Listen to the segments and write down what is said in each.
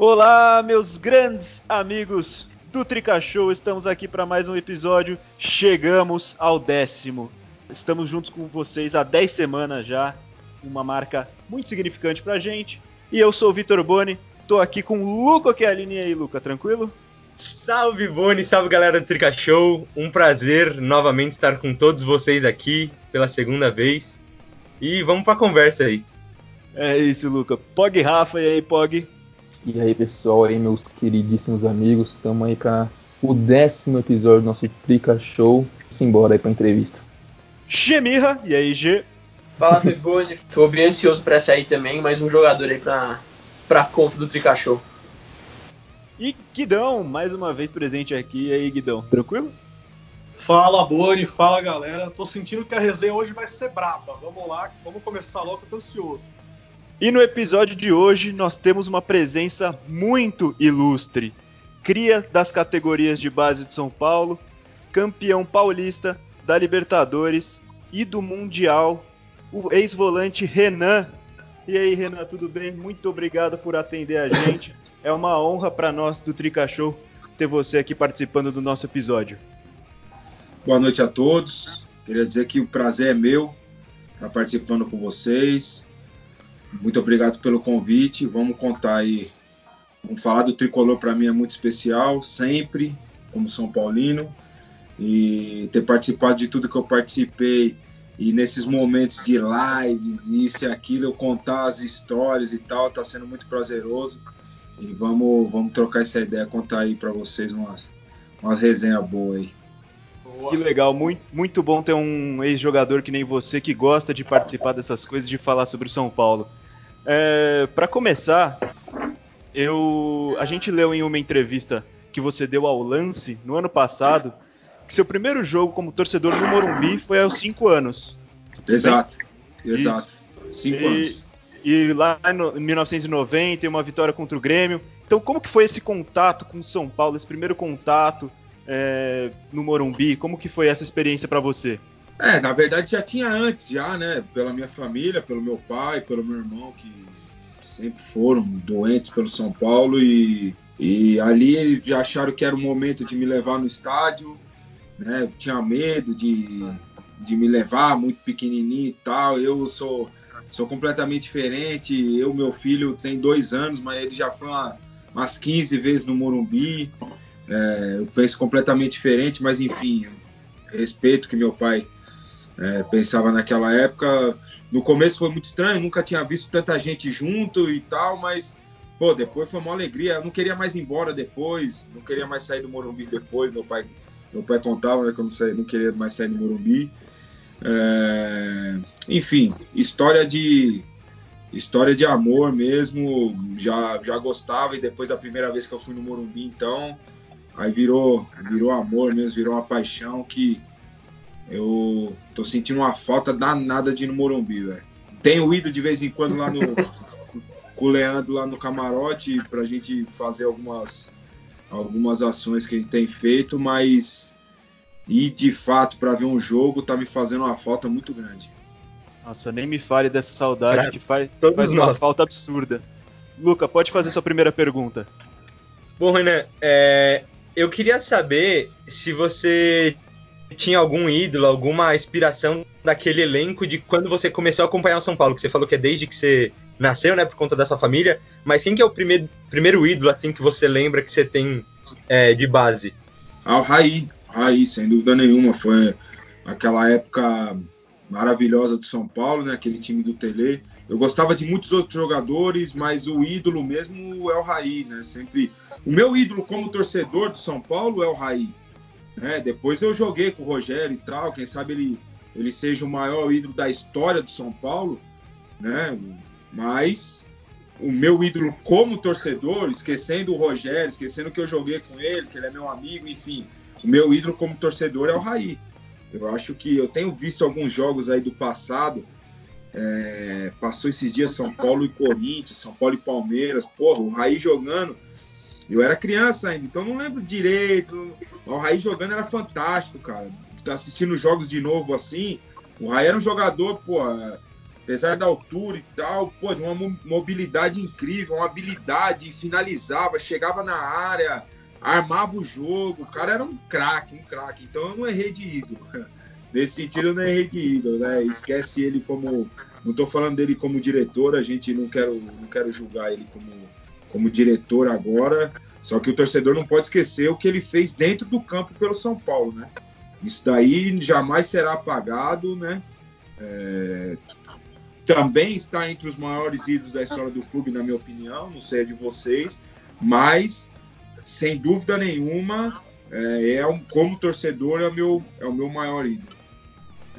Olá, meus grandes amigos do Trica Show, estamos aqui para mais um episódio. Chegamos ao décimo. Estamos juntos com vocês há 10 semanas já, uma marca muito significante pra gente. E eu sou o Vitor Boni, tô aqui com o Luca Chialini e aí, Luca, tranquilo? Salve Boni, salve galera do Trica Show. Um prazer novamente estar com todos vocês aqui pela segunda vez. E vamos pra conversa aí. É isso, Luca. Pog Rafa, e aí, Pog? E aí, pessoal, aí, meus queridíssimos amigos, estamos aí para o décimo episódio do nosso Trica Show. Simbora aí pra entrevista. Gemirra, e aí, G? Fala, Feboni. Tô bem ansioso para sair também, mais um jogador aí pra, pra conta do Trica Show. E Guidão, mais uma vez presente aqui. E aí, Guidão, tranquilo? Fala, Boni, fala, galera. Tô sentindo que a resenha hoje vai ser braba. Vamos lá, vamos começar logo, eu tô ansioso. E no episódio de hoje nós temos uma presença muito ilustre. Cria das categorias de base de São Paulo, campeão paulista da Libertadores e do Mundial, o ex-volante Renan. E aí, Renan, tudo bem? Muito obrigado por atender a gente. É uma honra para nós do Trica Show ter você aqui participando do nosso episódio. Boa noite a todos. Queria dizer que o prazer é meu estar participando com vocês. Muito obrigado pelo convite. Vamos contar aí. Vamos falar do tricolor para mim é muito especial, sempre, como São Paulino. E ter participado de tudo que eu participei e nesses momentos de lives, isso e aquilo, eu contar as histórias e tal, tá sendo muito prazeroso. E vamos, vamos trocar essa ideia, contar aí para vocês umas, umas resenhas boas aí. Que legal, muito, muito bom ter um ex-jogador que nem você que gosta de participar dessas coisas, de falar sobre o São Paulo. É, para começar, eu, a gente leu em uma entrevista que você deu ao Lance no ano passado que seu primeiro jogo como torcedor no Morumbi foi aos 5 anos. Exato, exato. 5 anos. E lá em 1990 tem uma vitória contra o Grêmio. Então, como que foi esse contato com o São Paulo, esse primeiro contato é, no Morumbi? Como que foi essa experiência para você? É, na verdade já tinha antes, já, né? Pela minha família, pelo meu pai, pelo meu irmão, que sempre foram doentes pelo São Paulo e, e ali eles já acharam que era o momento de me levar no estádio, né? Eu tinha medo de, de me levar, muito pequenininho e tal. Eu sou sou completamente diferente. Eu, meu filho, tem dois anos, mas ele já foi uma, umas 15 vezes no Morumbi. É, eu penso completamente diferente, mas enfim, respeito que meu pai é, pensava naquela época. No começo foi muito estranho, nunca tinha visto tanta gente junto e tal, mas pô, depois foi uma alegria. Eu não queria mais ir embora depois, não queria mais sair do Morumbi depois. Meu pai, meu pai contava né, que eu não, não queria mais sair do Morumbi. É, enfim, história de história de amor mesmo. Já já gostava e depois da primeira vez que eu fui no Morumbi, então aí virou virou amor mesmo, virou uma paixão que eu tô sentindo uma falta danada de ir no Morumbi, velho. Tenho ido de vez em quando lá no com o Leandro lá no camarote pra gente fazer algumas algumas ações que a gente tem feito, mas e de fato para ver um jogo tá me fazendo uma falta muito grande. Nossa, nem me fale dessa saudade que faz, faz uma falta absurda. Luca, pode fazer sua primeira pergunta. Bom, Renan, é, eu queria saber se você tinha algum ídolo, alguma inspiração daquele elenco de quando você começou a acompanhar o São Paulo, que você falou que é desde que você nasceu, né, por conta da sua família, mas quem que é o primeiro, primeiro ídolo, assim, que você lembra que você tem é, de base? Ah, o Raí, Raí, sem dúvida nenhuma, foi aquela época maravilhosa do São Paulo, né, aquele time do Tele. Eu gostava de muitos outros jogadores, mas o ídolo mesmo é o Raí, né, sempre... O meu ídolo como torcedor do São Paulo é o Raí, né? Depois eu joguei com o Rogério e tal, quem sabe ele, ele seja o maior ídolo da história do São Paulo, né? Mas o meu ídolo como torcedor, esquecendo o Rogério, esquecendo que eu joguei com ele, que ele é meu amigo, enfim, o meu ídolo como torcedor é o Raí. Eu acho que eu tenho visto alguns jogos aí do passado. É, passou esses dias São Paulo e Corinthians, São Paulo e Palmeiras. Porra, o Raí jogando. Eu era criança ainda, então não lembro direito. O Raí jogando era fantástico, cara. Tá assistindo jogos de novo assim. O Raí era um jogador, pô, apesar da altura e tal, pô, de uma mobilidade incrível, uma habilidade, finalizava, chegava na área, armava o jogo. O cara era um craque, um craque. Então eu não errei de ídolo. Nesse sentido, eu não errei de ídolo, né? Esquece ele como. Não estou falando dele como diretor, a gente não quero, não quero julgar ele como, como diretor agora. Só que o torcedor não pode esquecer o que ele fez dentro do campo pelo São Paulo, né? Isso daí jamais será apagado, né? É... Também está entre os maiores ídolos da história do clube, na minha opinião, não sei a de vocês, mas sem dúvida nenhuma, é, é como torcedor, é o meu, é o meu maior ídolo.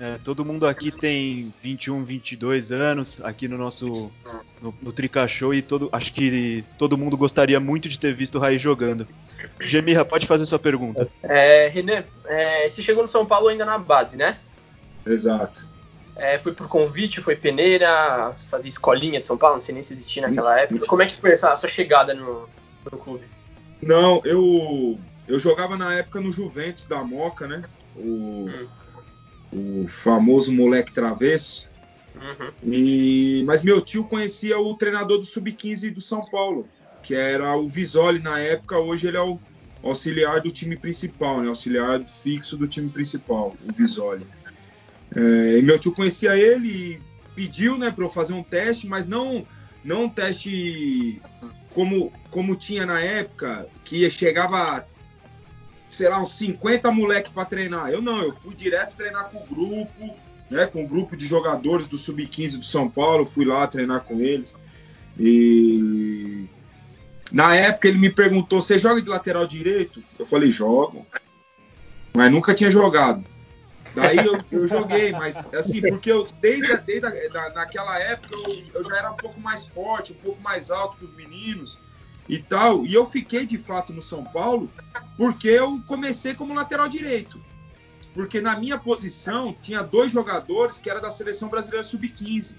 É, todo mundo aqui tem 21, 22 anos aqui no nosso no, no Trica Show e todo, acho que todo mundo gostaria muito de ter visto o Raiz jogando. Gemirra, pode fazer sua pergunta. É, René, é, você chegou no São Paulo ainda na base, né? Exato. É, foi por convite, foi peneira, fazia escolinha de São Paulo, não sei nem se existia naquela época. Como é que foi essa sua chegada no, no clube? Não, eu eu jogava na época no Juventus da Moca, né? O, hum o famoso moleque travesso. Uhum. E, mas meu tio conhecia o treinador do Sub-15 do São Paulo, que era o Visoli na época, hoje ele é o auxiliar do time principal, né? auxiliar fixo do time principal, o Visoli. É, e meu tio conhecia ele e pediu né, para eu fazer um teste, mas não, não um teste como, como tinha na época, que chegava sei lá, uns 50 moleques para treinar. Eu não, eu fui direto treinar com o grupo, né, com o grupo de jogadores do Sub-15 do São Paulo, fui lá treinar com eles. E na época ele me perguntou: "Você joga de lateral direito?" Eu falei: "Jogo". Mas nunca tinha jogado. Daí eu, eu joguei, mas assim, porque eu desde, desde a, da, naquela época eu, eu já era um pouco mais forte, um pouco mais alto que os meninos e tal. E eu fiquei de fato no São Paulo porque eu comecei como lateral direito. Porque na minha posição tinha dois jogadores que era da seleção brasileira sub-15.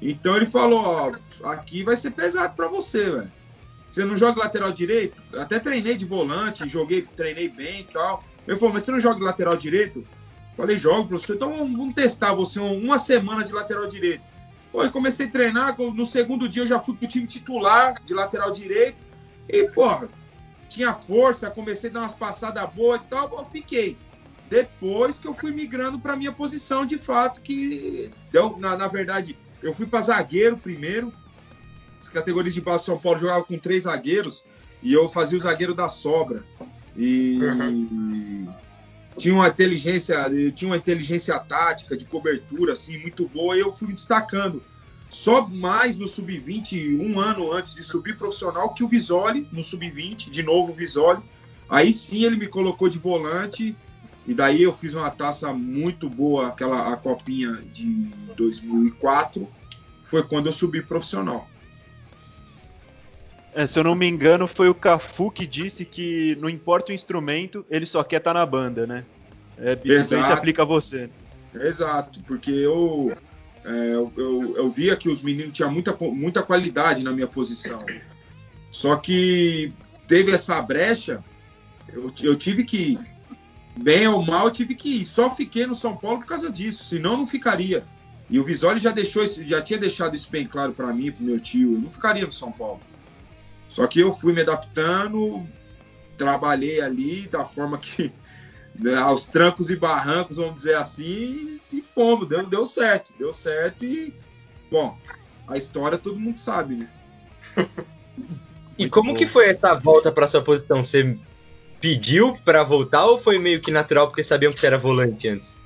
Então ele falou: ó, aqui vai ser pesado para você, velho. Você não joga lateral direito? Até treinei de volante, joguei, treinei bem e tal. Ele falou: mas você não joga lateral direito? Falei: jogo, professor. Então vamos testar você uma semana de lateral direito. Pô, eu comecei a treinar. No segundo dia eu já fui pro time titular de lateral direito. E, porra, tinha força, comecei a dar umas passadas boas e tal, eu fiquei. Depois que eu fui migrando para minha posição, de fato, que deu, na, na verdade, eu fui para zagueiro primeiro. As categorias de base São Paulo jogava com três zagueiros e eu fazia o zagueiro da sobra. E uhum. tinha uma inteligência, tinha uma inteligência tática de cobertura assim muito boa e eu fui me destacando só mais no sub-20, um ano antes de subir profissional, que o Visoli, no sub-20, de novo o Visoli. Aí sim ele me colocou de volante, e daí eu fiz uma taça muito boa, aquela a copinha de 2004. Foi quando eu subi profissional. É, se eu não me engano, foi o Cafu que disse que não importa o instrumento, ele só quer estar tá na banda, né? É, isso se aplica a você. Exato, porque eu é, eu, eu, eu, via que os meninos tinham muita, muita qualidade na minha posição. Só que teve essa brecha, eu, eu tive que ir. Bem ou mal, eu tive que ir. Só fiquei no São Paulo por causa disso, senão não ficaria. E o Visoli já deixou, já tinha deixado isso bem claro para mim, para meu tio. Eu não ficaria no São Paulo. Só que eu fui me adaptando, trabalhei ali da forma que aos trancos e barrancos, vamos dizer assim, e, e fomos, deu, deu certo, deu certo e, bom, a história todo mundo sabe, né? e como bom. que foi essa volta para sua posição? Você pediu para voltar ou foi meio que natural porque sabiam que você era volante antes?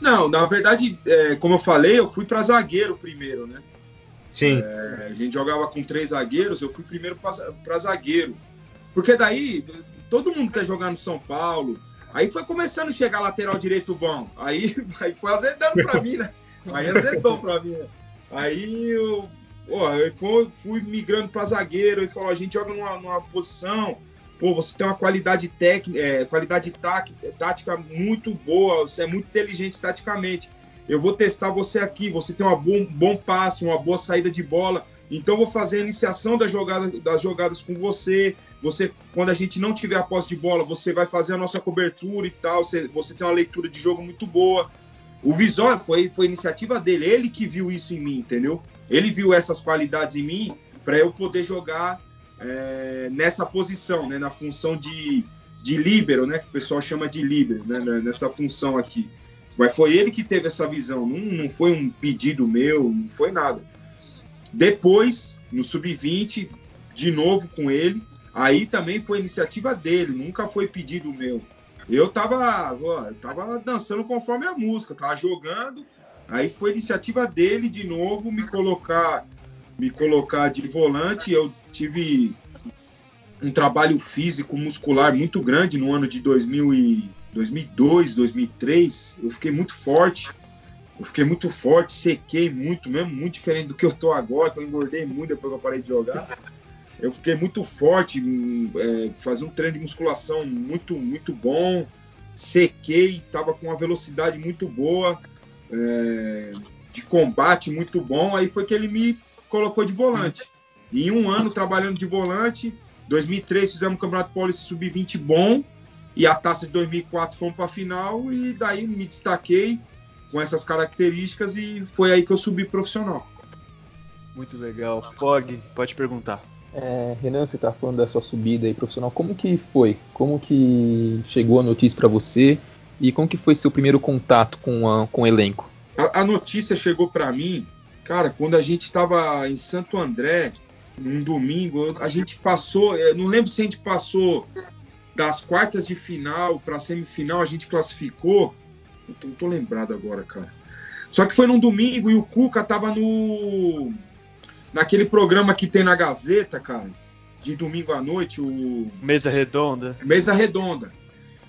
Não, na verdade, é, como eu falei, eu fui para zagueiro primeiro, né? Sim. É, a gente jogava com três zagueiros, eu fui primeiro para zagueiro. Porque daí, todo mundo quer jogar no São Paulo. Aí foi começando a chegar lateral direito bom. Aí, aí foi azedando pra mim, né? Aí azedou pra mim. Né? Aí eu, ó, eu fui, fui migrando pra zagueiro e falou: a gente joga numa, numa posição. Pô, você tem uma qualidade técnica, é, qualidade tática muito boa, você é muito inteligente taticamente. Eu vou testar você aqui, você tem um bom, bom passe, uma boa saída de bola. Então vou fazer a iniciação das jogadas, das jogadas com você. Você, quando a gente não tiver a posse de bola, você vai fazer a nossa cobertura e tal. Você, você tem uma leitura de jogo muito boa. O visual foi, foi iniciativa dele, ele que viu isso em mim, entendeu? Ele viu essas qualidades em mim para eu poder jogar é, nessa posição, né, na função de, de líbero, né, que o pessoal chama de líbero, né, nessa função aqui. Mas foi ele que teve essa visão, não, não foi um pedido meu, não foi nada. Depois, no sub-20, de novo com ele, aí também foi iniciativa dele, nunca foi pedido meu. Eu tava, ó, tava dançando conforme a música, tava jogando, aí foi iniciativa dele de novo me colocar me colocar de volante. Eu tive um trabalho físico muscular muito grande no ano de 2000 e 2002, 2003. Eu fiquei muito forte. Eu fiquei muito forte, sequei muito mesmo, muito diferente do que eu tô agora, que eu engordei muito depois que eu parei de jogar. Eu fiquei muito forte, é, fazia um treino de musculação muito, muito bom, sequei, tava com uma velocidade muito boa, é, de combate muito bom. Aí foi que ele me colocou de volante. Em um ano trabalhando de volante, 2003 fizemos um Campeonato Paulista Sub-20 bom, e a taça de 2004 fomos para a final, e daí me destaquei com essas características e foi aí que eu subi profissional. Muito legal. Pog, pode perguntar. É, Renan, você está falando da sua subida aí profissional. Como que foi? Como que chegou a notícia para você? E como que foi seu primeiro contato com, a, com o elenco? A, a notícia chegou para mim, cara, quando a gente estava em Santo André, num domingo, a gente passou, não lembro se a gente passou das quartas de final para semifinal, a gente classificou. Não tô lembrado agora, cara. Só que foi num domingo e o Cuca tava no naquele programa que tem na Gazeta, cara, de domingo à noite, o Mesa Redonda. Mesa Redonda.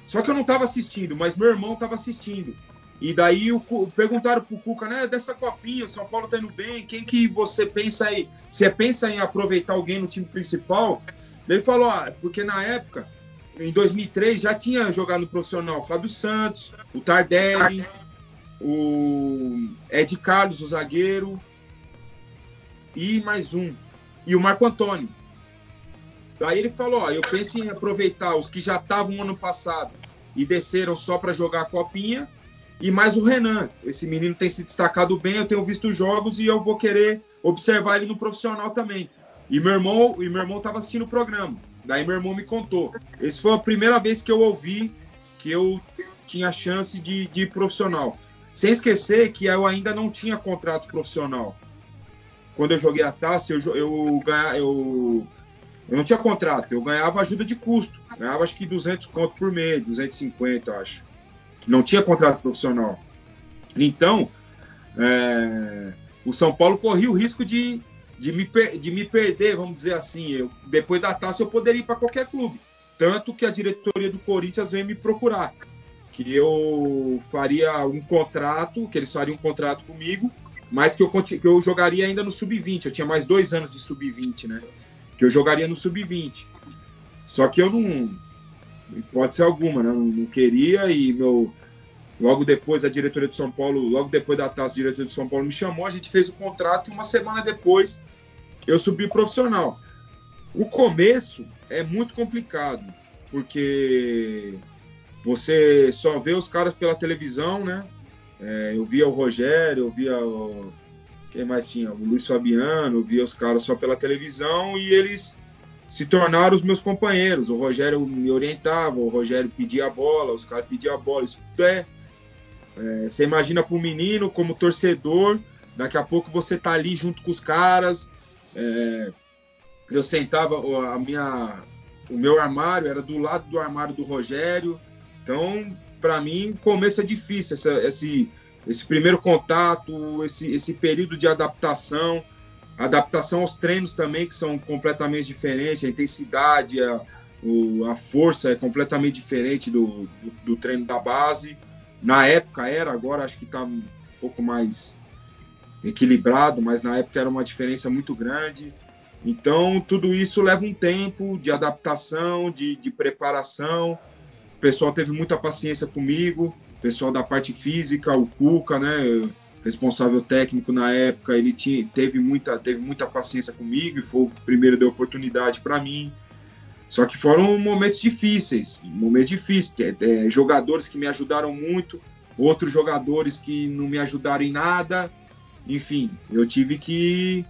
Só que eu não tava assistindo, mas meu irmão tava assistindo. E daí o, perguntaram pro Cuca, né, dessa copinha, o São Paulo tá indo bem, quem que você pensa aí? Você pensa em aproveitar alguém no time principal? Ele falou, ah, porque na época, em 2003, já tinha jogado no profissional Fábio Santos, o Tardelli, o Ed Carlos, o zagueiro, e mais um, e o Marco Antônio. Daí ele falou, ó, eu penso em aproveitar os que já estavam ano passado e desceram só para jogar a copinha, e mais o Renan. Esse menino tem se destacado bem, eu tenho visto jogos e eu vou querer observar ele no profissional também. E e meu irmão estava assistindo o programa. Daí meu irmão me contou. Essa foi a primeira vez que eu ouvi que eu tinha chance de, de ir profissional. Sem esquecer que eu ainda não tinha contrato profissional. Quando eu joguei a taça, eu, eu, eu, eu não tinha contrato. Eu ganhava ajuda de custo. Ganhava acho que 200 conto por mês, 250, acho não tinha contrato profissional. Então, é, o São Paulo corria o risco de, de, me, de me perder, vamos dizer assim. Eu, depois da taça eu poderia ir para qualquer clube. Tanto que a diretoria do Corinthians veio me procurar. Que eu faria um contrato, que eles fariam um contrato comigo, mas que eu, que eu jogaria ainda no sub-20. Eu tinha mais dois anos de sub-20, né? Que eu jogaria no sub-20. Só que eu não, hipótese alguma, né? Não, não queria e meu logo depois a diretoria de São Paulo, logo depois da taça, a diretoria de São Paulo me chamou, a gente fez o contrato e uma semana depois eu subi profissional. O começo é muito complicado, porque você só vê os caras pela televisão, né? É, eu via o Rogério, eu via o. Quem mais tinha? O Luiz Fabiano, eu via os caras só pela televisão e eles se tornaram os meus companheiros. O Rogério me orientava, o Rogério pedia a bola, os caras pediam a bola. Isso é, é você imagina para um menino como torcedor, daqui a pouco você tá ali junto com os caras. É, eu sentava a minha, o meu armário era do lado do armário do Rogério. Então, para mim, começo é difícil essa, esse esse primeiro contato, esse, esse período de adaptação adaptação aos treinos também, que são completamente diferentes, a intensidade, a, o, a força é completamente diferente do, do, do, treino da base. Na época era, agora acho que está um pouco mais equilibrado, mas na época era uma diferença muito grande. Então, tudo isso leva um tempo de adaptação, de, de preparação. O pessoal teve muita paciência comigo, o pessoal da parte física, o Cuca, né? responsável técnico na época, ele tinha, teve, muita, teve muita paciência comigo e foi o primeiro deu oportunidade para mim. Só que foram momentos difíceis, momentos difíceis. É, é, jogadores que me ajudaram muito outros jogadores que não me ajudaram em nada. Enfim, eu tive que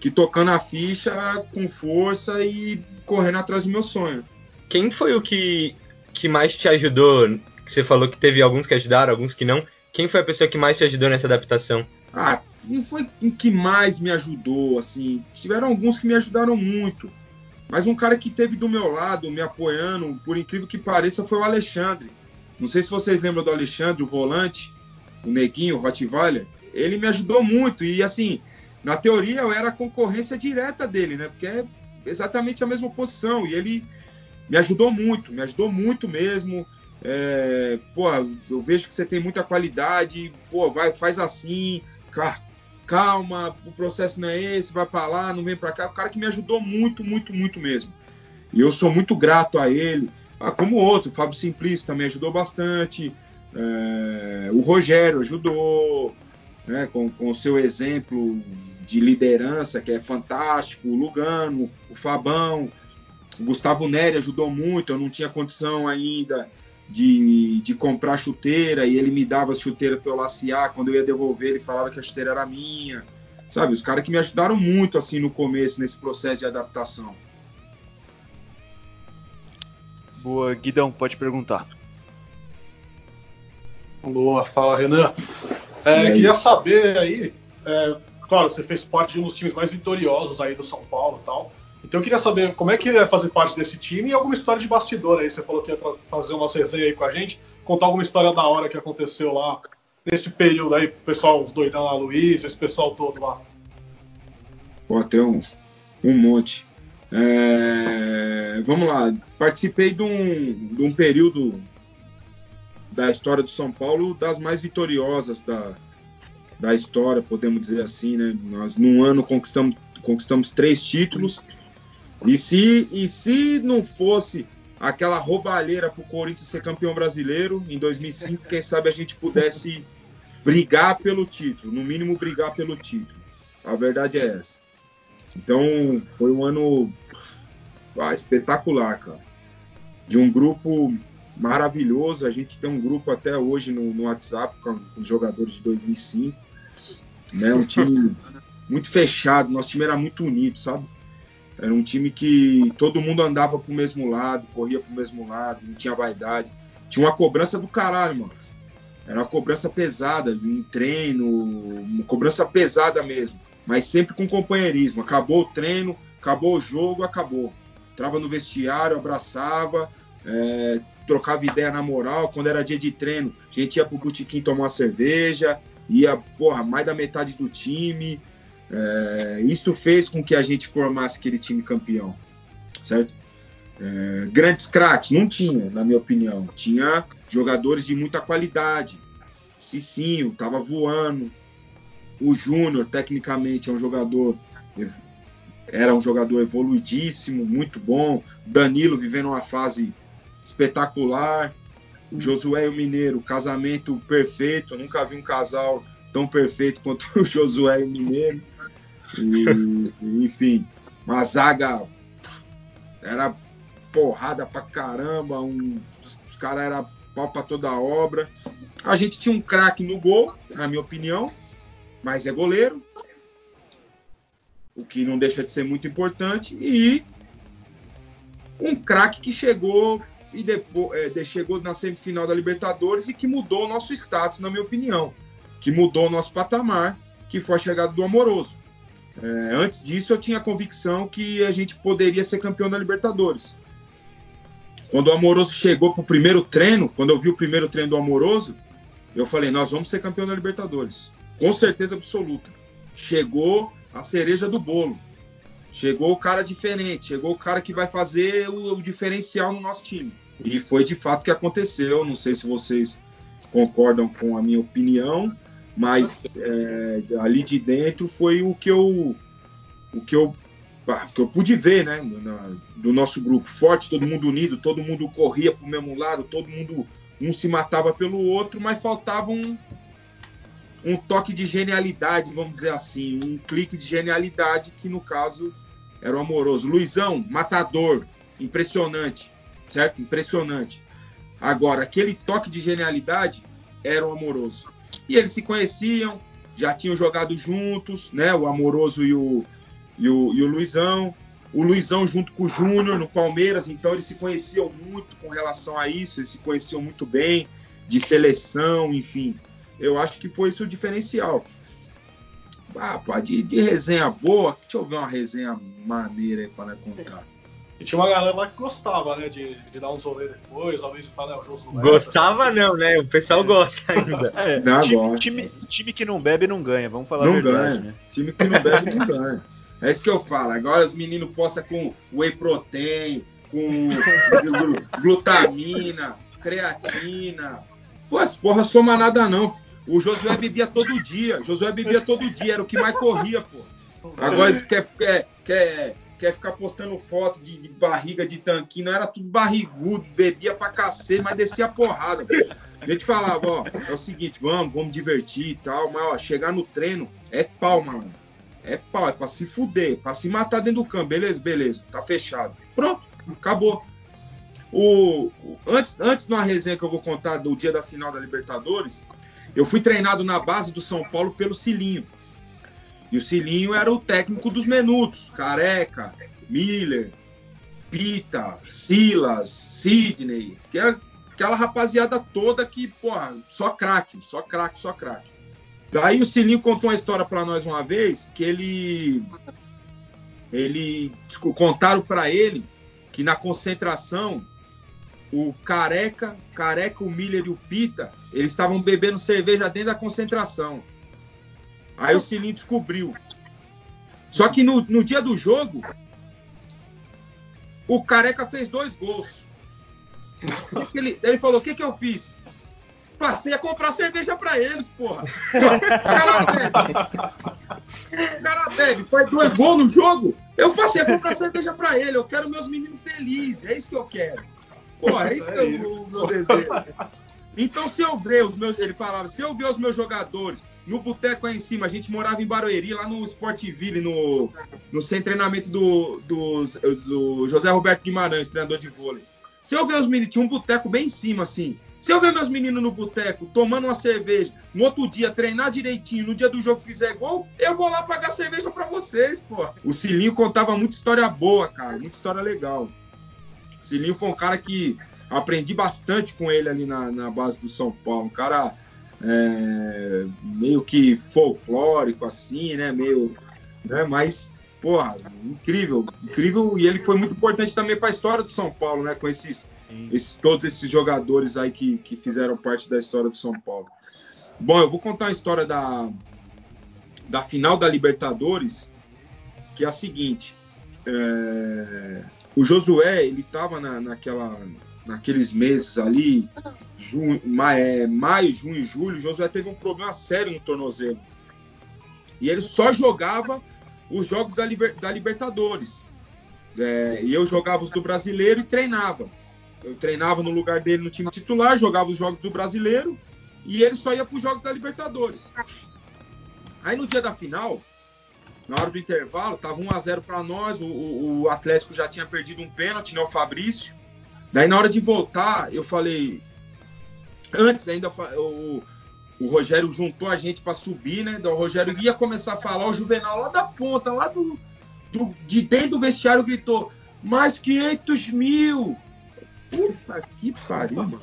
que tocando a ficha com força e correndo atrás do meu sonho. Quem foi o que, que mais te ajudou? Que você falou que teve alguns que ajudaram, alguns que não. Quem foi a pessoa que mais te ajudou nessa adaptação? Ah, não foi o que mais me ajudou, assim. Tiveram alguns que me ajudaram muito. Mas um cara que teve do meu lado, me apoiando, por incrível que pareça, foi o Alexandre. Não sei se vocês lembram do Alexandre, o volante, o Neguinho, o Rottweiler. Ele me ajudou muito. E assim, na teoria eu era concorrência direta dele, né? Porque é exatamente a mesma posição. E ele me ajudou muito, me ajudou muito mesmo. É, pô, eu vejo que você tem muita qualidade, pô, vai, faz assim, calma, o processo não é esse, vai para lá, não vem para cá. O cara que me ajudou muito, muito, muito mesmo. E eu sou muito grato a ele, ah, como outros, o Fábio Simplício também ajudou bastante, é, o Rogério ajudou, né, com o seu exemplo de liderança, que é fantástico, o Lugano, o Fabão, o Gustavo Neri ajudou muito, eu não tinha condição ainda de, de comprar chuteira e ele me dava as chuteiras para eu lacear. Quando eu ia devolver, ele falava que a chuteira era minha. Sabe, os caras que me ajudaram muito assim no começo, nesse processo de adaptação. Boa, Guidão, pode perguntar. Boa, fala Renan. É, queria saber aí, é, claro, você fez parte de um dos times mais vitoriosos aí do São Paulo e tal. Então eu queria saber como é que é fazer parte desse time e alguma história de bastidor aí. Você falou que ia fazer uma resenha aí com a gente, contar alguma história da hora que aconteceu lá nesse período aí, o pessoal, os doidão lá, Luiz, esse pessoal todo lá. Pô, tem um, um monte. É, vamos lá, participei de um, de um período da história do São Paulo das mais vitoriosas da, da história, podemos dizer assim, né? Nós, num ano, conquistamos, conquistamos três títulos e se, e se não fosse aquela roubalheira para o Corinthians ser campeão brasileiro em 2005, quem sabe a gente pudesse brigar pelo título, no mínimo brigar pelo título. A verdade é essa. Então foi um ano ah, espetacular, cara. De um grupo maravilhoso. A gente tem um grupo até hoje no, no WhatsApp com, com os jogadores de 2005. Né? Um time muito fechado. Nosso time era muito unido, sabe? Era um time que todo mundo andava pro mesmo lado, corria pro mesmo lado, não tinha vaidade. Tinha uma cobrança do caralho, mano. Era uma cobrança pesada, em treino, uma cobrança pesada mesmo. Mas sempre com companheirismo. Acabou o treino, acabou o jogo, acabou. Entrava no vestiário, abraçava, é, trocava ideia na moral. Quando era dia de treino, a gente ia pro botequim tomar uma cerveja, ia, porra, mais da metade do time. É, isso fez com que a gente formasse aquele time campeão, certo? É, grandes craques não tinha, na minha opinião. Tinha jogadores de muita qualidade. Cicinho estava voando. O Júnior, tecnicamente, é um jogador era um jogador evoluidíssimo, muito bom. Danilo vivendo uma fase espetacular. O Josué e o Mineiro, casamento perfeito. Eu nunca vi um casal tão perfeito quanto o Josué e o Mineiro. E, enfim, uma zaga era porrada pra caramba, um, os caras eram pau pra toda a obra. A gente tinha um craque no gol, na minha opinião, mas é goleiro, o que não deixa de ser muito importante, e um craque que chegou e depois é, chegou na semifinal da Libertadores e que mudou o nosso status, na minha opinião, que mudou o nosso patamar, que foi a chegada do Amoroso. É, antes disso, eu tinha a convicção que a gente poderia ser campeão da Libertadores. Quando o Amoroso chegou para o primeiro treino, quando eu vi o primeiro treino do Amoroso, eu falei: nós vamos ser campeão da Libertadores. Com certeza absoluta. Chegou a cereja do bolo. Chegou o cara diferente. Chegou o cara que vai fazer o, o diferencial no nosso time. E foi de fato que aconteceu. Não sei se vocês concordam com a minha opinião, mas é, ali de dentro foi o que eu o que eu, ah, que eu pude ver, né, na, do nosso grupo forte, todo mundo unido, todo mundo corria para o mesmo lado, todo mundo um se matava pelo outro, mas faltava um, um toque de genialidade, vamos dizer assim, um clique de genialidade que no caso era o amoroso. Luizão, matador, impressionante, certo? Impressionante. Agora, aquele toque de genialidade era o Amoroso. E eles se conheciam, já tinham jogado juntos, né? O Amoroso e o, e o, e o Luizão. O Luizão junto com o Júnior no Palmeiras, então eles se conheciam muito com relação a isso, eles se conheciam muito bem, de seleção, enfim. Eu acho que foi isso o diferencial. Ah, pô, de, de resenha boa, deixa eu ver uma resenha maneira aí para contar. E tinha uma galera lá que gostava, né? De, de dar uns rolê depois, talvez falar, né, o Josué. Gostava não, né? O pessoal gosta ainda. É, Não, time, gosto. time- time que não bebe não ganha, vamos falar a não verdade, ganha. né? Time que não bebe não ganha. É isso que eu falo. Agora os meninos postam com whey protein, com glu- glutamina, creatina. Pô, as porra soma nada não. O Josué bebia todo dia. Josué bebia todo dia, era o que mais corria, pô. Agora quer, quer, quer, quer ficar postando foto de, de barriga de tanquinho, não era tudo barrigudo, bebia pra cacete, mas descia a porrada. Pô. A gente falava, ó, é o seguinte, vamos, vamos divertir e tal, mas ó, chegar no treino é pau, mano. É pau, é pra se fuder, pra se matar dentro do campo, beleza? Beleza, tá fechado. Pronto, acabou. O, o- antes, antes uma resenha que eu vou contar do dia da final da Libertadores, eu fui treinado na base do São Paulo pelo Cilinho. E o Cilinho era o técnico dos menudos. Careca, Miller, Pita, Silas, Sidney. Que era aquela rapaziada toda que, porra, só craque, só craque, só craque. Daí o Cilinho contou uma história pra nós uma vez que ele. Ele. Contaram pra ele que na concentração o Careca, Careca, o Miller e o Pita, eles estavam bebendo cerveja dentro da concentração. Aí o Cilinho descobriu. Só que no, no dia do jogo, o Careca fez dois gols. Ele, ele falou: O que, que eu fiz? Passei a comprar cerveja pra eles, porra. O cara bebe. O cara bebe, faz dois gols no jogo. Eu passei a comprar cerveja pra ele. Eu quero meus meninos felizes. É isso que eu quero. Porra, é isso que eu, o meu desejo. Então, se eu ver os meus. Ele falava, se eu ver os meus jogadores no boteco aí em cima, a gente morava em Barueri, lá no Sportville, no, no sem treinamento do, dos- do José Roberto Guimarães, treinador de vôlei. Se eu ver os meninos, tinha um boteco bem em cima, assim. Se eu ver meus meninos no boteco tomando uma cerveja, no outro dia treinar direitinho, no dia do jogo fizer gol, eu vou lá pagar cerveja pra vocês, pô. O Cilinho contava muita história boa, cara, muita história legal. O Cilinho foi um cara que aprendi bastante com ele ali na, na base do São Paulo. Um cara é, meio que folclórico, assim, né? Meio. Né? Mas, porra, incrível, incrível. E ele foi muito importante também para a história do São Paulo, né? Com esses, esses- todos esses jogadores aí que, que fizeram parte da história do São Paulo. Bom, eu vou contar a história da, da final da Libertadores, que é a seguinte. é, o Josué, ele estava na, naquela, naqueles meses ali, junho, ma- é, maio, junho e julho, o Josué teve um problema sério no tornozelo. E ele só jogava os jogos da, Liber- da Libertadores. É, e eu jogava os do brasileiro e treinava. Eu treinava no lugar dele no time titular, jogava os jogos do brasileiro e ele só ia para os jogos da Libertadores. Aí no dia da final, na hora do intervalo, tava 1 a 0 para nós, o, o- Atlético já tinha perdido um pênalti, né, o Fabrício. Daí na hora de voltar, eu falei, antes ainda o, o Rogério juntou a gente para subir, né? O Rogério ia começar a falar, o Juvenal lá da ponta, lá do, do- de dentro do vestiário gritou: mais 500 mil! Puta que pariu, mano.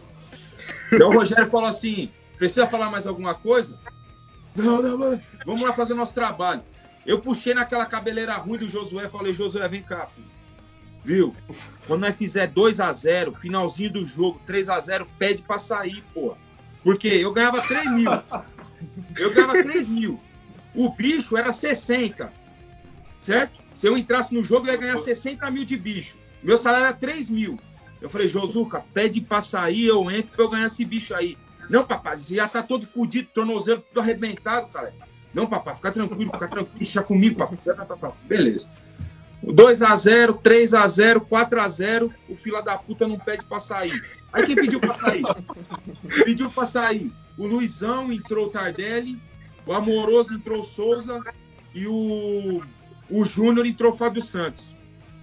Daí o Rogério falou assim: precisa falar mais alguma coisa? Não, não, não. Vamos lá fazer nosso trabalho. Eu puxei naquela cabeleira ruim do Josué falei: Josué, vem cá, filho. Viu? Quando nós fizer 2 a 0 finalzinho do jogo, 3 a 0 pede pra sair, pô. Porque eu ganhava 3 mil. Eu ganhava 3 mil. O bicho era 60. Certo? Se eu entrasse no jogo, eu ia ganhar 60 mil de bicho. Meu salário era 3 mil. Eu falei, Josuca, pede pra sair, eu entro pra eu ganhar esse bicho aí. Não, papai, você já tá todo fudido, tornozelo tudo arrebentado, cara. Não, papai, fica tranquilo, fica tranquilo, deixa comigo, papai. Beleza. 2 a 0 3 a 0 4 a 0 o fila da puta não pede pra sair. Aí quem pediu pra sair? Pediu pra sair. O Luizão entrou o Tardelli, o Amoroso entrou o Souza e o, o Júnior entrou o Fábio Santos.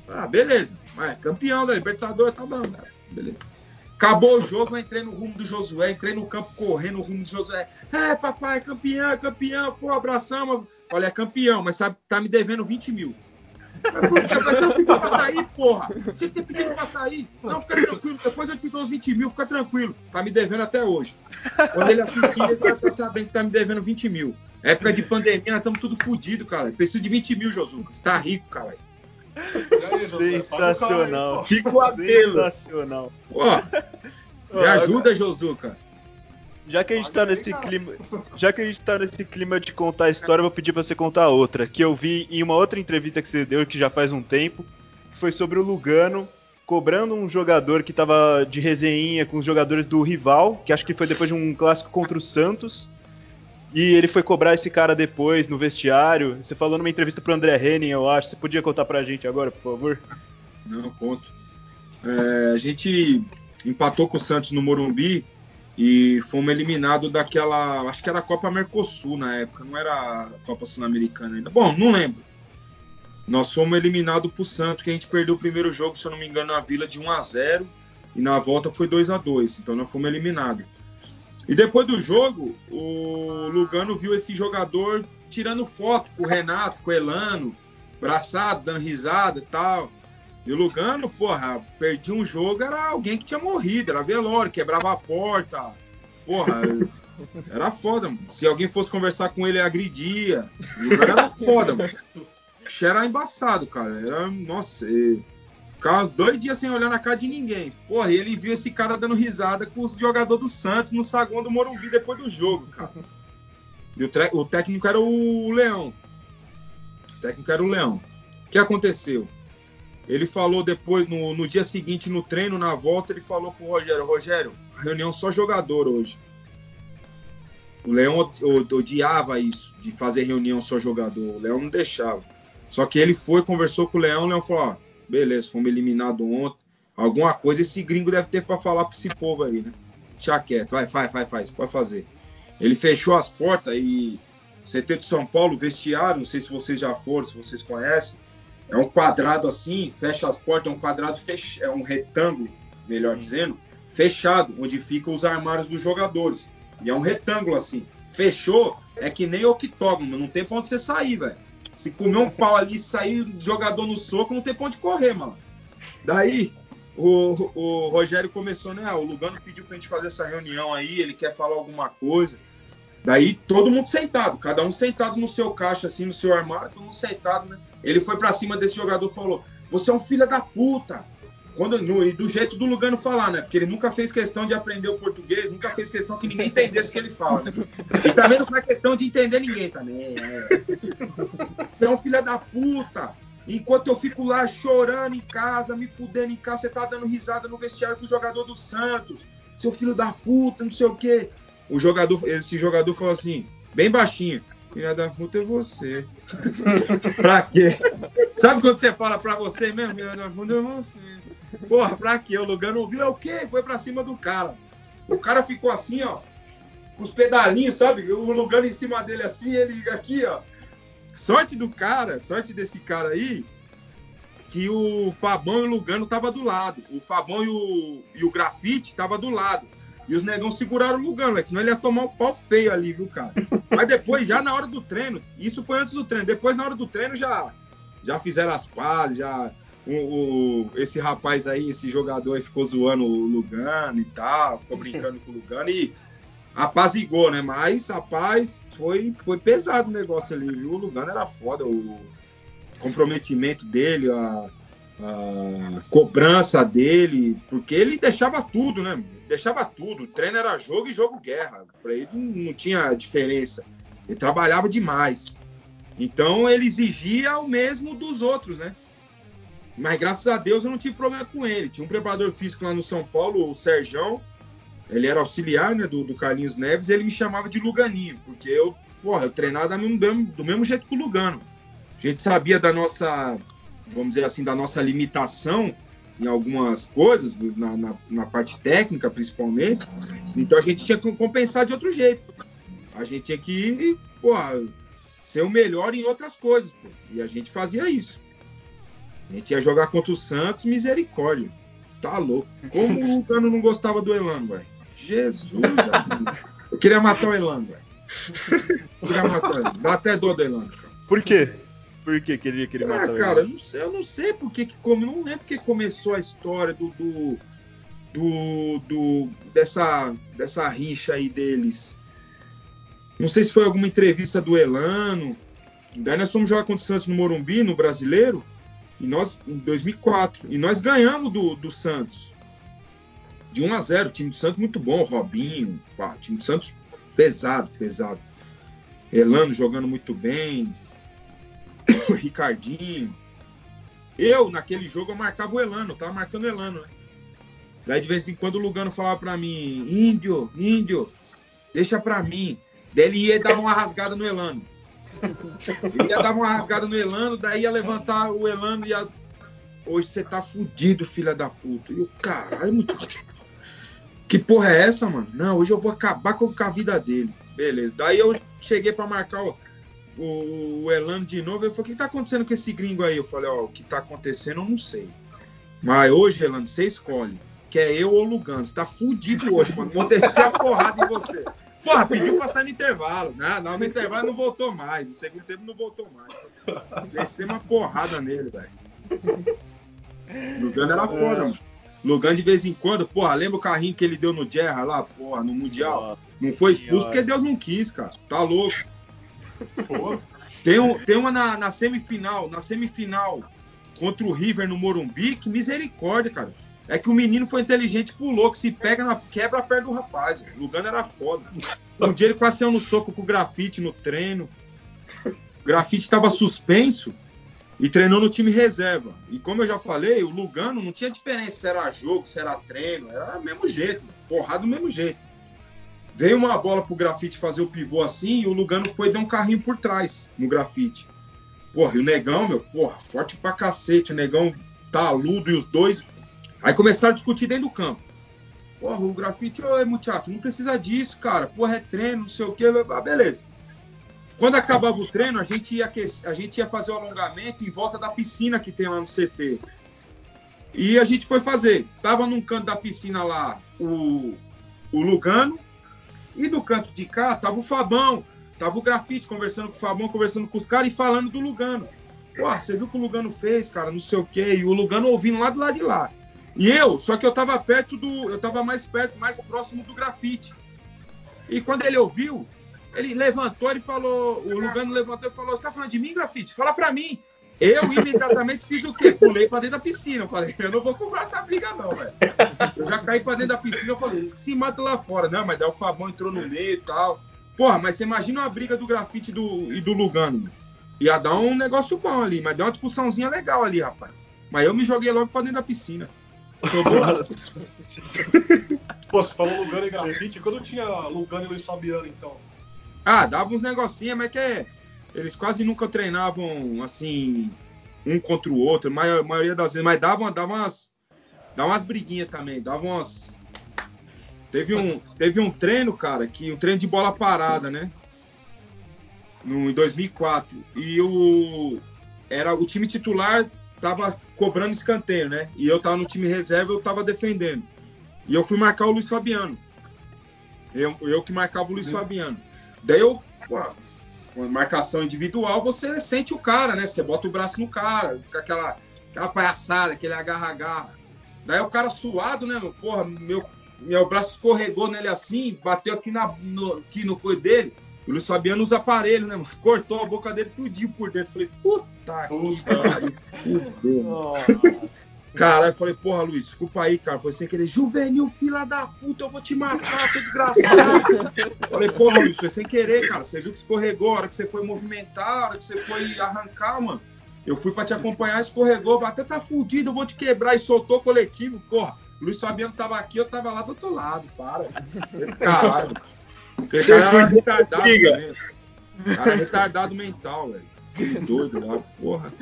Ah, beleza. Ah, é campeão da Libertadores, tá bom. né? Beleza. Acabou o jogo, eu entrei no rumo do Josué, entrei no campo correndo no rumo do Josué. É, papai, campeão, campeão, pô, abraçamos. Olha, é campeão, mas sabe, tá me devendo 20 mil. Você não pediu pra sair, porra. Você tem pedido pra sair. Não, fica tranquilo. Depois eu te dou os 20 mil, fica tranquilo. Tá me devendo até hoje. Quando ele assistir, ele vai estar sabendo que tá me devendo 20 mil. Época de pandemia, nós estamos tudo fodidos, cara. Preciso de 20 mil, Josuca. Você tá rico, cara. Sensacional. Fico apelo. Sensacional. Pô, me ajuda, Josuca. Já que a gente tá nesse clima, já que a gente tá nesse clima de contar a história, eu vou pedir para você contar outra, que eu vi em uma outra entrevista que você deu que já faz um tempo, que foi sobre o Lugano cobrando um jogador que tava de resenha com os jogadores do rival, que acho que foi depois de um clássico contra o Santos. E ele foi cobrar esse cara depois no vestiário. Você falou numa entrevista pro André Henning, eu acho. Você podia contar pra gente agora, por favor? Não, conto. É, a gente empatou com o Santos no Morumbi e fomos eliminados daquela. Acho que era a Copa Mercosul na época, não era a Copa Sul-Americana ainda. Bom, não lembro. Nós fomos eliminados pro Santos, que a gente perdeu o primeiro jogo, se eu não me engano, na Vila de 1 a 0 e na volta foi 2 a 2 Então nós fomos eliminados. E depois do jogo, o Lugano viu esse jogador tirando foto com o Renato, com o Elano, braçado, dando risada e tal. E o Lugano, porra, perdi um jogo, era alguém que tinha morrido, era velório, quebrava a porta. Porra, era foda, mano. Se alguém fosse conversar com ele, agredia. O Lugano era foda, mano. Era embaçado, cara. Era, nossa, e... ficava dois dias sem olhar na cara de ninguém. Porra, e ele viu esse cara dando risada com os jogadores do Santos no saguão do Morumbi depois do jogo, cara. E o, o técnico era o Leão. O técnico era o Leão. O que aconteceu? Ele falou depois, no, no, dia seguinte, no treino, na volta, ele falou pro Rogério: Rogério, reunião só jogador hoje. O Leão odiava isso, de fazer reunião só jogador. O Leão não deixava. Só que ele foi, conversou com o Leão, o Leão falou: ó, beleza, fomos eliminados ontem. Alguma coisa esse gringo deve ter para falar para esse povo aí, né? Deixa quieto, vai, faz, faz, faz, pode fazer. Ele fechou as portas e CT de São Paulo, vestiário, não sei se vocês já foram, se vocês conhecem é um quadrado assim, fecha as portas, é um quadrado fech... é um retângulo, melhor dizendo, fechado, onde ficam os armários dos jogadores. E é um retângulo assim. Fechou, é que nem octógono, não tem pra onde você sair, velho. Se comer um pau ali e sair jogador no soco, não tem pra onde correr, mano. Daí, o, o Rogério começou, né? Ah, o Lugano pediu pra gente fazer essa reunião aí, ele quer falar alguma coisa. Daí todo mundo sentado, cada um sentado no seu caixa, assim, no seu armário, todo mundo sentado, né? Ele foi para cima desse jogador e falou: Você é um filho da puta. Quando, no, e do jeito do Lugano falar, né? Porque ele nunca fez questão de aprender o português, nunca fez questão que ninguém entendesse o que ele fala, né? E também não faz questão de entender ninguém também. É. Você é um filho da puta. Enquanto eu fico lá chorando em casa, me fudendo em casa, você tá dando risada no vestiário com o jogador do Santos. Seu filho da puta, não sei o quê. O jogador, esse jogador falou assim, bem baixinho. Filha da puta é você. pra quê? Sabe quando você fala pra você mesmo? Filha da puta é você. Porra, pra quê? O Lugano ouviu, é o quê? Foi pra cima do cara. O cara ficou assim, ó, com os pedalinhos, sabe? O Lugano em cima dele assim, ele aqui, ó. Sorte do cara, sorte desse cara aí, que o Fabão e o Lugano tava do lado. O Fabão e o, e o Grafite tava do lado. E os negão seguraram o Lugano, senão ele ia tomar um pau feio ali, viu, cara? Mas depois, já na hora do treino, isso foi antes do treino, depois na hora do treino já, já fizeram as pazes, já. O, o, esse rapaz aí, esse jogador aí ficou zoando o Lugano e tal, ficou brincando com o Lugano e apazigou, né? Mas, rapaz, foi, foi pesado o negócio ali, viu? O Lugano era foda, o comprometimento dele, a, a cobrança dele, porque ele deixava tudo, né? Deixava tudo. O treino era jogo e jogo guerra. Para ele não tinha diferença. Ele trabalhava demais. Então ele exigia o mesmo dos outros, né? Mas graças a Deus eu não tive problema com ele. Tinha um preparador físico lá no São Paulo, o Serjão. Ele era auxiliar né, do, do Carlinhos Neves ele me chamava de Luganinho, porque eu, porra, eu treinava do mesmo, do mesmo jeito que o Lugano. A gente sabia da nossa vamos dizer assim, da nossa limitação em algumas coisas, na, na, na, parte técnica principalmente. Então a gente tinha que compensar de outro jeito. A gente tinha que, porra, ser o melhor em outras coisas. Pô. E a gente fazia isso. A gente ia jogar contra o Santos, misericórdia. Tá louco. Como o Lugano não gostava do Elano, velho? Jesus. Eu queria matar o Elano, velho. Eu queria matar ele. Dá até dor do Elano, cara. Por quê? Por que que ele queria Ah, o cara, eu Elano? não sei, eu não sei porque que não lembro porque começou a história do, do, do, do- dessa dessa rixa aí deles. Não sei se foi alguma entrevista do Elano. Daí nós fomos jogar contra o Santos no Morumbi, no Brasileiro, e nós em 2004, e nós ganhamos do, do Santos. De 1 a 0, time do Santos muito bom, Robinho, pá, time do Santos pesado, pesado. Elano jogando muito bem, Ricardinho. Eu, naquele jogo, eu marcava o Elano, tava marcando o Elano, né? Daí de vez em quando o Lugano falava pra mim, índio, índio, deixa pra mim. Daí ele ia dar uma rasgada no Elano. Ele ia dar uma rasgada no Elano, daí ia levantar o Elano e ia. Hoje você tá fudido, filha da puta. E o caralho. Que porra é essa, mano? Não, hoje eu vou acabar com a vida dele. Beleza. Daí eu cheguei pra marcar o, o, o Elano de novo. Ele falou: O que tá acontecendo com esse gringo aí? Eu falei: Ó, o que tá acontecendo eu não sei. Mas hoje, Elano, você escolhe. Que é eu ou Lugano. Você tá fudido hoje, mano. Vou descer a porrada em você. Porra, pediu pra sair no intervalo. Não, no intervalo não voltou mais. No segundo tempo não voltou mais. Descer uma porrada nele, velho. Lugano era foda, mano. Lugano de vez em quando, porra, lembra o carrinho que ele deu no Gerra lá, porra, no Mundial? Nossa, Não foi expulso Senhora. porque Deus não quis, cara. Tá louco. Tem, um, tem uma na, na semifinal, na semifinal contra o River no Morumbi, que misericórdia, cara. É que o menino foi inteligente pulou, que se pega na quebra a perna do rapaz. O Lugano era foda. Um dia ele quase saiu no soco com o grafite no treino. O grafite estava suspenso e treinou no time reserva. E como eu já falei, o Lugano não tinha diferença se era jogo, se era treino, era do mesmo jeito, porrada do mesmo jeito. Veio uma bola pro grafite fazer o pivô assim e o Lugano foi e deu um carrinho por trás no grafite. Porra, e o negão, meu, porra, forte pra cacete. O negão taludo e os dois. Aí começaram a discutir dentro do campo. Porra, o grafite, ô, muchacho, não precisa disso, cara. Porra, é treino, não sei o quê. Ah, beleza. Quando acabava o treino, a gente, ia aquecer- a gente ia fazer o alongamento em volta da piscina que tem lá no CT. E a gente foi fazer. Tava num canto da piscina lá o, o Lugano. E do canto de cá tava o Fabão. Tava o grafite conversando com o Fabão, conversando com os caras e falando do Lugano. Pô, você viu o que o Lugano fez, cara? Não sei o quê. E o Lugano ouvindo lá do lado de lá. E eu, só que eu tava perto do. Eu tava mais perto, mais próximo do grafite. E quando ele ouviu, ele levantou, ele falou. O Lugano levantou e falou: Você tá falando de mim, grafite? Fala pra mim. Eu imediatamente fiz o quê? Pulei pra dentro da piscina. Eu falei, eu não vou comprar essa briga, não, velho. Eu já caí pra dentro da piscina, eu falei, eles que se matam lá fora. Não, mas daí o Fabão entrou no meio e tal. Porra, mas você imagina uma briga do grafite e do, e do Lugano. mano. Ia dar um negócio bom ali, mas deu uma discussãozinha legal ali, rapaz. Mas eu me joguei logo pra dentro da piscina. Pô, você falou Lugano e grafite. Quando tinha Lugano e Luiz Fabiano, então? Ah, dava uns negocinhos, mas que é. Eles quase nunca treinavam assim, um contra o outro, a maio- maioria das vezes, mas davam, davam umas. Dava umas briguinhas também, davam umas. Teve um, teve um treino, cara, que um treino de bola parada, né? No, em 2004. E o. Era, o time titular tava cobrando escanteio, né? E eu tava no time reserva, eu tava defendendo. E eu fui marcar o Luiz Fabiano. Eu, eu que marcava o Luiz Fabiano. Daí eu, pô, com a marcação individual, você sente o cara, né? Você bota o braço no cara, fica aquela, aquela palhaçada, aquele agarra-agarra. Daí o cara suado, né, meu? Porra, meu, meu braço escorregou nele assim, bateu aqui, na, no, aqui no coelho dele. O Luiz Fabiano usa aparelho, né, mano? Cortou a boca dele tudinho por dentro. Falei, puta que pariu, Caralho, eu falei, porra, Luiz, desculpa aí, cara. Foi sem querer. Juvenil, fila da puta, eu vou te matar, seu desgraçado. falei, porra, Luiz, foi sem querer, cara. Você viu que escorregou, a hora que você foi movimentar, a hora que você foi arrancar, mano. Eu fui pra te acompanhar, escorregou, até tá fudido, eu vou te quebrar. E soltou o coletivo, porra. Luiz Fabiano tava aqui, eu tava lá do outro lado, para. Caralho. Você cara fudiu, retardado briga. Cara retardado mental, velho. Doido lá, porra.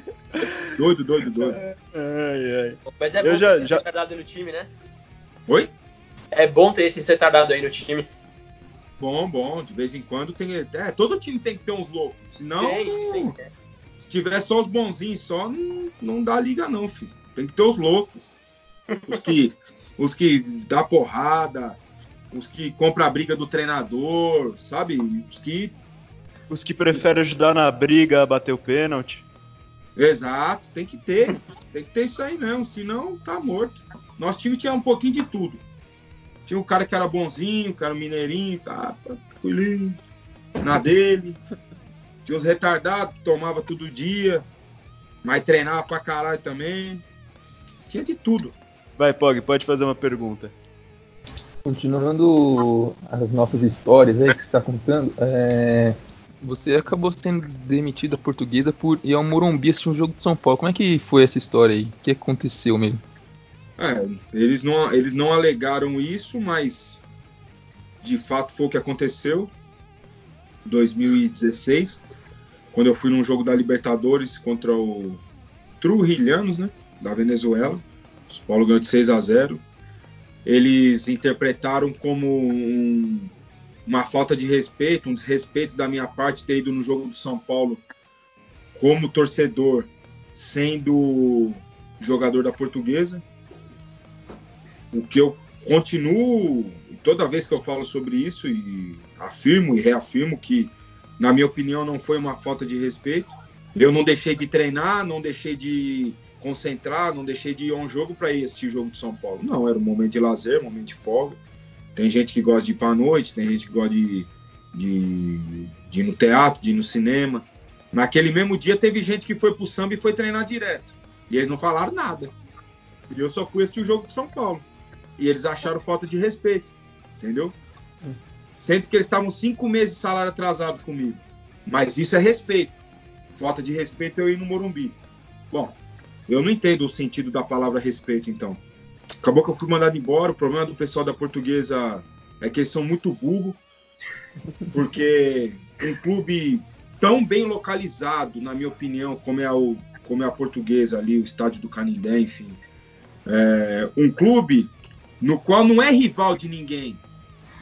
Doido, doido, doido. Ai, ai. Mas é Eu bom já- ter esse já- retardado no time, né? Oi? É bom ter esse retardado aí no time. Bom, bom, de vez em quando tem. É, todo time tem que ter uns loucos. Senão, Tem, tem, tem. se tiver só os bonzinhos só, não, não dá liga, não, filho. Tem que ter os loucos. Os que, os que dá porrada, os que compram a briga do treinador, sabe? Os que. Os que preferem ajudar na briga a bater o pênalti. Exato, tem que ter. Tem que ter isso aí mesmo, senão tá morto. Nosso time tinha um pouquinho de tudo. Tinha um cara que era bonzinho, que era um mineirinho, tá, tranquilinho, na dele. Tinha os retardados que tomava todo dia, mas treinava pra caralho também. Tinha de tudo. Vai, Pog, pode fazer uma pergunta. Continuando as nossas histórias aí que você está contando, é, você acabou sendo demitido da portuguesa por ir ao Morumbi assistir um jogo de São Paulo. Como é que foi essa história aí? O que aconteceu mesmo? É, eles não, eles não alegaram isso, mas de fato foi o que aconteceu. 2016, quando eu fui num jogo da Libertadores contra o Trujilhanos, né, da Venezuela. O São Paulo ganhou de 6 a 0. Eles interpretaram como um, uma falta de respeito, um desrespeito da minha parte ter ido no jogo do São Paulo como torcedor, sendo jogador da Portuguesa o que eu continuo, toda vez que eu falo sobre isso, e afirmo e reafirmo que, na minha opinião, não foi uma falta de respeito. Eu não deixei de treinar, não deixei de concentrar, não deixei de ir a um jogo para ir assistir o jogo de São Paulo. Não, era um momento de lazer, um momento de folga. Tem gente que gosta de ir para a noite, tem gente que gosta de, de, de ir no teatro, de ir no cinema. Naquele mesmo dia teve gente que foi pro samba e foi treinar direto. E eles não falaram nada. E eu só fui assistir o jogo de São Paulo e eles acharam falta de respeito, entendeu? Sempre que eles estavam cinco meses de salário atrasado comigo. Mas isso é respeito. Falta de respeito é eu ir no Morumbi. Bom, eu não entendo o sentido da palavra respeito, então. Acabou que eu fui mandado embora. O problema do pessoal da portuguesa é que eles são muito burro, porque um clube tão bem localizado, na minha opinião, como é, o, como é a portuguesa ali, o estádio do Canindé, enfim. É, um clube no qual não é rival de ninguém.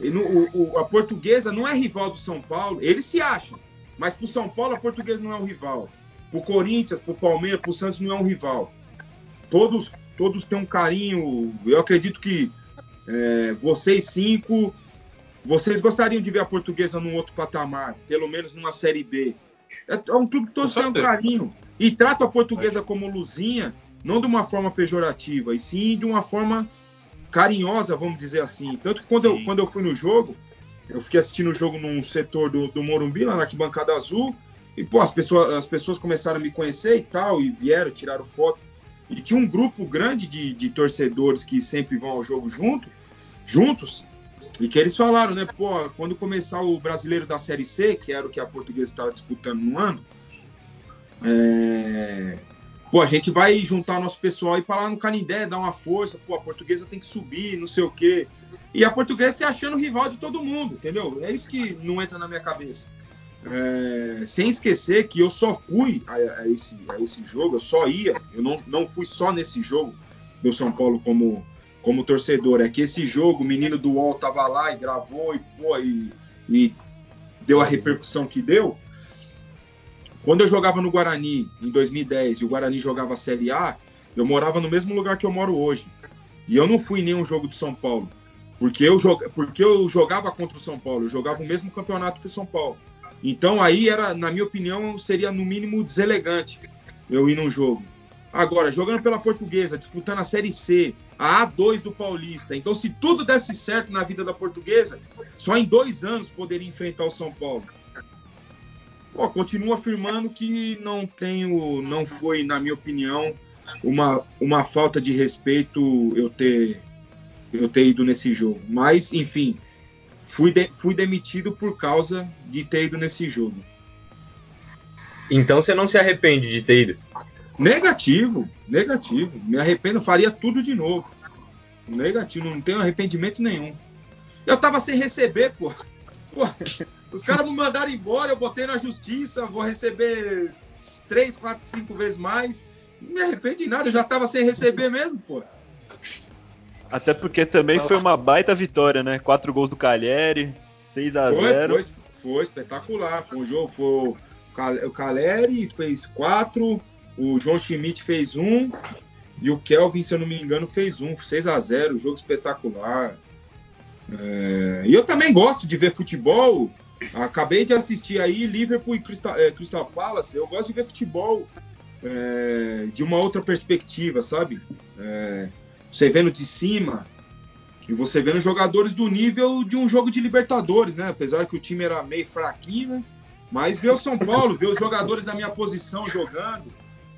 No, o, o, a portuguesa não é rival do São Paulo, eles se acham, mas para o São Paulo a portuguesa não é um rival. Para o Corinthians, para o Palmeiras, para o Santos não é um rival. Todos, todos têm um carinho. Eu acredito que é, vocês cinco, vocês gostariam de ver a portuguesa num outro patamar, pelo menos numa Série B. É, é um clube que todos têm um carinho. E trata a portuguesa como luzinha, não de uma forma pejorativa, e sim de uma forma carinhosa, vamos dizer assim. Tanto que quando eu, quando eu fui no jogo, eu fiquei assistindo o jogo num setor do, do Morumbi, lá na arquibancada azul, e pô, as pessoas, as pessoas começaram a me conhecer e tal, e vieram, tiraram foto. E tinha um grupo grande de, de torcedores que sempre vão ao jogo junto, juntos, e que eles falaram, né, pô, quando começar o brasileiro da Série C, que era o que a portuguesa estava disputando no ano, é, Pô, a gente vai juntar nosso pessoal e para lá no Canindé, dar uma força. Pô, a portuguesa tem que subir, não sei o quê. E a portuguesa se achando rival de todo mundo, entendeu? É isso que não entra na minha cabeça. É, sem esquecer que eu só fui a, a, esse, a, esse, jogo, eu só ia, eu não, não fui só nesse jogo do São Paulo como, como torcedor. É que esse jogo, o menino do UOL tava lá e gravou e, pô, e, e deu a repercussão que deu. Quando eu jogava no Guarani em 2010 e o Guarani jogava a Série A, eu morava no mesmo lugar que eu moro hoje. E eu não fui em nenhum jogo de São Paulo. Porque eu, porque eu jogava contra o São Paulo, eu jogava o mesmo campeonato que o São Paulo. Então aí era, na minha opinião, seria no mínimo deselegante eu ir num jogo. Agora, jogando pela Portuguesa, disputando a Série C, a A2 do Paulista. Então, se tudo desse certo na vida da Portuguesa, só em dois anos poderia enfrentar o São Paulo. Pô, continuo afirmando que não tenho, não foi, na minha opinião, uma, uma falta de respeito eu ter, eu ter ido nesse jogo. Mas, enfim, fui, de, fui demitido por causa de ter ido nesse jogo. Então você não se arrepende de ter ido? Negativo, negativo. Me arrependo, faria tudo de novo. Negativo, não tenho arrependimento nenhum. Eu tava sem receber, pô. pô os caras me mandaram embora, eu botei na justiça, vou receber três, quatro, cinco vezes mais. Não me arrependo de nada, eu já tava sem receber mesmo, pô. Até porque também foi uma baita vitória, né? Quatro gols do Calheri, 6 a 0 foi, foi, espetacular. Foi um jogo, foi o Caleri fez quatro, o João Schmidt fez um E o Kelvin, se eu não me engano, fez um, 6 a 0 jogo espetacular. É, e eu também gosto de ver futebol. Acabei de assistir aí Liverpool e Crystal, é, Crystal Palace. Eu gosto de ver futebol é, de uma outra perspectiva, sabe? É, você vendo de cima e você vendo jogadores do nível de um jogo de Libertadores, né? Apesar que o time era meio fraquinho, né? Mas ver o São Paulo, ver os jogadores da minha posição jogando,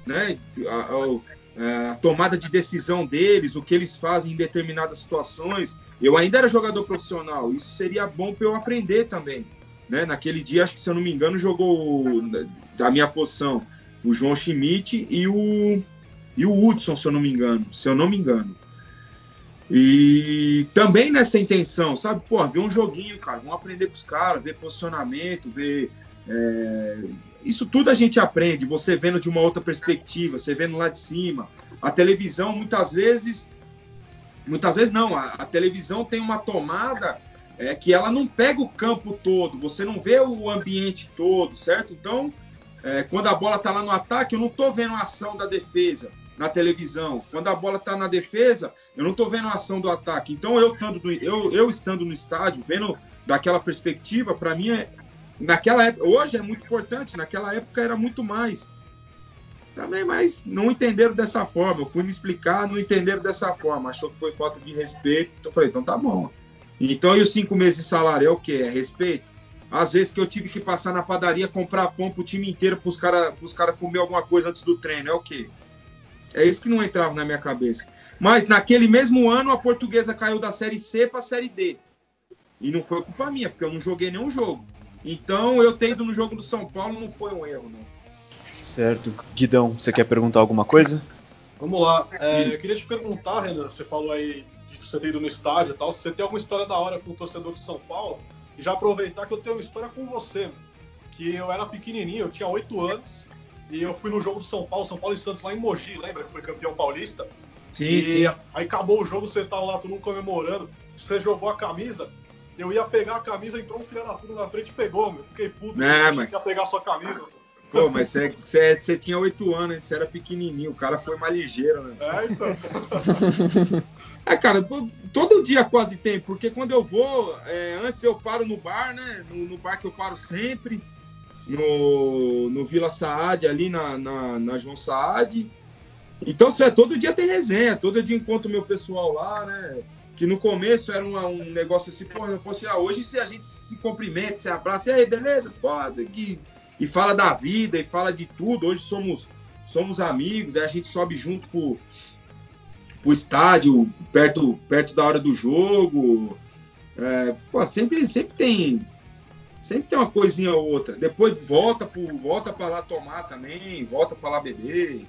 né? A, a, é, a, tomada de decisão deles, o que eles fazem em determinadas situações. Eu ainda era jogador profissional, isso seria bom para eu aprender também. Né? Naquele dia, acho que se eu não me engano, jogou da minha posição o João Schmidt e o, e o Hudson, se eu não me engano. Se eu não me engano. E também nessa intenção, sabe? Pô, ver um joguinho, cara, vamos aprender com os caras, ver posicionamento, ver é, isso tudo a gente aprende, você vendo de uma outra perspectiva, você vendo lá de cima. A televisão, muitas vezes, muitas vezes não, a, a televisão tem uma tomada é, que ela não pega o campo todo, você não vê o ambiente todo, certo? Então, é, quando a bola está lá no ataque, eu não estou vendo a ação da defesa na televisão. Quando a bola está na defesa, eu não estou vendo a ação do ataque. Então, eu estando, eu, eu estando no estádio, vendo daquela perspectiva, para mim é, Naquela época, hoje é muito importante, naquela época era muito mais. Também, mas não entenderam dessa forma. Eu fui me explicar, não entenderam dessa forma. Achou que foi falta de respeito. Então eu falei, então tá bom. Então, e os cinco meses de salário é o quê? É respeito? Às vezes que eu tive que passar na padaria, comprar pão pro time inteiro, pros caras cara comer alguma coisa antes do treino. É o quê? É isso que não entrava na minha cabeça. Mas naquele mesmo ano, a portuguesa caiu da Série C pra Série D. E não foi culpa minha, porque eu não joguei nenhum jogo. Então, eu ter ido no jogo do São Paulo não foi um erro, não. Certo. Guidão, você quer perguntar alguma coisa? Vamos lá. É, eu queria te perguntar, Renan, você falou aí de você ter ido no estádio e tal, se você tem alguma história da hora com o torcedor de São Paulo, e já aproveitar que eu tenho uma história com você, que eu era pequenininho, eu tinha 8 anos, e eu fui no jogo do São Paulo, São Paulo e Santos lá em Mogi, lembra que foi campeão paulista? Sim, e sim. Aí acabou o jogo, você tava lá todo mundo comemorando, você jogou a camisa, eu ia pegar a camisa, entrou um filho da puta na frente e pegou, meu. Fiquei puto. Não, mas... ia pegar a sua camisa. Pô, mas você tinha oito anos, você era pequenininho, o cara foi mais ligeiro, né? É, então. é, cara, todo dia quase tem, porque quando eu vou, é, antes eu paro no bar, né? No, no, bar que eu paro sempre, no, no Vila Saad, ali na, na, na João Saad. Então, é, todo dia tem resenha, todo dia encontro meu pessoal lá, né? que no começo era um, negócio assim, pô, posso ir ah, hoje se a gente se cumprimenta, se abraça, e aí, beleza? Pode, e, e fala da vida, e fala de tudo. Hoje somos, somos amigos, a gente sobe junto pro, pro estádio, perto, perto da hora do jogo. É, pô, sempre, sempre tem. Sempre tem uma coisinha ou outra. Depois volta pro, volta para lá tomar também, volta para lá beber,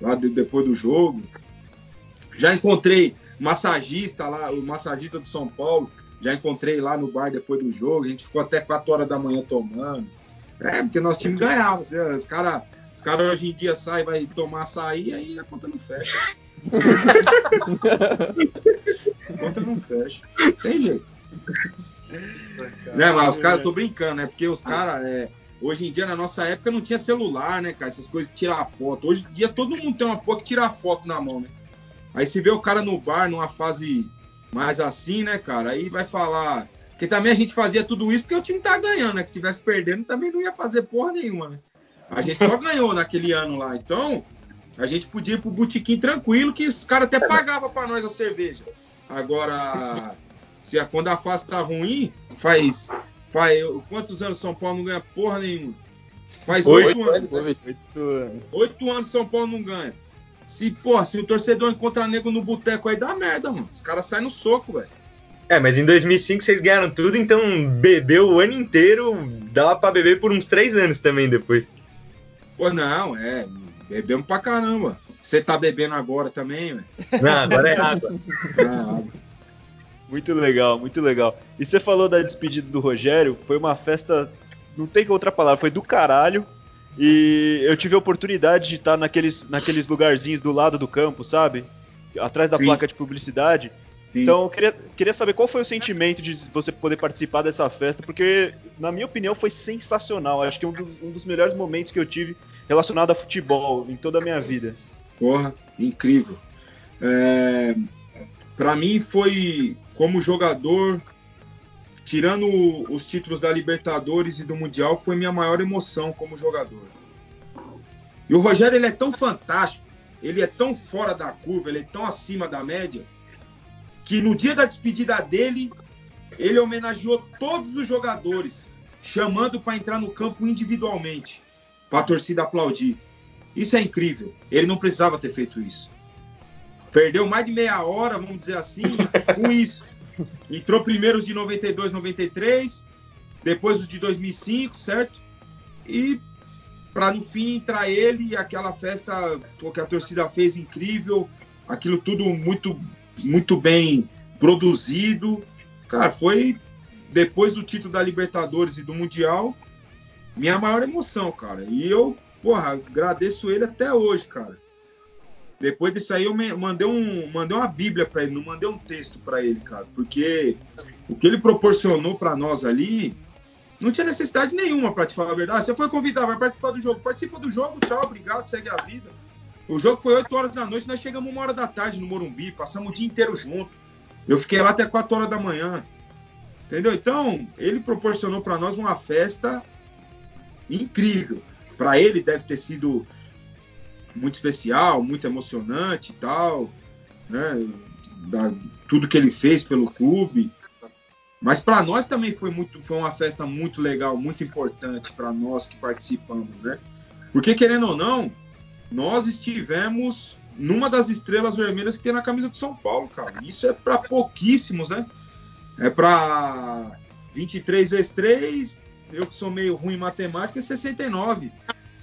lá de, depois do jogo. Já encontrei massagista lá, o massagista do São Paulo, já encontrei lá no bar depois do jogo, a gente ficou até 4 horas da manhã tomando. É, porque nosso time ganhava. Assim, os caras os cara hoje em dia saem, vai tomar açaí, aí a conta não fecha. a conta não fecha. Tem jeito. Né, mas os caras, tô brincando, né? Porque os caras, é, hoje em dia, na nossa época, não tinha celular, né, cara? Essas coisas de tirar foto. Hoje em dia, todo mundo tem uma porra que tirar foto na mão, né? Aí se vê o cara no bar numa fase mais assim, né, cara? Aí vai falar. Porque também a gente fazia tudo isso porque o time tá ganhando, né? Que se estivesse perdendo também não ia fazer porra nenhuma, né? A gente só ganhou naquele ano lá. Então, a gente podia ir pro botequim tranquilo que os caras até pagavam para nós a cerveja. Agora, se a, quando a fase tá ruim, faz. faz quantos anos São Paulo não ganha porra nenhuma? Faz oito anos. Oito anos. Oito anos São Paulo não ganha. Se, pô, se o torcedor encontra nego no boteco aí, dá merda, mano. Os caras saem no soco, velho. É, mas em 2005 vocês ganharam tudo, então bebeu o ano inteiro, dava pra beber por uns três anos também depois. Pô, não, é, bebemos pra caramba. Você tá bebendo agora também, velho? Não, agora é água. é água. Muito legal, muito legal. E você falou da despedida do Rogério, foi uma festa, não tem outra palavra, foi do caralho. E eu tive a oportunidade de estar naqueles, naqueles lugarzinhos do lado do campo, sabe? Atrás da Sim. placa de publicidade. Sim. Então eu queria, queria saber qual foi o sentimento de você poder participar dessa festa, porque, na minha opinião, foi sensacional. Acho que é um, do, um dos melhores momentos que eu tive relacionado a futebol em toda a minha vida. Porra, incrível. É, para mim foi como jogador, tirando os títulos da Libertadores e do Mundial, foi minha maior emoção como jogador. E o Rogério ele é tão fantástico, ele é tão fora da curva, ele é tão acima da média, que no dia da despedida dele, ele homenageou todos os jogadores, chamando para entrar no campo individualmente, para a torcida aplaudir. Isso é incrível. Ele não precisava ter feito isso. Perdeu mais de meia hora, vamos dizer assim, com isso. Entrou primeiro os de 92, 93, depois os de 2005, certo? E para no fim entrar ele e aquela festa que a torcida fez incrível, aquilo tudo muito muito bem produzido. Cara, foi depois do título da Libertadores e do Mundial, minha maior emoção, cara. E eu, porra, agradeço ele até hoje, cara. Depois disso aí eu mandei, um, mandei uma bíblia para ele, não mandei um texto para ele, cara, porque o que ele proporcionou para nós ali não tinha necessidade nenhuma, para te falar a verdade. Você foi convidado, vai participar do jogo, participa do jogo, tchau, obrigado, segue a vida. O jogo foi 8 horas da noite, nós chegamos uma hora da tarde no Morumbi, passamos o dia inteiro junto. Eu fiquei lá até 4 horas da manhã. Entendeu? Então, ele proporcionou para nós uma festa incrível. Para ele deve ter sido muito especial, muito emocionante e tal, né? Da, tudo que ele fez pelo clube. Mas para nós também foi muito, foi uma festa muito legal, muito importante para nós que participamos, né? Porque querendo ou não, nós estivemos numa das estrelas vermelhas que tem na camisa de São Paulo, cara. Isso é para pouquíssimos, né? É para 23 vezes 3, eu que sou meio ruim em matemática, é 69.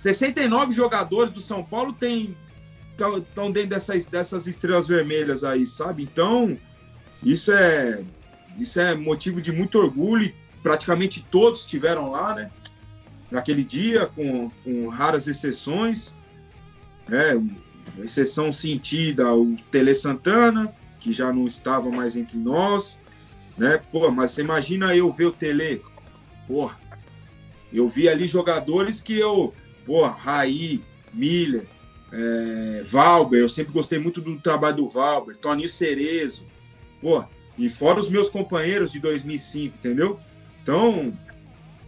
69 jogadores do São Paulo tem estão dentro dessas, dessas estrelas vermelhas aí, sabe? Então, isso é isso é motivo de muito orgulho. Praticamente todos estiveram lá, né? Naquele dia, com, com raras exceções né? Exceção sentida o Tele Santana, que já não estava mais entre nós, né? Pô, mas você imagina eu ver o Tele, porra, eu vi ali jogadores que eu, pô, Raí, Miller, é, Valber, eu sempre gostei muito do trabalho do Valber, Toninho Cerezo, pô, e fora os meus companheiros de 2005, entendeu? Então,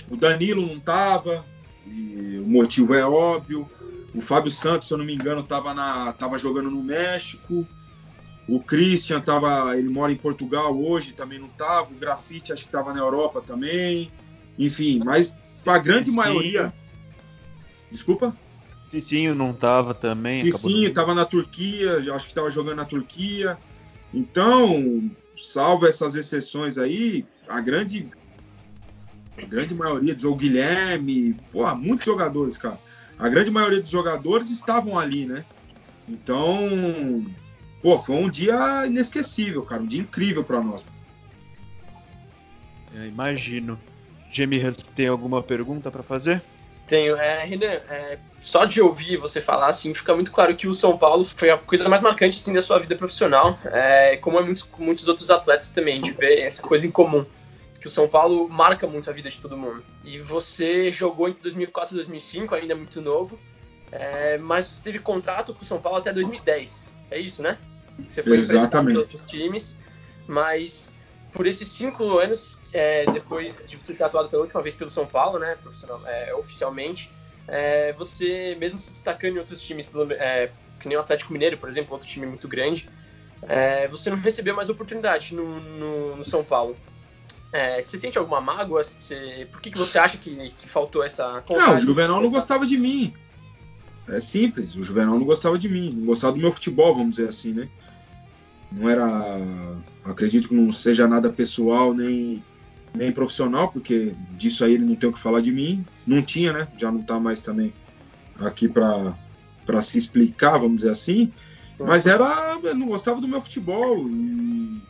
o Danilo não tava, o motivo é óbvio, o Fábio Santos, se eu não me engano, estava tava jogando no México. O Christian tava, ele mora em Portugal hoje, também não estava. O Grafite acho que estava na Europa também. Enfim, mas a grande Cicinho. maioria. Desculpa? Cicinho não estava também. Cicinho estava na Turquia, acho que estava jogando na Turquia. Então, salvo essas exceções aí, a grande a grande maioria, o Guilherme, pô, muitos jogadores, cara a grande maioria dos jogadores estavam ali, né? Então, pô, foi um dia inesquecível, cara, um dia incrível para nós. É, imagino. Jamie tem alguma pergunta para fazer? Tenho. É, Renan, é, só de ouvir você falar, assim, fica muito claro que o São Paulo foi a coisa mais marcante assim, da sua vida profissional, é, como é muitos, muitos outros atletas também, de ver essa coisa em comum que o São Paulo marca muito a vida de todo mundo. E você jogou entre 2004 e 2005, ainda muito novo, é, mas você teve contrato com o São Paulo até 2010. É isso, né? Você foi emprestado para outros times, mas por esses cinco anos, é, depois de você ter atuado pela última vez pelo São Paulo, né, profissional, é, oficialmente, é, você, mesmo se destacando em outros times, é, que nem o Atlético Mineiro, por exemplo, outro time muito grande, é, você não recebeu mais oportunidade no, no, no São Paulo. É, você sente alguma mágoa? Você... Por que, que você acha que, que faltou essa Não, o Juvenal não gostava de mim. É simples, o Juvenal não gostava de mim, não gostava do meu futebol, vamos dizer assim, né? Não era. Acredito que não seja nada pessoal nem, nem profissional, porque disso aí ele não tem o que falar de mim. Não tinha, né? Já não tá mais também aqui para se explicar, vamos dizer assim. Mas era. Eu não gostava do meu futebol. E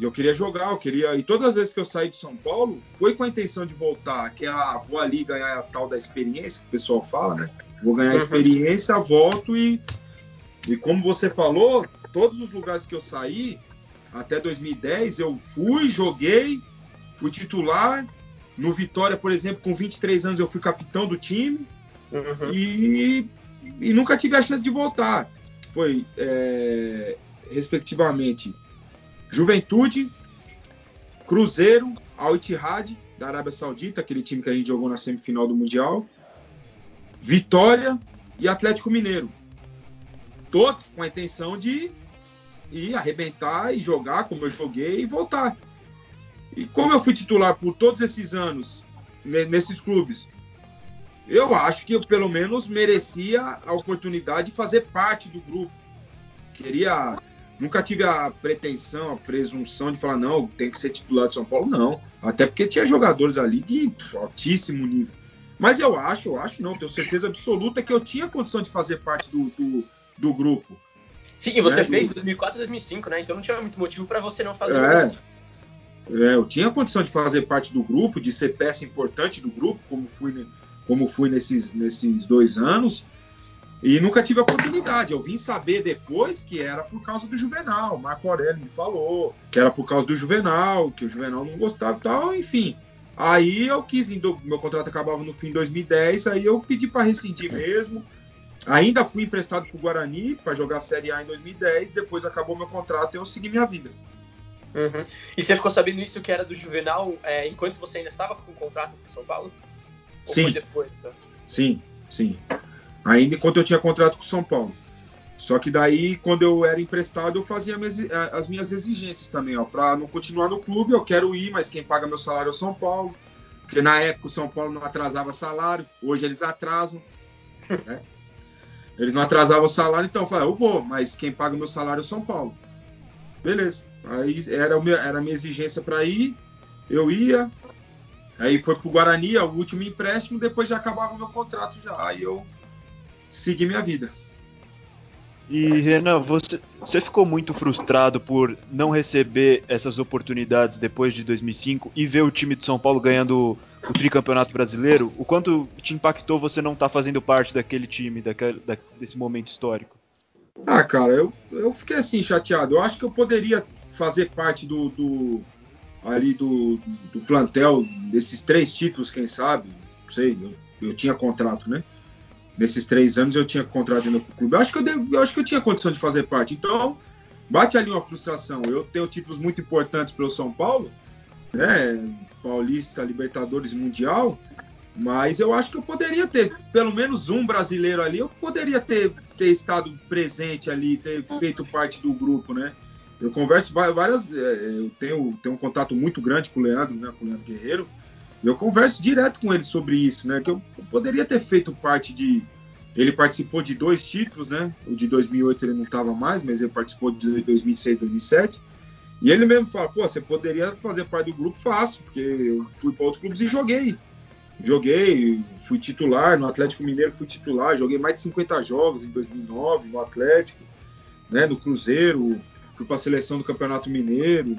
e eu queria jogar, eu queria. E todas as vezes que eu saí de São Paulo, foi com a intenção de voltar, que é a vou ali ganhar a tal da experiência, que o pessoal fala, né? Vou ganhar a uhum. experiência, volto e. E como você falou, todos os lugares que eu saí, até 2010, eu fui, joguei, fui titular. No Vitória, por exemplo, com 23 anos, eu fui capitão do time. Uhum. E, e nunca tive a chance de voltar. foi, é, respectivamente, Juventude, Cruzeiro, Al Ittihad da Arábia Saudita, aquele time que a gente jogou na semifinal do Mundial, Vitória e Atlético Mineiro. Todos com a intenção de ir arrebentar e jogar como eu joguei e voltar. E como eu fui titular por todos esses anos nesses clubes, eu acho que eu pelo menos merecia a oportunidade de fazer parte do grupo. Queria. Nunca tive a pretensão, a presunção de falar, não, tem que ser titular de São Paulo, não. Até porque tinha jogadores ali de altíssimo nível. Mas eu acho, eu acho não, tenho certeza absoluta que eu tinha condição de fazer parte do, do, do grupo. Sim, e você né? fez 2004 e 2005, né? Então não tinha muito motivo para você não fazer é, isso. É, eu tinha condição de fazer parte do grupo, de ser peça importante do grupo, como fui, como fui nesses, nesses dois anos. E nunca tive a oportunidade. Eu vim saber depois que era por causa do Juvenal. O Marco Aurélio me falou que era por causa do Juvenal, que o Juvenal não gostava e tal, enfim. Aí eu quis, meu contrato acabava no fim de 2010, aí eu pedi para rescindir mesmo. Ainda fui emprestado para o Guarani para jogar a Série A em 2010, depois acabou meu contrato e eu segui minha vida. Uhum. E você ficou sabendo isso que era do Juvenal é, enquanto você ainda estava com o contrato com São Paulo? Ou sim. Depois, tá? Sim, sim. Ainda enquanto eu tinha contrato com São Paulo. Só que daí, quando eu era emprestado, eu fazia as minhas exigências também, ó. Para não continuar no clube, eu quero ir, mas quem paga meu salário é o São Paulo. Porque na época o São Paulo não atrasava salário, hoje eles atrasam. Né? Eles não atrasavam o salário, então eu falei, eu vou, mas quem paga meu salário é o São Paulo. Beleza. Aí era, o meu, era a minha exigência para ir, eu ia. Aí foi pro Guarani, é o último empréstimo, depois já acabava o meu contrato já. Aí eu segui minha vida. E Renan, você, você ficou muito frustrado por não receber essas oportunidades depois de 2005 e ver o time de São Paulo ganhando o tricampeonato brasileiro? O quanto te impactou você não estar tá fazendo parte daquele time, daquele, da, desse momento histórico? Ah, cara, eu, eu fiquei assim chateado. Eu acho que eu poderia fazer parte do, do ali do, do plantel desses três títulos, quem sabe? Não sei, eu, eu tinha contrato, né? nesses três anos eu tinha contrato do clube. Eu acho que eu, devo, eu acho que eu tinha condição de fazer parte. Então, bate ali uma frustração. Eu tenho títulos muito importantes pelo São Paulo, né? Paulista, Libertadores, Mundial. Mas eu acho que eu poderia ter pelo menos um brasileiro ali. Eu poderia ter, ter estado presente ali, ter feito parte do grupo, né? Eu converso várias. É, eu tenho, tenho um contato muito grande com o Leandro, né? Com o Leandro Guerreiro. Eu converso direto com ele sobre isso, né? Que eu poderia ter feito parte de. Ele participou de dois títulos, né? O de 2008 ele não estava mais, mas ele participou de 2006, 2007. E ele mesmo fala: pô, você poderia fazer parte do grupo fácil, porque eu fui para outros clubes e joguei. Joguei, fui titular no Atlético Mineiro, fui titular, joguei mais de 50 jogos em 2009 no Atlético, né? No Cruzeiro, fui para a seleção do Campeonato Mineiro.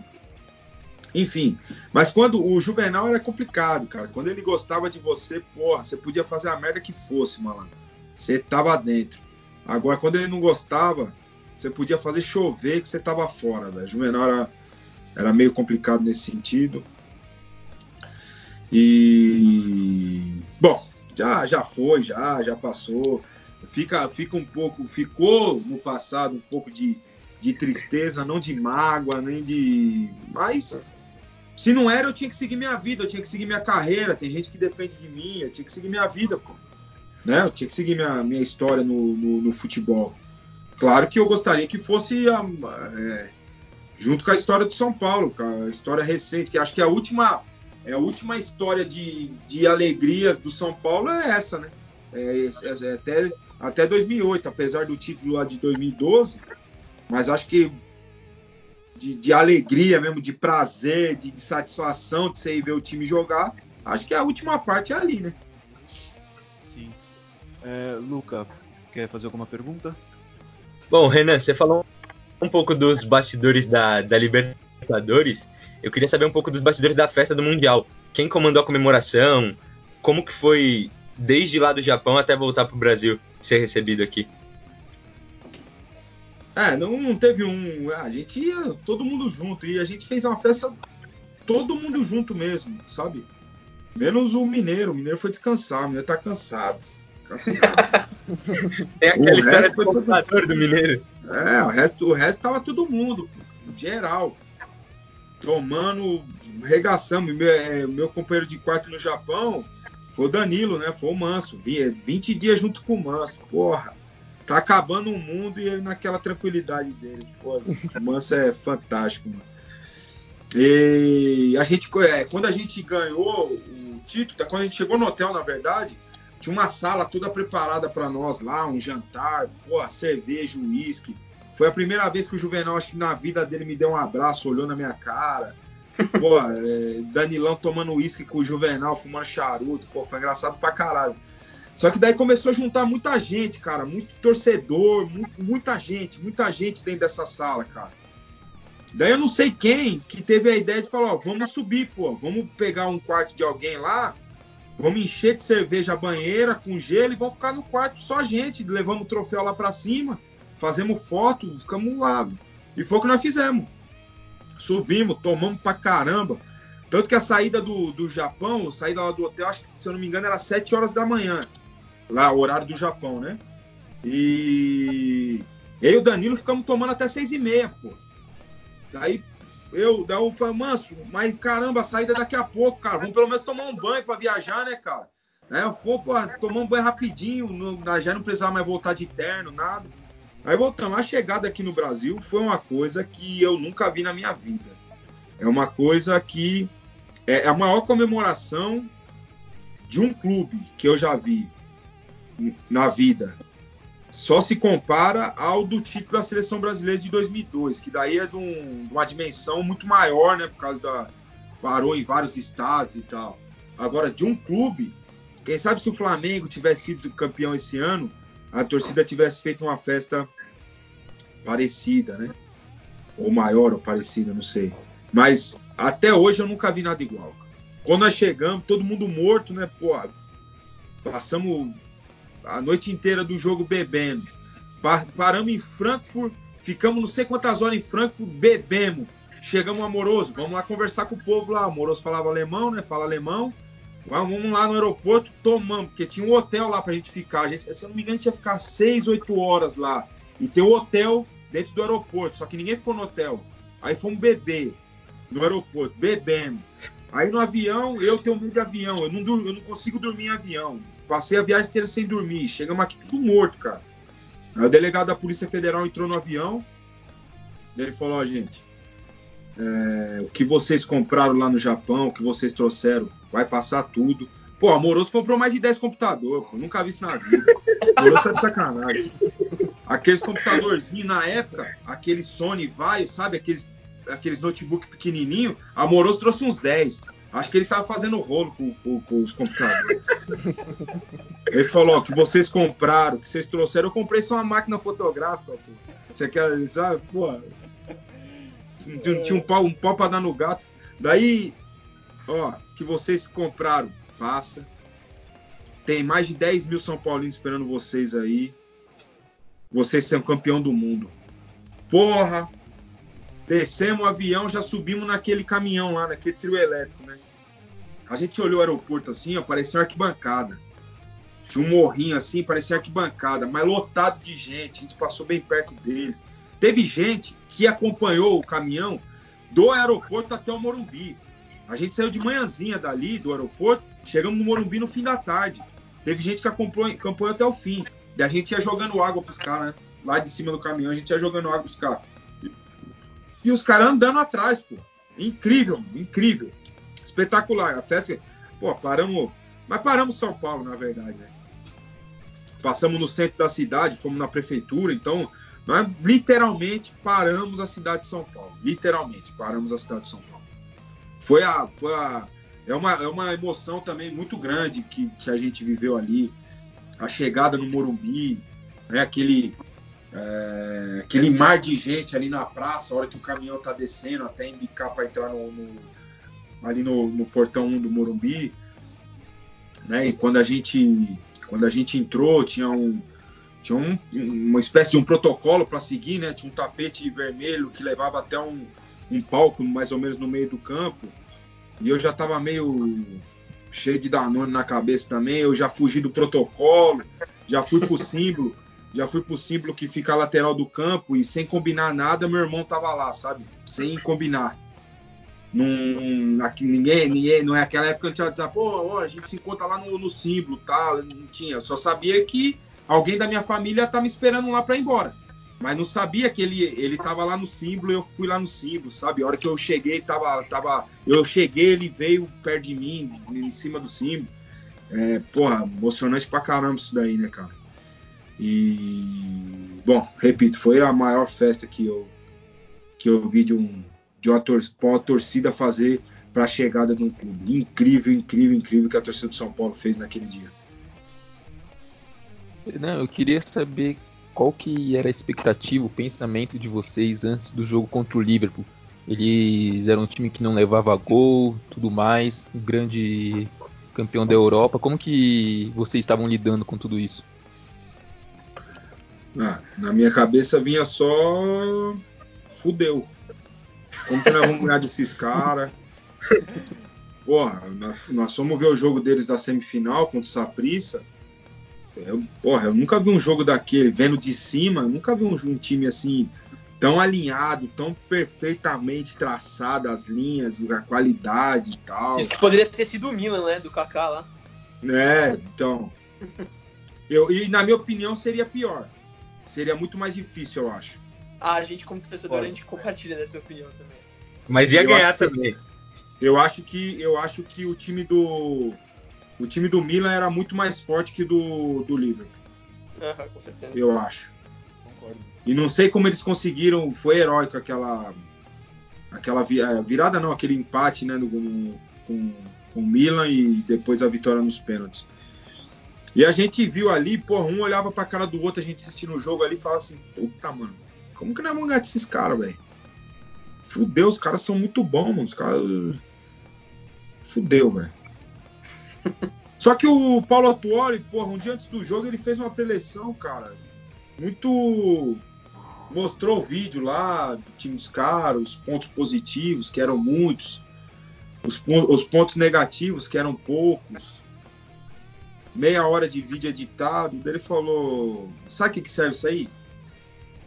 Enfim, mas quando o Juvenal era complicado, cara. Quando ele gostava de você, porra, você podia fazer a merda que fosse, malandro. Você tava dentro. Agora, quando ele não gostava, você podia fazer chover que você tava fora, velho. Juvenal era, era meio complicado nesse sentido. E bom, já já foi, já já passou. Fica fica um pouco, ficou no passado um pouco de, de tristeza, não de mágoa, nem de, mas se não era, eu tinha que seguir minha vida, eu tinha que seguir minha carreira. Tem gente que depende de mim, eu tinha que seguir minha vida, pô. Né? Eu tinha que seguir minha, minha história no, no, no futebol. Claro que eu gostaria que fosse a, é, junto com a história do São Paulo, a história recente, que acho que a última, é a última história de, de alegrias do São Paulo é essa, né? É, é, é até, até 2008, apesar do título lá de 2012, mas acho que de, de alegria mesmo, de prazer, de, de, satisfação de você ir ver o time jogar, acho que a última parte é ali, né? Sim. É, Luca, quer fazer alguma pergunta? Bom, Renan, você falou um pouco dos bastidores da, da Libertadores. Eu queria saber um pouco dos bastidores da festa do Mundial. Quem comandou a comemoração? Como que foi desde lá do Japão até voltar para o Brasil ser recebido aqui? É, não, não teve um. A gente ia todo mundo junto e a gente fez uma festa todo mundo junto mesmo, sabe? Menos o Mineiro. O Mineiro foi descansar, o Mineiro tá cansado. Cansado. Tem aquela O história do computador do Mineiro. É, o resto, o resto tava todo mundo, geral. Tomando, regaçamos. Meu, é, meu companheiro de quarto no Japão foi o Danilo, né? Foi o Manso. Vi- 20 dias junto com o Manso. Porra, tá acabando o mundo e ele naquela tranquilidade dele. Pô, o Manso é fantástico, mano. E a gente, é, quando a gente ganhou o título, quando a gente chegou no hotel, na verdade, tinha uma sala toda preparada para nós lá, um jantar, porra, cerveja, uísque. Foi a primeira vez que o Juvenal, acho que na vida dele, me deu um abraço, olhou na minha cara. Pô, é, Danilão tomando uísque com o Juvenal, fumando charuto. Pô, foi engraçado pra caralho. Só que daí começou a juntar muita gente, cara. Muito torcedor, mu- muita gente, muita gente dentro dessa sala, cara. Daí eu não sei quem que teve a ideia de falar, ó, vamos subir, pô. Vamos pegar um quarto de alguém lá, vamos encher de cerveja a banheira com gelo e vamos ficar no quarto só a gente. Levamos o troféu lá pra cima, fazemos foto, ficamos lá. E foi o que nós fizemos. Subimos, tomamos pra caramba. Tanto que a saída do, do Japão, a saída lá do hotel, acho que, se eu não me engano, era 7 horas da manhã. Lá, o horário do Japão, né? E eu e o Danilo ficamos tomando até 6 e meia, pô. Daí eu, daí eu falei, manso, mas caramba, a saída é daqui a pouco, cara. Vamos pelo menos tomar um banho pra viajar, né, cara? Aí eu fui, pô, tomar um banho rapidinho, não- já não precisava mais voltar de terno, nada. Aí voltamos. A chegada aqui no Brasil foi uma coisa que eu nunca vi na minha vida. É uma coisa que é a maior comemoração de um clube que eu já vi na vida. Só se compara ao do título da seleção brasileira de 2002, que daí é de, um- de uma dimensão muito maior, né? Por causa da. Parou em vários estados e tal. Agora, de um clube, quem sabe se o Flamengo tivesse sido campeão esse ano, a torcida tivesse feito uma festa parecida, né? Ou maior ou parecida, não sei. Mas até hoje eu nunca vi nada igual. Quando nós chegamos, todo mundo morto, né? Pô, passamos a noite inteira do jogo bebendo. Pa- Paramos em Frankfurt, ficamos não sei quantas horas em Frankfurt, bebemos. Chegamos amoroso, vamos lá conversar com o povo lá. Amoroso falava alemão, né? Fala alemão. Vamos lá no aeroporto, tomamos, porque tinha um hotel lá pra gente ficar. A gente, se eu não me engano, a gente ia ficar 6, 8 horas lá. E tem um hotel dentro do aeroporto, só que ninguém ficou no hotel. Aí fomos beber no aeroporto, bebemos. Aí no avião, eu tenho medo de avião, eu não, eu não consigo dormir em avião. Passei a viagem inteira sem dormir. Chegamos aqui tudo morto, cara. Aí o delegado da Polícia Federal entrou no avião. Ele falou, ó, gente, é, o que vocês compraram lá no Japão, o que vocês trouxeram, vai passar tudo. Pô, a Moroso comprou mais de 10 computadores, pô. Nunca vi isso na vida. Moroso tá de sacanagem. Aqueles computadorzinhos na época, aquele Sony vai, sabe? Aqueles, aqueles notebook pequenininho, a Moroso trouxe uns 10. Acho que ele tava fazendo rolo com, com- com os computadores. Ele falou, ó, que vocês compraram, que vocês trouxeram, eu comprei só uma máquina fotográfica, pô. Você quer, sabe, pô. Tinha, tinha um pau, um pau pra dar no gato. Daí, ó, que vocês compraram, passa. Tem mais de 10 mil São Paulinos esperando vocês aí. Vocês são campeão do mundo. Porra! Descemos o avião, já subimos naquele caminhão lá, naquele trio elétrico, né? A gente olhou o aeroporto assim, ó, parecia uma arquibancada. Tinha um morrinho assim, parecia arquibancada, mas lotado de gente. A gente passou bem perto deles. Teve gente que acompanhou o caminhão do aeroporto até o Morumbi. A gente saiu de manhãzinha dali, do aeroporto, chegamos no Morumbi no fim da tarde. Teve gente que acompanhou, acompanhou até o fim. E a gente ia jogando água pros caras, né? Lá de cima do caminhão, a gente ia jogando água pros caras. E os caras andando atrás, pô. Incrível, incrível. Espetacular. A festa, pô, paramos. Mas paramos São Paulo, na verdade, né? Passamos no centro da cidade, fomos na prefeitura, então nós literalmente paramos a cidade de São Paulo. Literalmente, paramos a cidade de São Paulo. Foi a. Foi a é, uma, é uma emoção também muito grande que, que a gente viveu ali. A chegada no Morumbi, né, aquele, é, aquele mar de gente ali na praça, a hora que o caminhão tá descendo até indicar para entrar no, no- ali no, no portão 1 do Morumbi. Né, e quando a gente quando a gente entrou, tinha um tinha um- uma espécie de um protocolo para seguir, né? Tinha um tapete vermelho que levava até um, um palco mais ou menos no meio do campo. E eu já estava meio cheio de Danone na cabeça também. Eu já fugi do protocolo. já fui pro símbolo, já fui pro símbolo que fica a lateral do campo e sem combinar nada, meu irmão tava lá, sabe? Sem combinar. Num, aqui, ninguém, ninguém, não é aquela época que a gente dizer, pô, a gente se encontra lá no, no símbolo, tá? Não tinha, só sabia que alguém da minha família tá me esperando lá para ir embora. Mas não sabia que ele, ele tava lá no símbolo, eu fui lá no símbolo, sabe? A hora que eu cheguei, tava, tava, eu cheguei, ele veio perto de mim, em cima do símbolo. É, porra, emocionante pra caramba isso daí, né, cara? E, bom, repito, foi a maior festa que eu, que eu vi de, um, de uma, tor uma torcida fazer para a chegada de um clube. Incrível, incrível, incrível que a torcida do São Paulo fez naquele dia. Não, eu queria saber qual que era a expectativa, o pensamento de vocês antes do jogo contra o Liverpool. Eles eram um time que não levava gol, tudo mais, um grande campeão da Europa. Como que vocês estavam lidando com tudo isso? Ah, na minha cabeça vinha só fudeu. Como que nós vamos ganhar desses caras? Porra, nós, nós fomos ver o jogo deles da semifinal contra o Saprissa. Eu, porra, eu nunca vi um jogo daquele, vendo de cima, nunca vi um, um, time assim tão alinhado, tão perfeitamente traçado as linhas, a qualidade e tal. Isso poderia ter sido o Milan, né, do Kaká lá. É, então. eu, e na minha opinião seria pior. Seria muito mais difícil, eu acho. Ah, a gente como torcedor, a gente compartilha dessa opinião também. Mas ia eu ganhar também. Eu acho que eu acho que o time do o time do Milan era muito mais forte que do, do Liverpool. Uhum, com certeza. Eu acho. Concordo. E não sei como eles conseguiram, foi heróico aquela aquela é, virada não, aquele empate, né, no, no, com, com o Milan e depois a vitória nos pênaltis. E a gente viu ali, porra, um olhava pra cara do outro, a gente assistindo o jogo ali e falava assim, puta, mano, como que nós vamos ganhar desses caras, velho? Fudeu, os caras são muito bons, mano. Os caras. Fudeu, velho. Só que o Paulo Atuori, porra, um dia antes do jogo, ele fez uma preleção, cara. Muito. Mostrou o vídeo lá do time dos caras, os pontos positivos, que eram muitos, os, os pontos negativos, que eram poucos. Meia hora de vídeo editado. Ele falou: Sabe o que serve isso aí?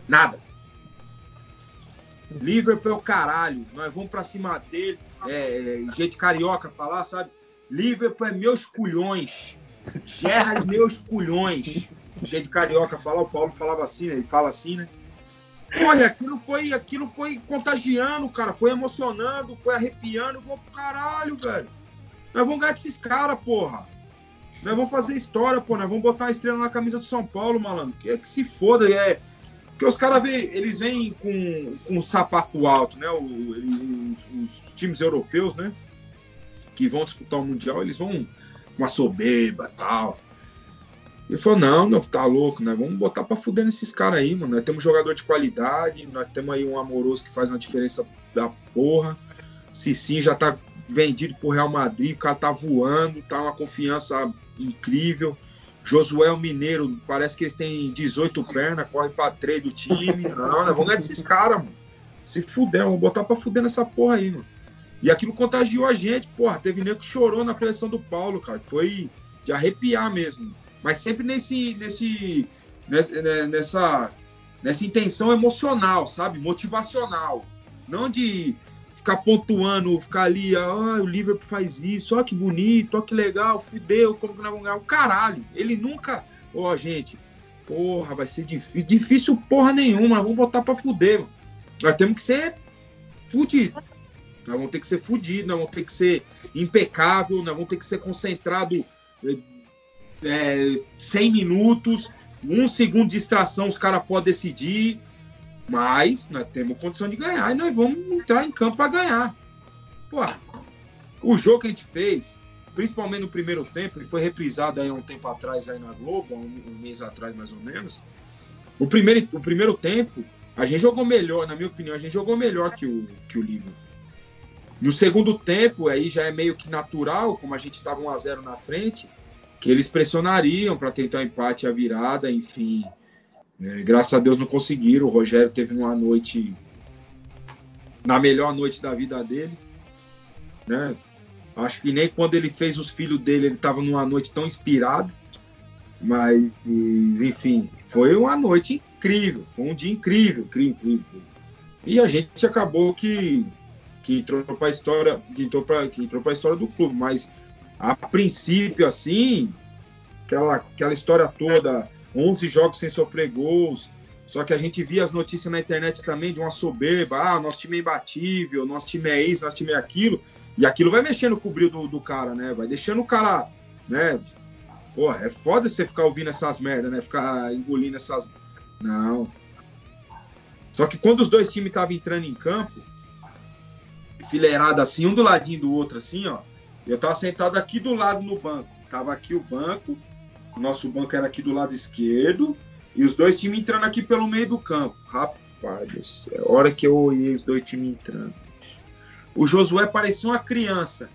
Nada. Liverpool é o caralho. Nós vamos pra cima dele. É, é gente carioca falar, sabe? Liverpool é meus culhões. Gerra meus culhões. Gente carioca falar, o Paulo falava assim, né? Ele fala assim, né? Porra, aquilo foi, aquilo foi contagiando, cara. Foi emocionando, foi arrepiando. Vou pro caralho, velho. Nós vamos ganhar desses caras, porra. Nós vamos fazer história, pô. Nós vamos botar a estrela na camisa do São Paulo, malandro. Que, que se foda. É, porque os caras eles vêm com, com sapato alto, né? O, os, times europeus, né? Que vão disputar o Mundial, eles vão com uma soberba tal. Ele falou, não, não, tá louco, né? Vamos botar pra fuder nesses caras aí, mano. Nós temos jogador de qualidade, nós temos aí um amoroso que faz uma diferença da porra. Cicinho já tá vendido pro Real Madrid, o cara tá voando, tá uma confiança incrível. Josué o Mineiro, parece que eles têm 18 pernas, corre pra três do time. Não, nós vamos ganhar desses caras, mano. Se fuder, vamos botar pra fuder nessa porra aí, mano. E aquilo contagiou a gente, porra. Teve nego que chorou na preleção do Paulo, cara. Foi de arrepiar mesmo. Mas sempre nesse, nesse, nessa, nessa, nessa intenção emocional, sabe? Motivacional. Não de ficar pontuando, ficar ali, ah, o Liverpool faz isso, ó que bonito, ó que legal, fudeu, como que nós vamos ganhar? O caralho, ele nunca, ó gente, porra, vai ser difícil, difícil porra nenhuma, vamos botar pra fuder, mano. nós temos que ser fudido, nós vamos ter que ser fudido, nós vamos ter que ser impecável, nós vamos ter que ser concentrado é, 100 minutos, um segundo de distração os caras podem decidir, mas nós temos condição de ganhar e nós vamos entrar em campo para ganhar. Pô, o jogo que a gente fez, principalmente no primeiro tempo, ele foi reprisado aí há um tempo atrás aí na Globo, um, um mês atrás mais ou menos. O primeiro, o primeiro tempo, a gente jogou melhor, na minha opinião, a gente jogou melhor que o, que o Liverpool. No segundo tempo, aí já é meio que natural, como a gente estava 1 a 0 na frente, que eles pressionariam para tentar o empate a virada, enfim. É, graças a Deus não conseguiram. O Rogério teve uma noite, na melhor noite da vida dele. Né? Acho que nem quando ele fez os filhos dele ele estava numa noite tão inspirado. Mas, enfim, foi uma noite incrível, foi um dia incrível, incrível, incrível. E a gente acabou que, que entrou para a história, que entrou para a história do clube, mas a princípio assim, aquela aquela história toda, 11 jogos sem sofrer gols, só que a gente via as notícias na internet também de uma soberba, ah, nosso time é imbatível, nosso time é isso, nosso time é aquilo, e aquilo vai mexendo com o brilho do, do cara, né? Vai deixando o cara, né? Porra, é foda você ficar ouvindo essas merdas, né? Ficar engolindo essas. Não. Só que quando os dois times estavam entrando em campo, fileirado assim, um do ladinho do outro, assim, ó. Eu tava sentado aqui do lado no banco. Tava aqui o banco, o nosso banco era aqui do lado esquerdo, e os dois times entrando aqui pelo meio do campo. Rapaz do céu, hora que eu olhei os dois times entrando. O Josué parecia uma criança.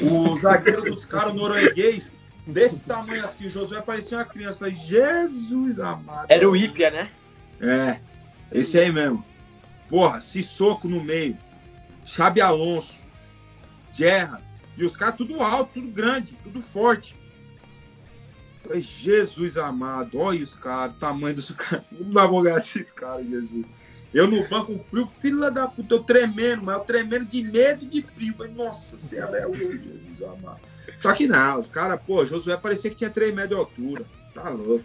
O zagueiro dos caras, norueguês, desse tamanho assim, o Josué parecia uma criança. Falei, Jesus amado. Era o Ípia, né? É, esse aí mesmo. Porra, Sissoko no meio. Xabi Alonso. Gerra. E os caras tudo alto, tudo grande, tudo forte. Jesus amado, olha os caras, o tamanho dos caras. Não dá vontade desses caras, Jesus. Eu no banco frio, filha da puta, eu tremendo, mas eu tremendo de medo de frio. Falei, nossa senhora, é hoje, Jesus amado. Só que não, os caras, pô, Josué parecia que tinha 3 metros de altura. Tá louco.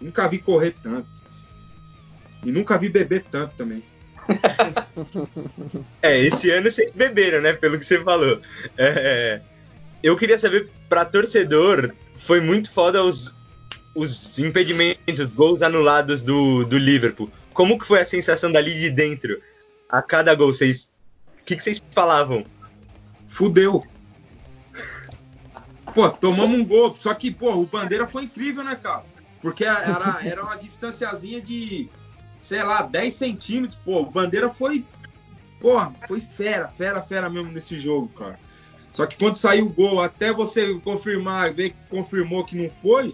Nunca vi correr tanto. E nunca vi beber tanto também. é, esse ano vocês beberam, né? Pelo que você falou. É, eu queria saber, pra torcedor, foi muito foda os, os impedimentos, os gols anulados do, do Liverpool. Como que foi a sensação dali de dentro? A cada gol, vocês. O que, que vocês falavam? Fudeu. Pô, tomamos um gol. Só que, pô, o Bandeira foi incrível, né, cara? Porque era, era uma distanciazinha de, sei lá, 10 centímetros. Pô, o Bandeira foi. Porra, foi fera, fera, fera mesmo nesse jogo, cara. Só que quando saiu o gol, até você confirmar, ver que confirmou que não foi,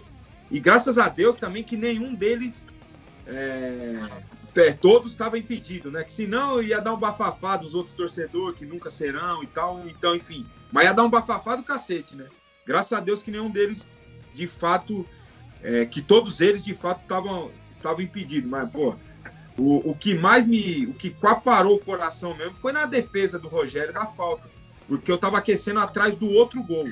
e graças a Deus também que nenhum deles é, é, todos estavam impedidos, né? Que senão ia dar um bafafá dos outros torcedores que nunca serão e tal. Então, enfim. Mas ia dar um bafafá do cacete, né? Graças a Deus que nenhum deles, de fato, é, que todos eles de fato estavam estavam impedidos. Mas, pô, o, o que mais me. O que parou o coração mesmo foi na defesa do Rogério da falta. Porque eu tava aquecendo atrás do outro gol.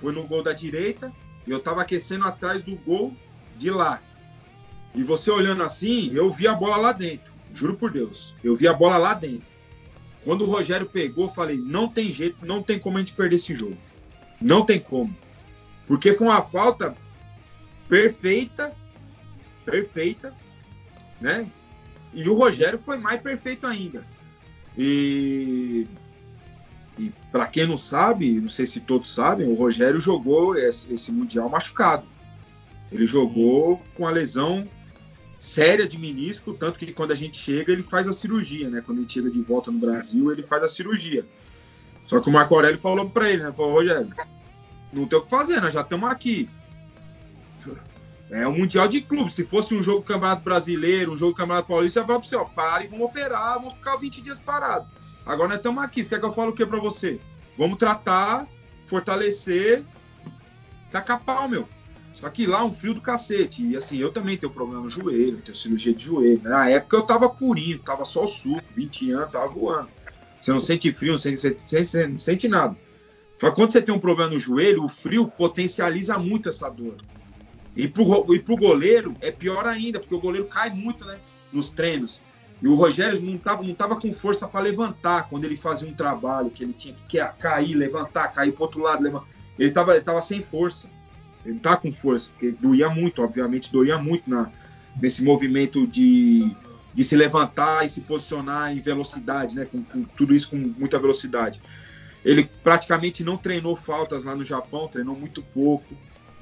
Foi no gol da direita e eu tava aquecendo atrás do gol de lá. E você olhando assim, eu vi a bola lá dentro. Juro por Deus. Eu vi a bola lá dentro. Quando o Rogério pegou, falei: não tem jeito, não tem como a gente perder esse jogo. Não tem como. Porque foi uma falta perfeita, perfeita, né? E o Rogério foi mais perfeito ainda. E, e para quem não sabe, não sei se todos sabem, o Rogério jogou esse, esse Mundial machucado. Ele jogou com a lesão séria de menisco, tanto que quando a gente chega, ele faz a cirurgia, né? Quando ele chega de volta no Brasil, ele faz a cirurgia. Só que o Marco Aurélio falou para ele, né? Falou, Rogério, não tem o que fazer, nós já estamos aqui. É um Mundial de clube. Se fosse um jogo do Campeonato Brasileiro, um jogo do Campeonato Paulista, ia falar você, ó, para e vamos operar, vamos ficar 20 dias parados. Agora nós estamos aqui. Você quer que eu fale o que para você? Vamos tratar, fortalecer, tacar pau, meu. Só que lá um frio do cacete. E assim, eu também tenho problema no joelho, tenho cirurgia de joelho. Na época eu tava purinho, tava só o suco, 20 anos, tava voando. Você não sente frio, não sente, você não sente nada. Só que quando você tem um problema no joelho, o frio potencializa muito essa dor. E pro, e pro goleiro é pior ainda, porque o goleiro cai muito, né? Nos treinos. E o Rogério não tava, não tava com força para levantar quando ele fazia um trabalho que ele tinha que cair, levantar, cair pro outro lado. Levantar. Ele tava, ele tava sem força. Ele tá com força, porque doía muito, obviamente, doía muito na, nesse movimento de, de se levantar e se posicionar em velocidade, né? Com, com, tudo isso com muita velocidade. Ele praticamente não treinou faltas lá no Japão, treinou muito pouco,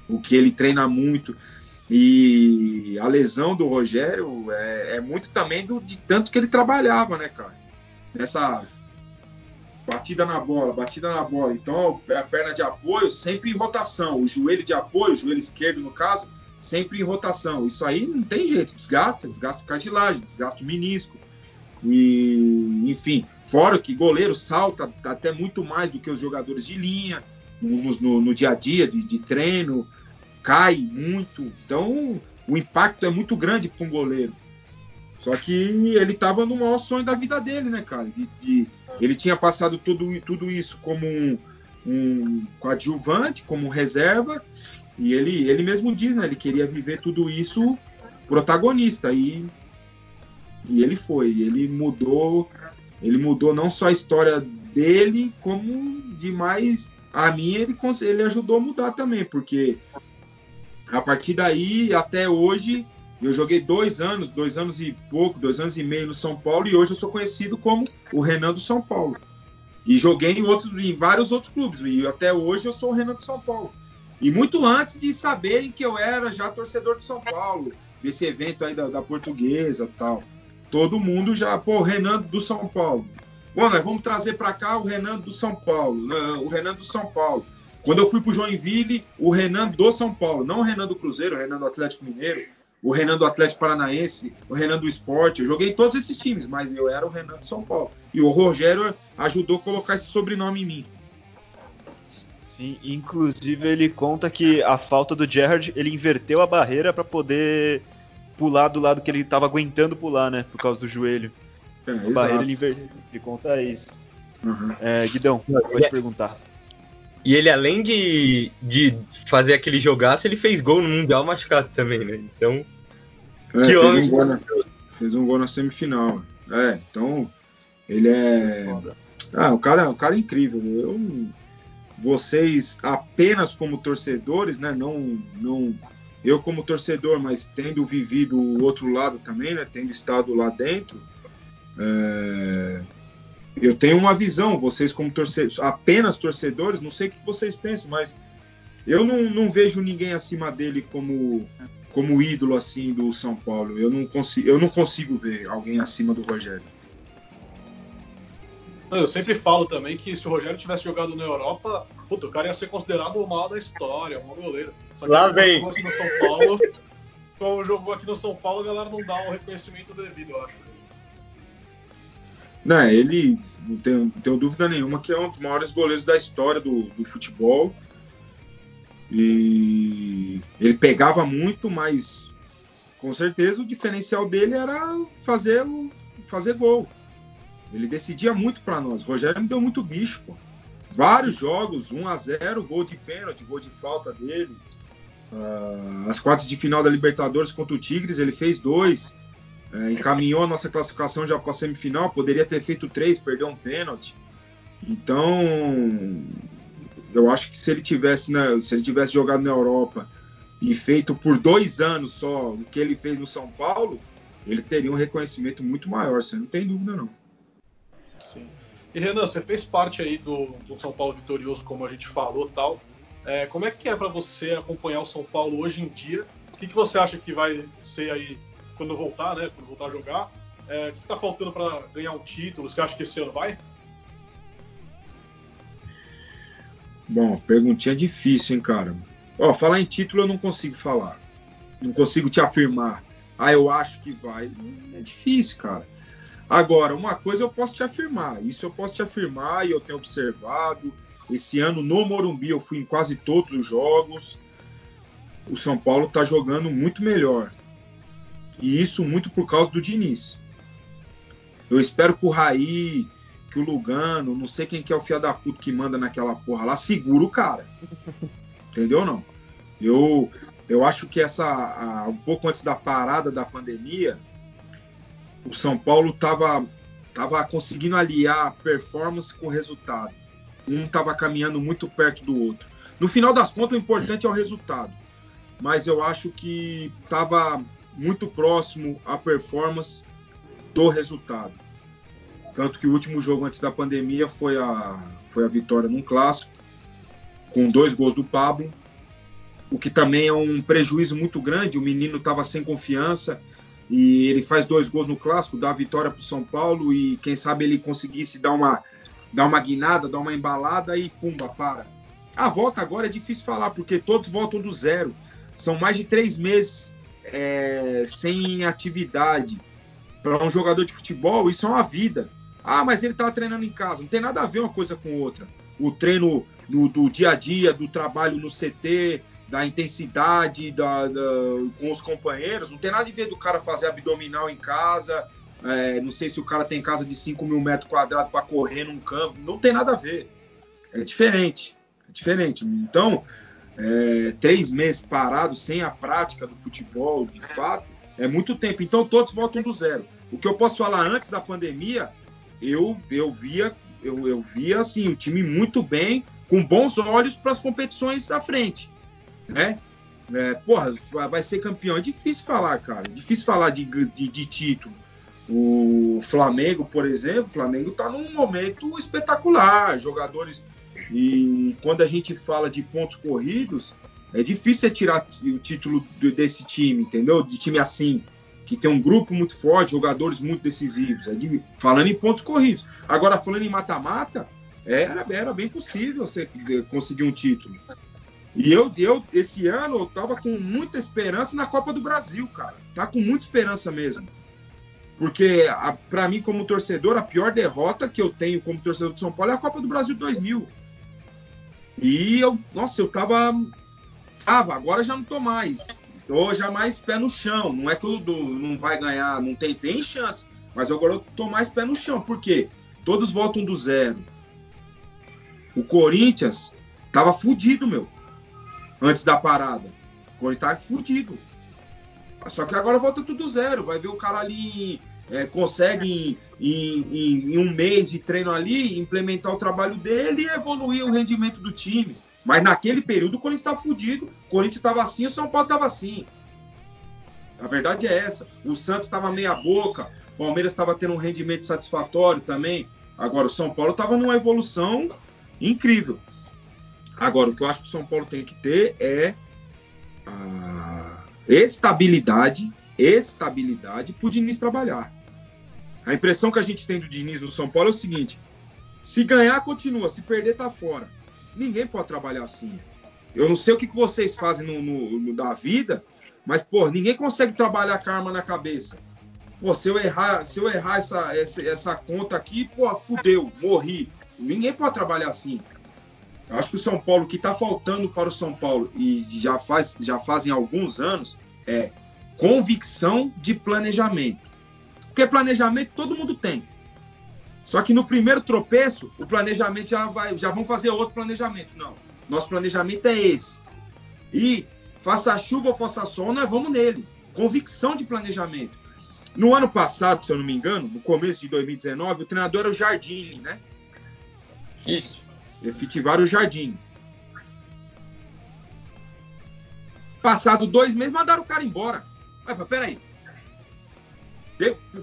o que ele treina muito. E a lesão do Rogério é, é muito também do, de tanto que ele trabalhava, né, cara? Nessa batida na bola, batida na bola. Então, a perna de apoio sempre em rotação. O joelho de apoio, o joelho esquerdo no caso, sempre em rotação. Isso aí não tem jeito, desgasta, desgasta cartilagem, desgasta o menisco. E, enfim, fora que goleiro salta até muito mais do que os jogadores de linha no, no, no dia a dia, de, de treino. Cai muito. Então, o impacto é muito grande para um goleiro. Só que ele estava no maior sonho da vida dele, né, cara? De, de, ele tinha passado tudo, tudo isso como um, um coadjuvante, como reserva, e ele, ele mesmo diz, né? Ele queria viver tudo isso protagonista. E, e ele foi. Ele mudou. Ele mudou não só a história dele, como de mais. A minha ele, ele ajudou a mudar também, porque a partir daí, até hoje, eu joguei dois anos, dois anos e pouco, dois anos e meio no São Paulo, e hoje eu sou conhecido como o Renan do São Paulo. E joguei em, outros, em vários outros clubes, e até hoje eu sou o Renan do São Paulo. E muito antes de saberem que eu era já torcedor de São Paulo, desse evento aí da, da portuguesa tal. Todo mundo já, pô, Renan do São Paulo. Bom, nós vamos trazer para cá o Renan do São Paulo, o Renan do São Paulo. Quando eu fui para o Joinville, o Renan do São Paulo, não o Renan do Cruzeiro, o Renan do Atlético Mineiro, o Renan do Atlético Paranaense, o Renan do Esporte. Eu joguei todos esses times, mas eu era o Renan do São Paulo. E o Rogério ajudou a colocar esse sobrenome em mim. Sim, inclusive ele conta que a falta do Gerrard, ele inverteu a barreira para poder pular do lado que ele estava aguentando pular, né? Por causa do joelho. É, a exato. barreira ele inverteu. Ele conta isso. Uhum. É, Guidão, pode perguntar. E ele, além de, de fazer aquele jogaço, ele fez gol no Mundial machucado também, né? Então. É, que fez, homem. Um gol na, fez um gol na semifinal. É, então. Ele é. Ah, o cara, o cara é incrível. Eu, vocês, apenas como torcedores, né? Não, não. Eu, como torcedor, mas tendo vivido o outro lado também, né? Tendo estado lá dentro. É, eu tenho uma visão, vocês como torcedores, apenas torcedores, não sei o que vocês pensam, mas eu não, não vejo ninguém acima dele como como ídolo assim do São Paulo. Eu não consigo, eu não consigo ver alguém acima do Rogério. Eu sempre falo também que se o Rogério tivesse jogado na Europa, puto, o cara ia ser considerado o mal da história, o mal goleiro. Só que Lá vem. Jogou aqui no São Paulo, como jogou aqui no São Paulo, a galera não dá o reconhecimento devido, eu acho. Não, ele, não tenho, não tenho dúvida nenhuma, que é um dos maiores goleiros da história do, do futebol. E ele pegava muito, mas com certeza o diferencial dele era fazer, fazer gol. Ele decidia muito para nós. O Rogério me deu muito bicho, pô. Vários jogos, 1 a 0 gol de pênalti, gol de falta dele. Uh, as quartas de final da Libertadores contra o Tigres, ele fez dois é, encaminhou a nossa classificação já para a semifinal, poderia ter feito três, perdeu um pênalti. Então, eu acho que se ele tivesse, né, se ele tivesse jogado na Europa e feito por dois anos só o que ele fez no São Paulo, ele teria um reconhecimento muito maior, você não tem dúvida não. Sim. E Renan, você fez parte aí do, do São Paulo vitorioso, como a gente falou, tal. É, como é que é para você acompanhar o São Paulo hoje em dia? O que, que você acha que vai ser aí quando voltar, né? Quando voltar a jogar. É, o que está faltando para ganhar um título? Você acha que esse ano vai? Bom, perguntinha difícil, hein, cara. Ó, falar em título eu não consigo falar. Não consigo te afirmar. Ah, eu acho que vai. É difícil, cara. Agora, uma coisa eu posso te afirmar. Isso eu posso te afirmar e eu tenho observado. Esse ano no Morumbi eu fui em quase todos os jogos. O São Paulo está jogando muito melhor. E isso muito por causa do Diniz. Eu espero que o Raí, que o Lugano, não sei quem que é o fia da puta que manda naquela porra lá, segura o cara. Entendeu não? Eu, eu acho que essa a, um pouco antes da parada da pandemia, o São Paulo estava tava conseguindo aliar performance com resultado. Um estava caminhando muito perto do outro. No final das contas, o importante é o resultado. Mas eu acho que estava muito próximo à performance do resultado. Tanto que o último jogo antes da pandemia foi a, foi a vitória num clássico, com dois gols do Pablo, o que também é um prejuízo muito grande. O menino estava sem confiança e ele faz dois gols no clássico, dá a vitória para o São Paulo e quem sabe ele conseguisse dar uma, dar uma guinada, dar uma embalada e pumba, para. A volta agora é difícil falar, porque todos voltam do zero. São mais de três meses é, sem atividade para um jogador de futebol, isso é uma vida. Ah, mas ele estava treinando em casa. Não tem nada a ver uma coisa com outra. O treino no, do dia a dia, do trabalho no CT, da intensidade da, da, com os companheiros. Não tem nada a ver do cara fazer abdominal em casa. É, não sei se o cara tem casa de 5 mil metros quadrados para correr num campo. Não tem nada a ver. É diferente. É diferente. Então, é, três meses parado sem a prática do futebol, de fato, é muito tempo. Então, todos voltam do zero. O que eu posso falar antes da pandemia, eu, eu via eu, eu via assim o time muito bem, com bons olhos para as competições à frente né? É, porra, vai ser campeão. É difícil falar, cara. É difícil falar de, de, de, título. O Flamengo, por exemplo, o Flamengo tá num momento espetacular. Jogadores. E quando a gente fala de pontos corridos, é difícil tirar o título desse time, entendeu? De time assim, que tem um grupo muito forte, jogadores muito decisivos. É de, falando em pontos corridos. Agora, falando em mata-mata, era, era bem possível você conseguir um título. E eu, eu, esse ano, eu tava com muita esperança na Copa do Brasil, cara. Tá com muita esperança mesmo. Porque, para mim, como torcedor, a pior derrota que eu tenho como torcedor de São Paulo é a Copa do Brasil 2000. E eu, nossa, eu tava. Tava, agora já não tô mais. Tô já mais pé no chão. Não é que Dudu não vai ganhar, não tem, tem chance. Mas agora eu tô mais pé no chão. Por quê? Todos voltam do zero. O Corinthians tava fudido, meu antes da parada. O Corinthians tá fudido. Só que agora volta tudo zero. Vai ver o cara ali é, consegue em, em, em, um mês de treino ali implementar o trabalho dele e evoluir o rendimento do time. Mas naquele período o Corinthians estava fudido. O Corinthians estava assim, o São Paulo estava assim. A verdade é essa. O Santos estava meia boca, o Palmeiras estava tendo um rendimento satisfatório também. Agora o São Paulo estava numa evolução incrível. Agora, o que eu acho que o São Paulo tem que ter é a estabilidade, estabilidade para o Diniz trabalhar. A impressão que a gente tem do Diniz no São Paulo é o seguinte: se ganhar, continua, se perder, tá fora. Ninguém pode trabalhar assim. Eu não sei o que, que vocês fazem no, no, no da vida, mas, pô, ninguém consegue trabalhar com a arma na cabeça. Pô, se eu errar, se eu errar essa, essa, essa conta aqui, pô, fudeu, morri. Ninguém pode trabalhar assim. Eu acho que o São Paulo, o que está faltando para o São Paulo, e já, faz, já fazem alguns anos, é convicção de planejamento. Porque planejamento todo mundo tem. Só que no primeiro tropeço, o planejamento já vai, já vão fazer outro planejamento. Não. Nosso planejamento é esse. E faça chuva ou faça sol, nós vamos nele. Convicção de planejamento. No ano passado, se eu não me engano, no começo de 2019, o treinador era o Jardine, né? Isso efetivar o jardim. Passado dois meses, mandaram o cara embora. Mas, peraí.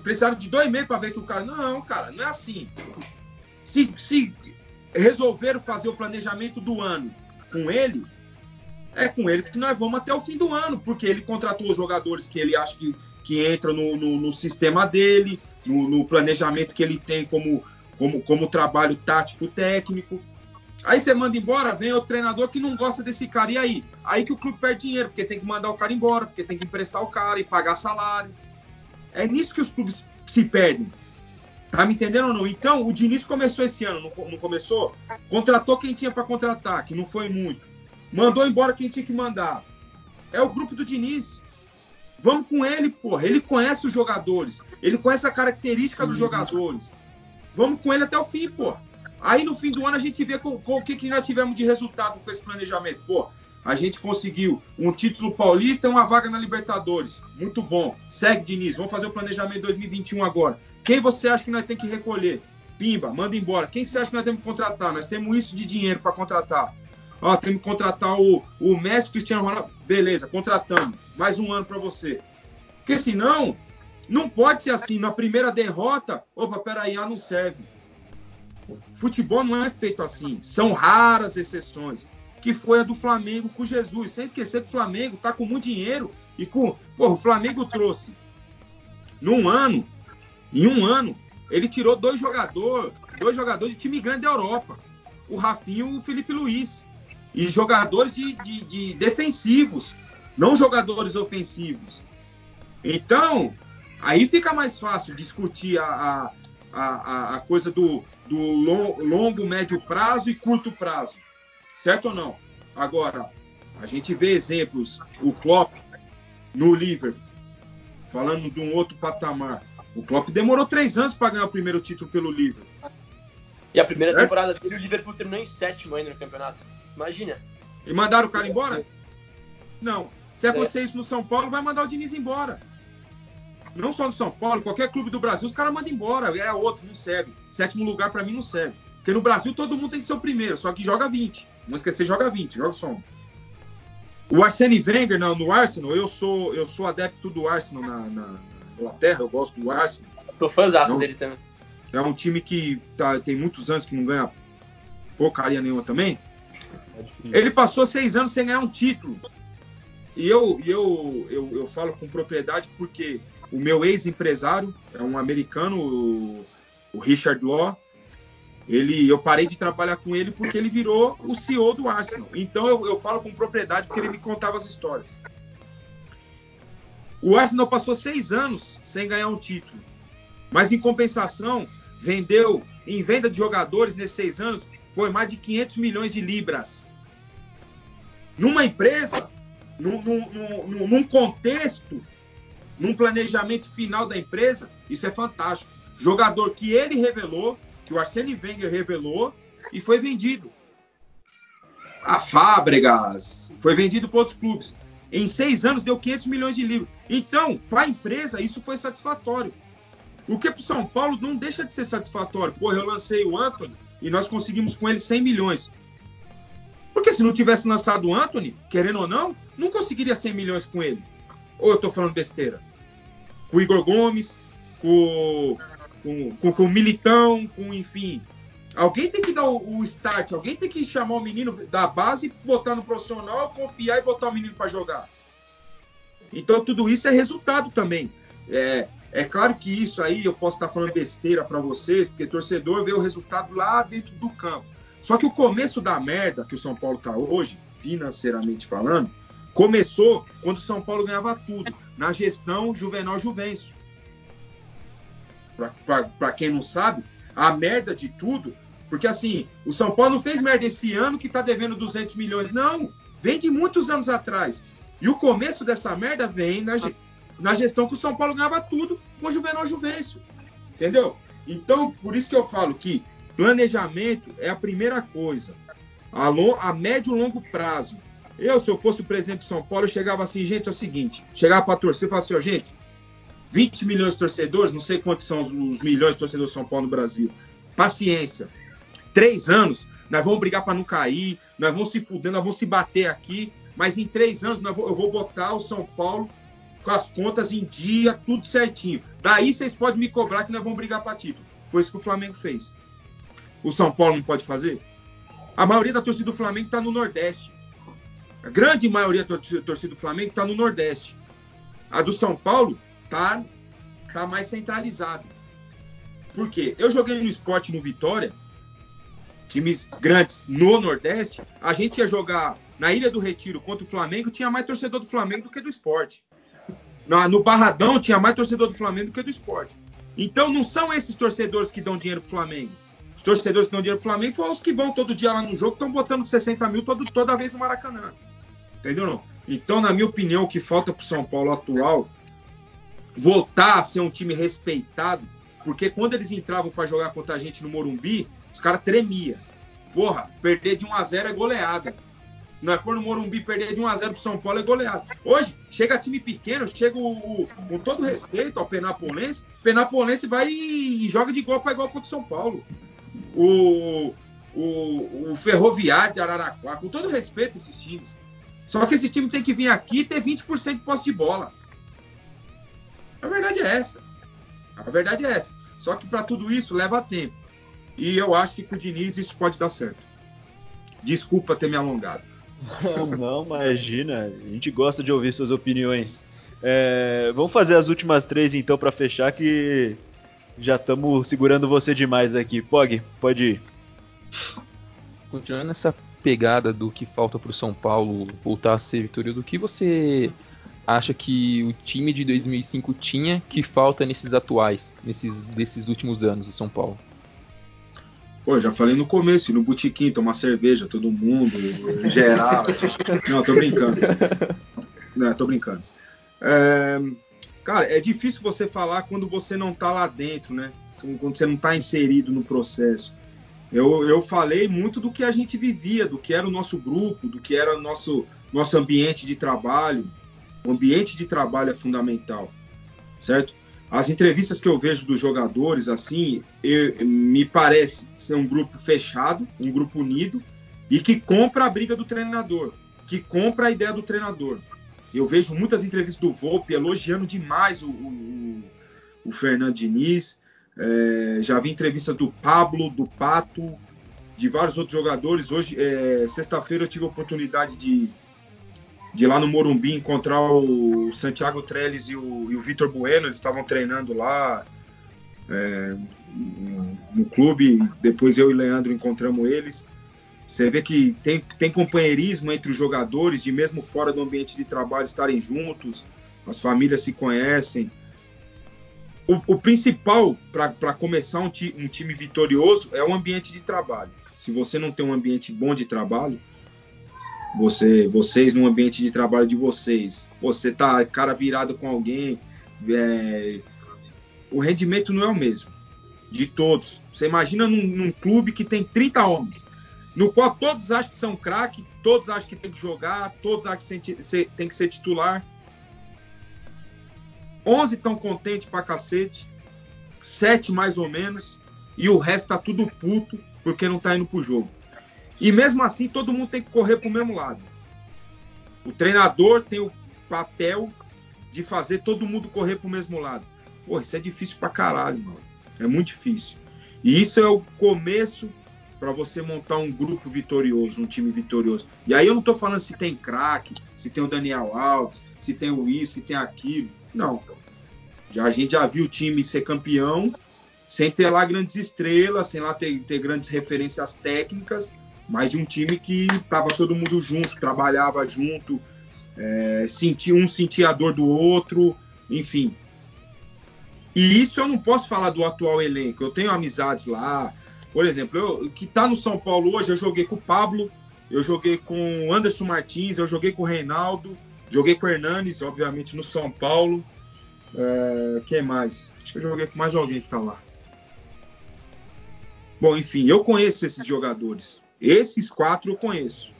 Precisaram de dois meses para ver que o cara. Não, cara, não é assim. Se, se resolveram fazer o planejamento do ano com ele, é com ele que nós vamos até o fim do ano, porque ele contratou os jogadores que ele acha que, que entram no, no, no sistema dele, no, no, planejamento que ele tem como, como, como trabalho tático técnico. Aí você manda embora, vem o treinador que não gosta desse cara. E aí? Aí que o clube perde dinheiro, porque tem que mandar o cara embora, porque tem que emprestar o cara e pagar salário. É nisso que os clubes se perdem. Tá me entendendo ou não? Então, o Diniz começou esse ano, não, não começou? Contratou quem tinha para contratar, que não foi muito. Mandou embora quem tinha que mandar. É o grupo do Diniz. Vamos com ele, porra. Ele conhece os jogadores. Ele conhece a característica dos jogadores. Vamos com ele até o fim, porra. Aí no fim do ano a gente vê com, com o que, que nós tivemos de resultado com esse planejamento. Pô, a gente conseguiu um título paulista e uma vaga na Libertadores. Muito bom. Segue, Diniz. Vamos fazer o planejamento 2021 agora. Quem você acha que nós temos que recolher? Pimba, manda embora. Quem você acha que nós temos que contratar? Nós temos isso de dinheiro para contratar. Ó, temos que contratar o, o Messi, Cristiano Ronaldo. Beleza, contratamos. Mais um ano para você. Porque senão, não pode ser assim. Na primeira derrota, opa, peraí, ah, não serve. Futebol não é feito assim. São raras exceções. Que foi a do Flamengo com Jesus. Sem esquecer que o Flamengo está com muito dinheiro e com. Porra, o Flamengo trouxe. Num ano, em um ano, ele tirou dois jogadores, dois jogadores de time grande da Europa. O Rafinho e o Felipe Luiz. E jogadores de, de, de defensivos, não jogadores ofensivos. Então, aí fica mais fácil discutir a, a, a, a coisa do, do longo, médio prazo e curto prazo. Certo ou não? Agora, A gente vê exemplos, o Klopp no Liverpool, falando de um outro patamar. O Klopp demorou três anos para ganhar o primeiro título pelo Liverpool. E a primeira Certo? temporada dele, o Liverpool terminou em sétimo ainda no campeonato. Imagina. E mandaram o cara embora? Não. Se acontecer isso no São Paulo, vai mandar o Diniz embora. Não só no São Paulo, qualquer clube do Brasil, os caras mandam embora. É outro, não serve. Sétimo lugar pra mim não serve. Porque no Brasil todo mundo tem que ser o primeiro, só que joga 20. Não esquecer, joga 20, joga só um. O Arsene Wenger não, no Arsenal, eu sou, eu sou adepto do Arsenal na, na- Inglaterra, eu gosto do Arsenal. Tô fãzaço Não. dele também. É um time que tá- tem muitos anos que não ganha porcaria nenhuma também. É. Ele passou seis anos sem ganhar um título. E eu, eu, eu, eu falo com propriedade porque o meu ex-empresário é um americano, o, Richard Law. Ele, eu parei de trabalhar com ele porque ele virou o CEO do Arsenal. Então eu, eu falo com propriedade porque ele me contava as histórias. O Arsenal passou seis anos sem ganhar um título. Mas em compensação, vendeu em venda de jogadores nesses seis anos foi mais de 500 milhões de libras. Numa empresa, num, num- num- num contexto, num planejamento final da empresa, isso é fantástico. Jogador que ele revelou, que o Arsene Wenger revelou e foi vendido. A Fábregas foi vendido para outros clubes. Em seis anos deu 500 milhões de libras. Então, para a empresa, isso foi satisfatório. O que para o São Paulo não deixa de ser satisfatório. Porra, eu lancei o Anthony e nós conseguimos com ele 100 milhões. Porque se não tivesse lançado o Anthony, querendo ou não, não conseguiria 100 milhões com ele. Ou eu tô falando besteira? Com o Igor Gomes, com, com, com, com o Militão, com enfim. Alguém tem que dar o, o start, alguém tem que chamar o menino da base, botar no profissional, confiar e botar o menino para jogar. Então tudo isso é resultado também. É, é claro que isso aí eu posso estar falando besteira para vocês, porque torcedor vê o resultado lá dentro do campo. Só que o começo da merda que o São Paulo tá hoje, financeiramente falando, começou quando o São Paulo ganhava tudo, na gestão Juvenal Juvencio. Para quem não sabe, a merda de tudo, porque assim, o São Paulo não fez merda esse ano que tá devendo 200 milhões, não, vem de muitos anos atrás. E o começo dessa merda vem na, na gestão que o São Paulo ganhava tudo com o Juvenal Juvencio. Entendeu? Então, por isso que eu falo que planejamento é a primeira coisa. A, lo- a médio e longo prazo. Eu, se eu fosse o presidente de São Paulo, eu chegava assim, gente, é o seguinte, chegava para torcer e falava assim, ó, gente, 20 milhões de torcedores, não sei quantos são os, os milhões de torcedores de São Paulo no Brasil. Paciência. Três anos, nós vamos brigar para não cair, nós vamos se fuder, nós vamos se bater aqui, mas em três anos eu vou botar o São Paulo com as contas em dia, tudo certinho. Daí vocês podem me cobrar que nós vamos brigar para título. Foi isso que o Flamengo fez. O São Paulo não pode fazer? A maioria da torcida do Flamengo está no Nordeste. A grande maioria da torcida do Flamengo está no Nordeste. A do São Paulo tá, tá mais centralizado. Por quê? Eu joguei no esporte no Vitória, times grandes no Nordeste, a gente ia jogar na Ilha do Retiro contra o Flamengo, tinha mais torcedor do Flamengo do que do esporte. No Barradão tinha mais torcedor do Flamengo do que do esporte. Então não são esses torcedores que dão dinheiro pro Flamengo. Os torcedores que dão dinheiro pro Flamengo foram os que vão todo dia lá no jogo, estão botando 60 mil todo, toda vez no Maracanã. Entendeu? Não? Então, na minha opinião, o que falta pro São Paulo atual voltar a ser um time respeitado, porque quando eles entravam para jogar contra a gente no Morumbi, os caras tremia. Porra, perder de 1 a 0 é goleada. Nós for no Morumbi perder de 1 a 0 pro São Paulo é goleada. Hoje, chega time pequeno, chega o, o- com todo respeito ao Penapolense, Penapolense vai e, e joga de igual para igual contra o São Paulo. O, o, o Ferroviário de Araraquara, com todo respeito a esses times. Só que esse time tem que vir aqui e ter 20% de posse de bola. A verdade é essa. A verdade é essa. Só que para tudo isso leva tempo. E eu acho que com o Diniz isso pode dar certo. Desculpa ter me alongado. Não, imagina. A gente gosta de ouvir suas opiniões. É, vamos fazer as últimas três então para fechar que já estamos segurando você demais aqui. Pog, pode ir. Continuando nessa pegada do que falta pro São Paulo voltar a ser vitorioso, o que você acha que o time de 2005 tinha que falta nesses atuais, nesses desses últimos anos do São Paulo? Pô, já falei no começo, no botequim, tomar cerveja, todo mundo, geral. Não, tô brincando. Não, tô brincando. É, cara, é difícil você falar quando você não tá lá dentro, né? Quando você não tá inserido no processo. Eu, eu falei muito do que a gente vivia, do que era o nosso grupo, do que era o nosso, nosso ambiente de trabalho. O ambiente de trabalho é fundamental, certo? As entrevistas que eu vejo dos jogadores, assim, eu, me parece ser um grupo fechado, um grupo unido e que compra a briga do treinador, que compra a ideia do treinador. Eu vejo muitas entrevistas do Volpe elogiando demais o, o, o Fernando Diniz. É, já vi entrevistas do Pablo, do Pato, de vários outros jogadores. Hoje, é, sexta-feira, eu tive a oportunidade de, de lá no Morumbi encontrar o Santiago Trellis e o, o Vitor Bueno, eles estavam treinando lá é, no, no, clube, depois eu e Leandro encontramos eles. Você vê que tem, tem companheirismo entre os jogadores, de mesmo fora do ambiente de trabalho estarem juntos, as famílias se conhecem. O, o principal para começar um, ti, um time vitorioso é o ambiente de trabalho. Se você não tem um ambiente bom de trabalho, você, vocês no ambiente de trabalho de vocês, você tá cara virado com alguém, é, o rendimento não é o mesmo de todos. Você imagina num, num, clube que tem 30 homens, no qual todos acham que são craque, todos acham que tem que jogar, todos acham que tem que ser titular. 11 estão contentes pra cacete, 7 mais ou menos, e o resto tá tudo puto porque não tá indo pro jogo. E mesmo assim, todo mundo tem que correr para o mesmo lado. O treinador tem o papel de fazer todo mundo correr para o mesmo lado. Pô, isso é difícil pra caralho, mano. É muito difícil. E isso é o começo para você montar um grupo vitorioso, um time vitorioso. E aí eu não tô falando se tem craque, se tem o Daniel Alves, se tem o isso, se tem aquilo. Não. Já, a gente já viu o time ser campeão sem ter lá grandes estrelas, sem lá ter, ter grandes referências técnicas, mas de um time que estava todo mundo junto, trabalhava junto, é, sentia um sentia a dor do outro, enfim. E isso eu não posso falar do atual elenco. Eu tenho amizades lá. Por exemplo, eu, que está no São Paulo hoje, eu joguei com o Pablo, eu joguei com o Anderson Martins, eu joguei com o Reinaldo, joguei com o Hernanes, obviamente, no São Paulo. É, quem mais? Acho que eu joguei com mais alguém que está lá. Bom, enfim, eu conheço esses jogadores. Esses quatro eu conheço.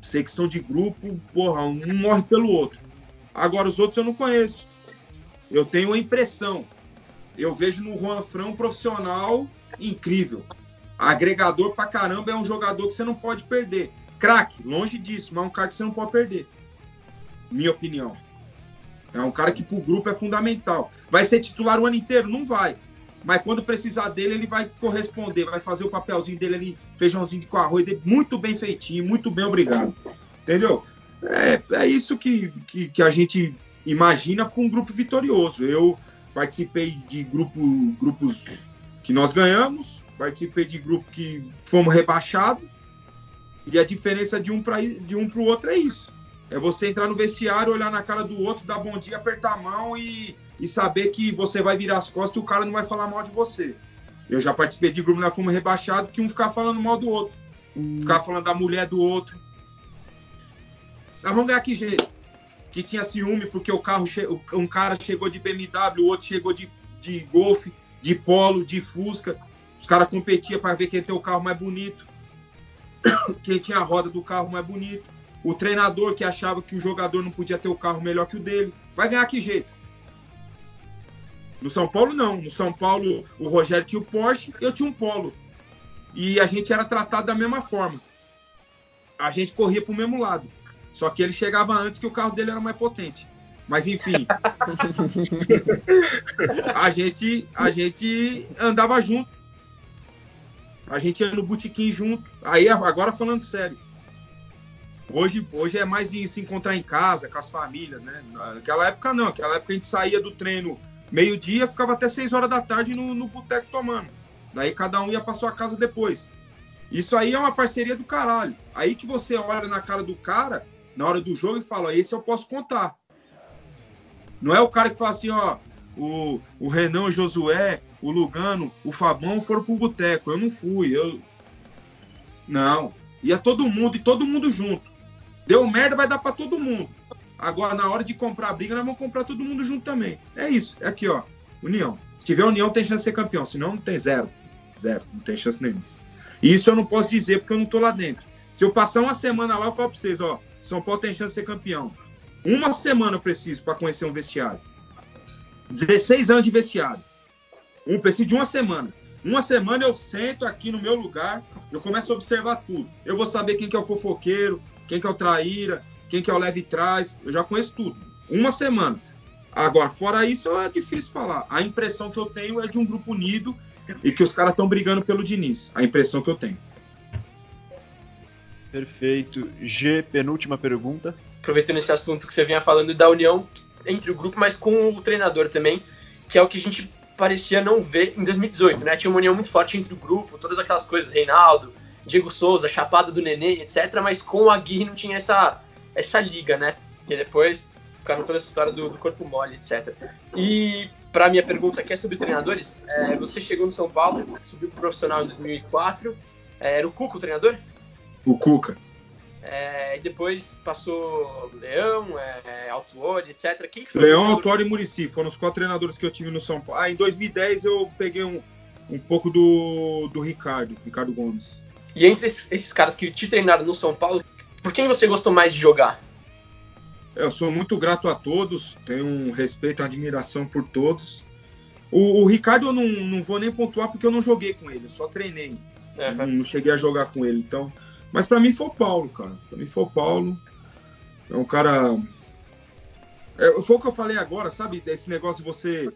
Sei que são de grupo, porra, um morre pelo outro. Agora os outros eu não conheço. Eu tenho a impressão. Eu vejo no Juan Fran um profissional incrível. Agregador pra caramba é um jogador que você não pode perder. Craque, longe disso, mas é um cara que você não pode perder. Minha opinião. É um cara que pro grupo é fundamental. Vai ser titular o ano inteiro? Não vai mas quando precisar dele, ele vai corresponder, vai fazer o papelzinho dele ali, feijãozinho com arroz muito bem feitinho, muito bem obrigado. Entendeu? É, é isso que, que, que a gente imagina para um grupo vitorioso. Eu participei de grupo, grupos que nós ganhamos, participei de grupo que fomos rebaixados, e a diferença de um para um o outro é isso. É você entrar no vestiário, olhar na cara do outro, dar bom dia, apertar a mão e, e saber que você vai virar as costas e o cara não vai falar mal de você. Eu já participei de grupo na Fuma Rebaixado que um ficava falando mal do outro. Hum. Ficava falando da mulher do outro. Nós vamos ganhar que jeito? Que tinha ciúme porque o carro um cara chegou de BMW, o outro chegou de, de Golf, de Polo, de Fusca. Os caras competiam para ver quem tem o carro mais bonito. Quem tinha a roda do carro mais bonito. O treinador que achava que o jogador não podia ter o carro melhor que o dele. Vai ganhar que jeito? No São Paulo, não. No São Paulo, o Rogério tinha o Porsche, eu tinha um Polo. E a gente era tratado da mesma forma. A gente corria para o mesmo lado. Só que ele chegava antes que o carro dele era mais potente. Mas enfim. a gente a gente andava junto. A gente ia no botequim junto. Aí agora falando sério. Hoje, hoje é mais de se encontrar em casa, com as famílias, né? Naquela época não, naquela época a gente saía do treino Meio-dia, ficava até 6 horas da tarde no, no boteco tomando. Daí cada um ia para sua casa depois. Isso aí é uma parceria do caralho. Aí que você olha na cara do cara, na hora do jogo, e fala: esse eu posso contar. Não é o cara que fala assim, ó, o, o Renan, o Josué, o Lugano, o Fabão foram pro boteco. Eu não fui. Eu... Não. Ia todo mundo e todo mundo junto. Deu merda, vai dar para todo mundo. Agora, na hora de comprar a briga, nós vamos comprar todo mundo junto também. É isso. É aqui, ó. União. Se tiver união, tem chance de ser campeão. Se não, não tem zero. Zero. Não tem chance nenhuma. E isso eu não posso dizer porque eu não tô lá dentro. Se eu passar uma semana lá, eu falo pra vocês, ó. São Paulo tem chance de ser campeão. Uma semana eu preciso para conhecer um vestiário. 16 anos de vestiário. Um preciso de uma semana. Uma semana eu sento aqui no meu lugar, eu começo a observar tudo. Eu vou saber quem que é o fofoqueiro, quem que é o traíra, quem que é o leve trás. Eu já conheço tudo. Uma semana. Agora, fora isso, é difícil falar. A impressão que eu tenho é de um grupo unido e que os caras estão brigando pelo Diniz. A impressão que eu tenho. Perfeito. G, penúltima pergunta. Aproveitando esse assunto que você vinha falando da união entre o grupo, mas com o treinador também, que é o que a gente parecia não ver em 2018, né? Tinha uma união muito forte entre o grupo, todas aquelas coisas, Reinaldo, Diego Souza, Chapada do Nenê, etc. Mas com o Aguirre não tinha essa, essa liga, né? E depois ficaram toda essa história do, do corpo mole, etc. E para minha pergunta aqui é sobre treinadores. É, você chegou no São Paulo, subiu pro profissional em 2004. É, era o Cuca o treinador? O Cuca. É, e depois passou Leão, é, Altuori, etc. Quem foi Leão, Altuori e Murici foram os quatro treinadores que eu tive no São Paulo. Ah, em 2010 eu peguei um, um pouco do, do Ricardo, Ricardo Gomes. E entre esses caras que te treinaram no São Paulo, por quem você gostou mais de jogar? Eu sou muito grato a todos, tenho um respeito e admiração por todos. O, o, Ricardo eu não, não vou nem pontuar porque eu não joguei com ele, só treinei. Uhum. Não, não cheguei a jogar com ele, então mas para mim foi o Paulo, cara. Para mim foi o Paulo. É um cara. É, foi o que eu falei agora, sabe? Desse negócio de você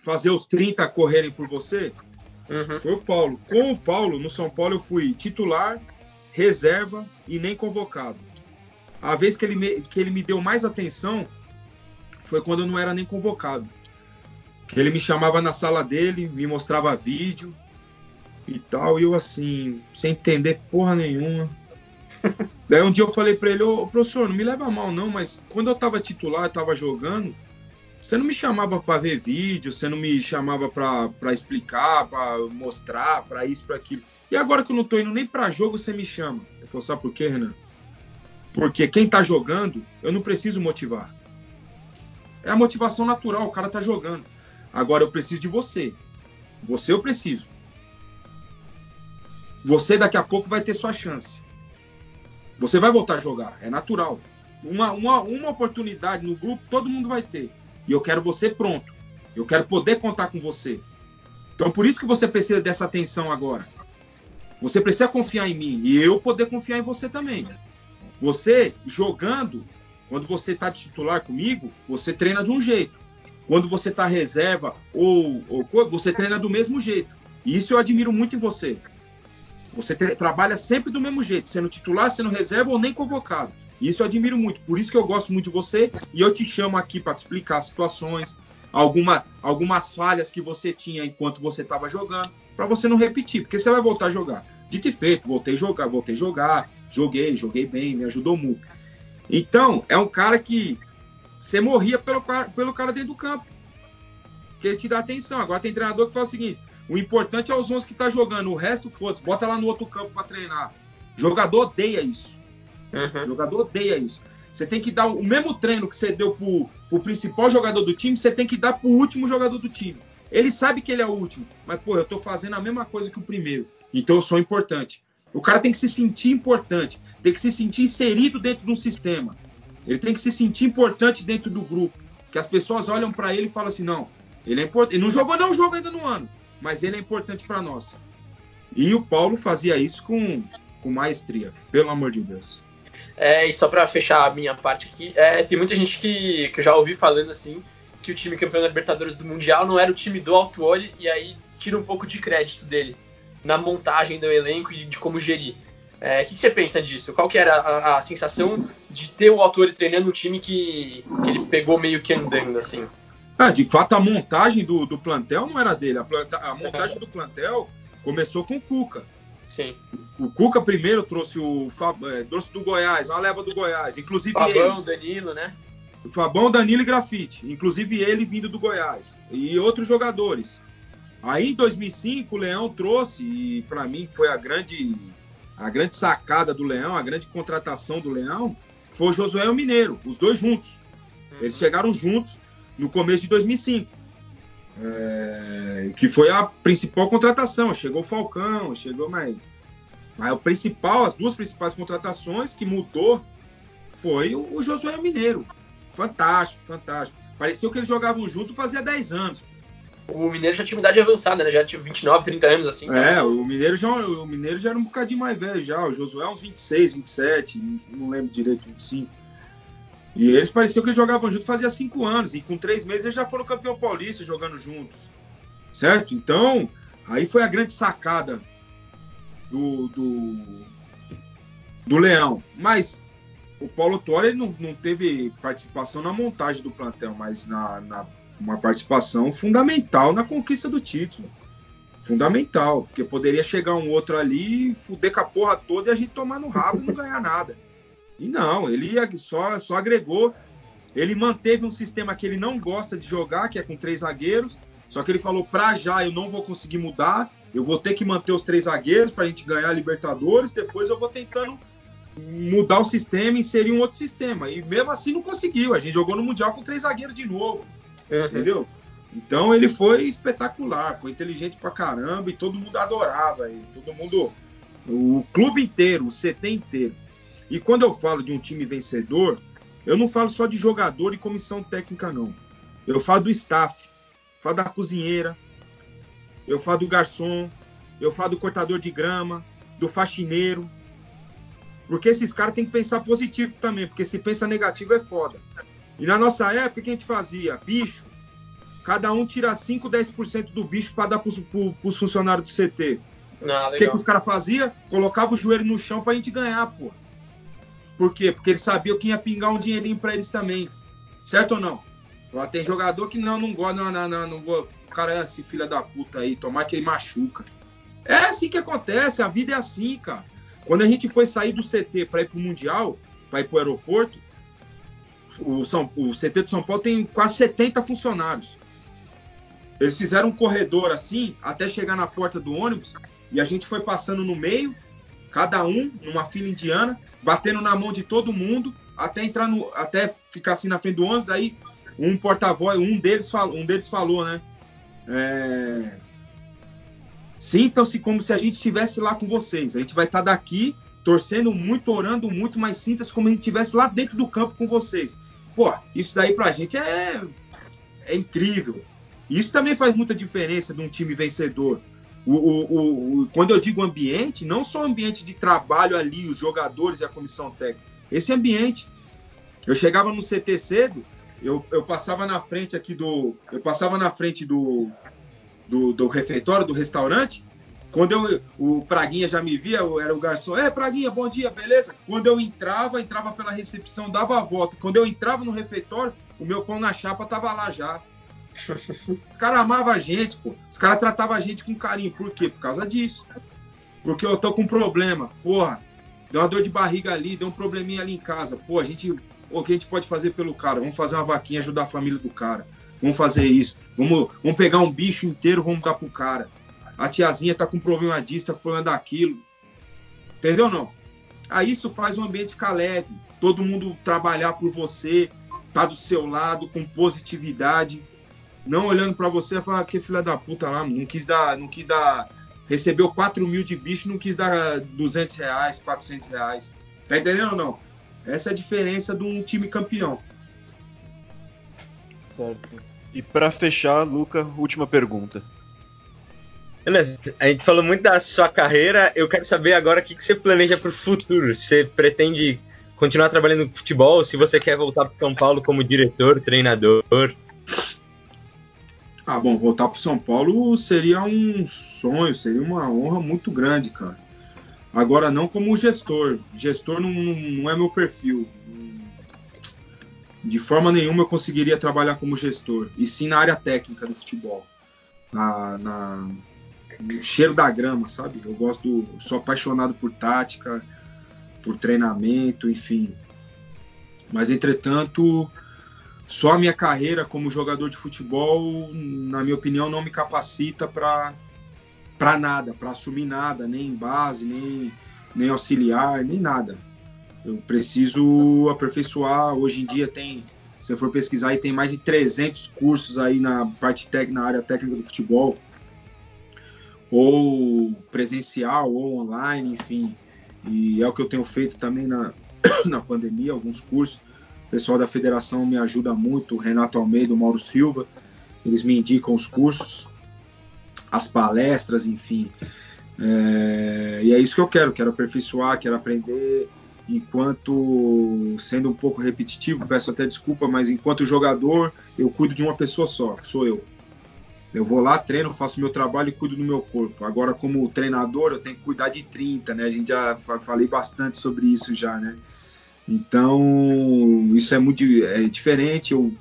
fazer os 30 correrem por você. Uhum. Foi o Paulo. Com o Paulo, no São Paulo, eu fui titular, reserva e nem convocado. A vez que ele me, que ele me deu mais atenção foi quando eu não era nem convocado. Que ele me chamava na sala dele, me mostrava vídeo, e tal. E eu assim, sem entender porra nenhuma. Daí um dia eu falei para ele, ô professor, não me leva mal não, mas quando eu tava titular, eu tava jogando, você não me chamava para ver vídeo, você não me chamava para explicar, para mostrar, para isso, para aquilo. E agora que eu não tô indo nem para jogo, você me chama. Eu falei, sabe por quê, Renan? Porque quem tá jogando, eu não preciso motivar. É a motivação natural, o cara tá jogando. Agora eu preciso de você. Você eu preciso. Você daqui a pouco vai ter sua chance. Você vai voltar a jogar, é natural. Uma, uma, uma oportunidade no grupo todo mundo vai ter. E eu quero você pronto. Eu quero poder contar com você. Então por isso que você precisa dessa atenção agora. Você precisa confiar em mim e eu poder confiar em você também. Você jogando, quando você está titular comigo, você treina de um jeito. Quando você está reserva ou, ou você treina do mesmo jeito. E isso eu admiro muito em você. Você trabalha sempre do mesmo jeito, sendo titular, sendo reserva ou nem convocado. Isso eu admiro muito. Por isso que eu gosto muito de você e eu te chamo aqui para te explicar as situações, alguma, algumas falhas que você tinha enquanto você estava jogando, para você não repetir, porque você vai voltar a jogar. Dito e feito, voltei a jogar, voltei a jogar, joguei, joguei bem, me ajudou muito. Então, é um cara que você morria pelo, pelo cara dentro do campo. Que ele te dá atenção. Agora tem treinador que fala o seguinte: o importante é os 11 que está jogando. O resto, foda-se, bota lá no outro campo para treinar. Jogador odeia isso. Uhum. Jogador odeia isso. Você tem que dar o mesmo treino que você deu pro, pro principal jogador do time, você tem que dar pro último jogador do time. Ele sabe que ele é o último, mas, pô, eu tô fazendo a mesma coisa que o primeiro. Então eu sou importante. O cara tem que se sentir importante, tem que se sentir inserido dentro de um sistema. Ele tem que se sentir importante dentro do grupo. Que as pessoas olham para ele e falam assim: não, ele é importante. Ele não jogou nenhum jogo ainda no ano, mas ele é importante para nós. E o Paulo fazia isso com, com maestria, pelo amor de Deus. É, e só para fechar a minha parte aqui, é, tem muita gente que, que eu já ouvi falando assim que o time campeão da Libertadores do Mundial não era o time do Altuori e aí tira um pouco de crédito dele na montagem do elenco e de como gerir. É, o que, que, você pensa disso? Qual que era a, a, sensação de ter o Altuori treinando um time que, que ele pegou meio que andando assim? Ah, de fato, a montagem do, do plantel não era dele. A, planta, a montagem do plantel começou com o Cuca. Sim. O Cuca primeiro trouxe o é, trouxe do Goiás, uma leva do Goiás, inclusive Fabão, ele. Danilo, né? Fabão, Danilo e Grafite, inclusive ele vindo do Goiás e outros jogadores. Aí em 2005 o Leão trouxe e para mim foi a grande a grande sacada do Leão, a grande contratação do Leão, foi o Josué e o Mineiro, os dois juntos. Eles chegaram juntos no começo de 2005. É, que foi a principal contratação. Chegou o Falcão, chegou mais. Mas o principal, as duas principais contratações que mudou foi o, o Josué Mineiro. Fantástico, fantástico. Parecia que eles jogavam junto fazia 10 anos. O Mineiro já tinha idade avançada, né? Já tinha 29, 30 anos, assim. É, o Mineiro já, o Mineiro já era um bocadinho mais velho já. O Josué uns 26, 27, não lembro direito, 25. E eles pareciam que jogavam junto fazia 5 anos. E com 3 meses eles já foram campeão paulista jogando juntos. Certo? Então, aí foi a grande sacada do, do, do Leão. Mas o Paulo Torre não, não teve participação na montagem do plantel, mas na, na uma participação fundamental na conquista do título. Fundamental, porque poderia chegar um outro ali, fuder com a porra toda e a gente tomar no rabo e não ganhar nada. E não, ele só, só agregou. Ele manteve um sistema que ele não gosta de jogar, que é com três zagueiros. Só que ele falou: pra já eu não vou conseguir mudar, eu vou ter que manter os três zagueiros para a gente ganhar a Libertadores. Depois eu vou tentando mudar o sistema e inserir um outro sistema. E mesmo assim não conseguiu. A gente jogou no Mundial com três zagueiros de novo. Uhum. Entendeu? Então ele foi espetacular, foi inteligente pra caramba e todo mundo adorava ele. Todo mundo, o clube inteiro, o CT inteiro. E quando eu falo de um time vencedor, eu não falo só de jogador e comissão técnica, não. Eu falo do staff, falo da cozinheira, eu falo do garçom, eu falo do cortador de grama, do faxineiro. Porque esses caras têm que pensar positivo também, porque se pensa negativo é foda. E na nossa época, o que a gente fazia? Bicho. Cada um tira 5, 10% do bicho para dar para os funcionários do CT. Ah, o que, que os caras faziam? Colocava o joelho no chão para a gente ganhar, pô. Por quê? Porque eles sabiam que ia pingar um dinheirinho para eles também. Certo ou não? Ó, tem jogador que não, não gosta, não, não, não, não gosta. O cara é esse filho da puta aí, tomar que ele machuca. É assim que acontece, a vida é assim, cara. Quando a gente foi sair do CT para ir pro Mundial, para ir pro aeroporto, o, São, o CT de São Paulo tem quase 70 funcionários. Eles fizeram um corredor assim, até chegar na porta do ônibus, e a gente foi passando no meio, cada um numa fila indiana, batendo na mão de todo mundo, até entrar no, até ficar assim na frente do ônibus. Daí um porta-voz, um deles falou, um deles falou, né? É... Sintam-se como se a gente estivesse lá com vocês. A gente vai estar daqui torcendo muito, orando muito, mas sinta-se como a gente estivesse lá dentro do campo com vocês. Pô, isso daí pra gente é, é incrível. Isso também faz muita diferença de um time vencedor. O, o, o, quando eu digo ambiente, não só ambiente de trabalho ali, os jogadores e a comissão técnica. Esse ambiente. Eu chegava no CT cedo, eu, eu passava na frente aqui do. Eu passava na frente do, do, do refeitório, do restaurante, quando eu, o Praguinha já me via, eu era o garçom, é Praguinha, bom dia, beleza? Quando eu entrava, entrava pela recepção, dava a volta. Quando eu entrava no refeitório, o meu pão na chapa tava lá já. Os caras amavam a gente, pô. Os caras tratavam a gente com carinho. Por quê? Por causa disso. Porque eu tô com um problema. Porra, deu uma dor de barriga ali, deu um probleminha ali em casa. Pô, a gente. O que a gente pode fazer pelo cara? Vamos fazer uma vaquinha, ajudar a família do cara. Vamos fazer isso. Vamos, vamos pegar um bicho inteiro, vamos dar pro cara a tiazinha tá com problema disso, tá com problema daquilo. Entendeu não? Aí isso faz o ambiente ficar leve, todo mundo trabalhar por você, tá do seu lado com positividade, não olhando para você e falar ah, que filha da puta lá, não quis dar, não quis dar, recebeu 4 mil de bicho, não quis dar 200 reais, 400 reais. Tá entendendo ou não? Essa é a diferença de um time campeão. Certo. E para fechar, Luca, última pergunta. A gente falou muito da sua carreira, eu quero saber agora o que, você planeja para o futuro. Você pretende continuar trabalhando no futebol? Se você quer voltar para São Paulo como diretor, treinador? Ah, bom, voltar para São Paulo seria um sonho, seria uma honra muito grande, cara. Agora, não como gestor. Gestor não, não é meu perfil. De forma nenhuma eu conseguiria trabalhar como gestor, e sim na área técnica do futebol. Na, na, o cheiro da grama, sabe? Eu gosto, sou apaixonado por tática, por treinamento, enfim. Mas entretanto, só a minha carreira como jogador de futebol, na minha opinião, não me capacita para para nada, para assumir nada, nem base, nem, nem auxiliar, nem nada. Eu preciso aperfeiçoar. Hoje em dia tem, se eu for pesquisar, aí tem mais de 300 cursos aí na parte técnica, na área técnica do futebol, ou presencial ou online, enfim. E é o que eu tenho feito também na, na pandemia, alguns cursos. Pessoal da federação me ajuda muito, Renato Almeida, o Mauro Silva, eles me indicam os cursos, as palestras, enfim. É, e é isso que eu quero, quero aperfeiçoar, quero aprender. Enquanto, sendo um pouco repetitivo, peço até desculpa, mas enquanto jogador, eu cuido de uma pessoa só, sou eu. Eu vou lá, treino, faço meu trabalho e cuido do meu corpo. Agora, como treinador, eu tenho que cuidar de 30, né? A gente já falei bastante sobre isso já, né? Então, isso é muito é diferente. Eu,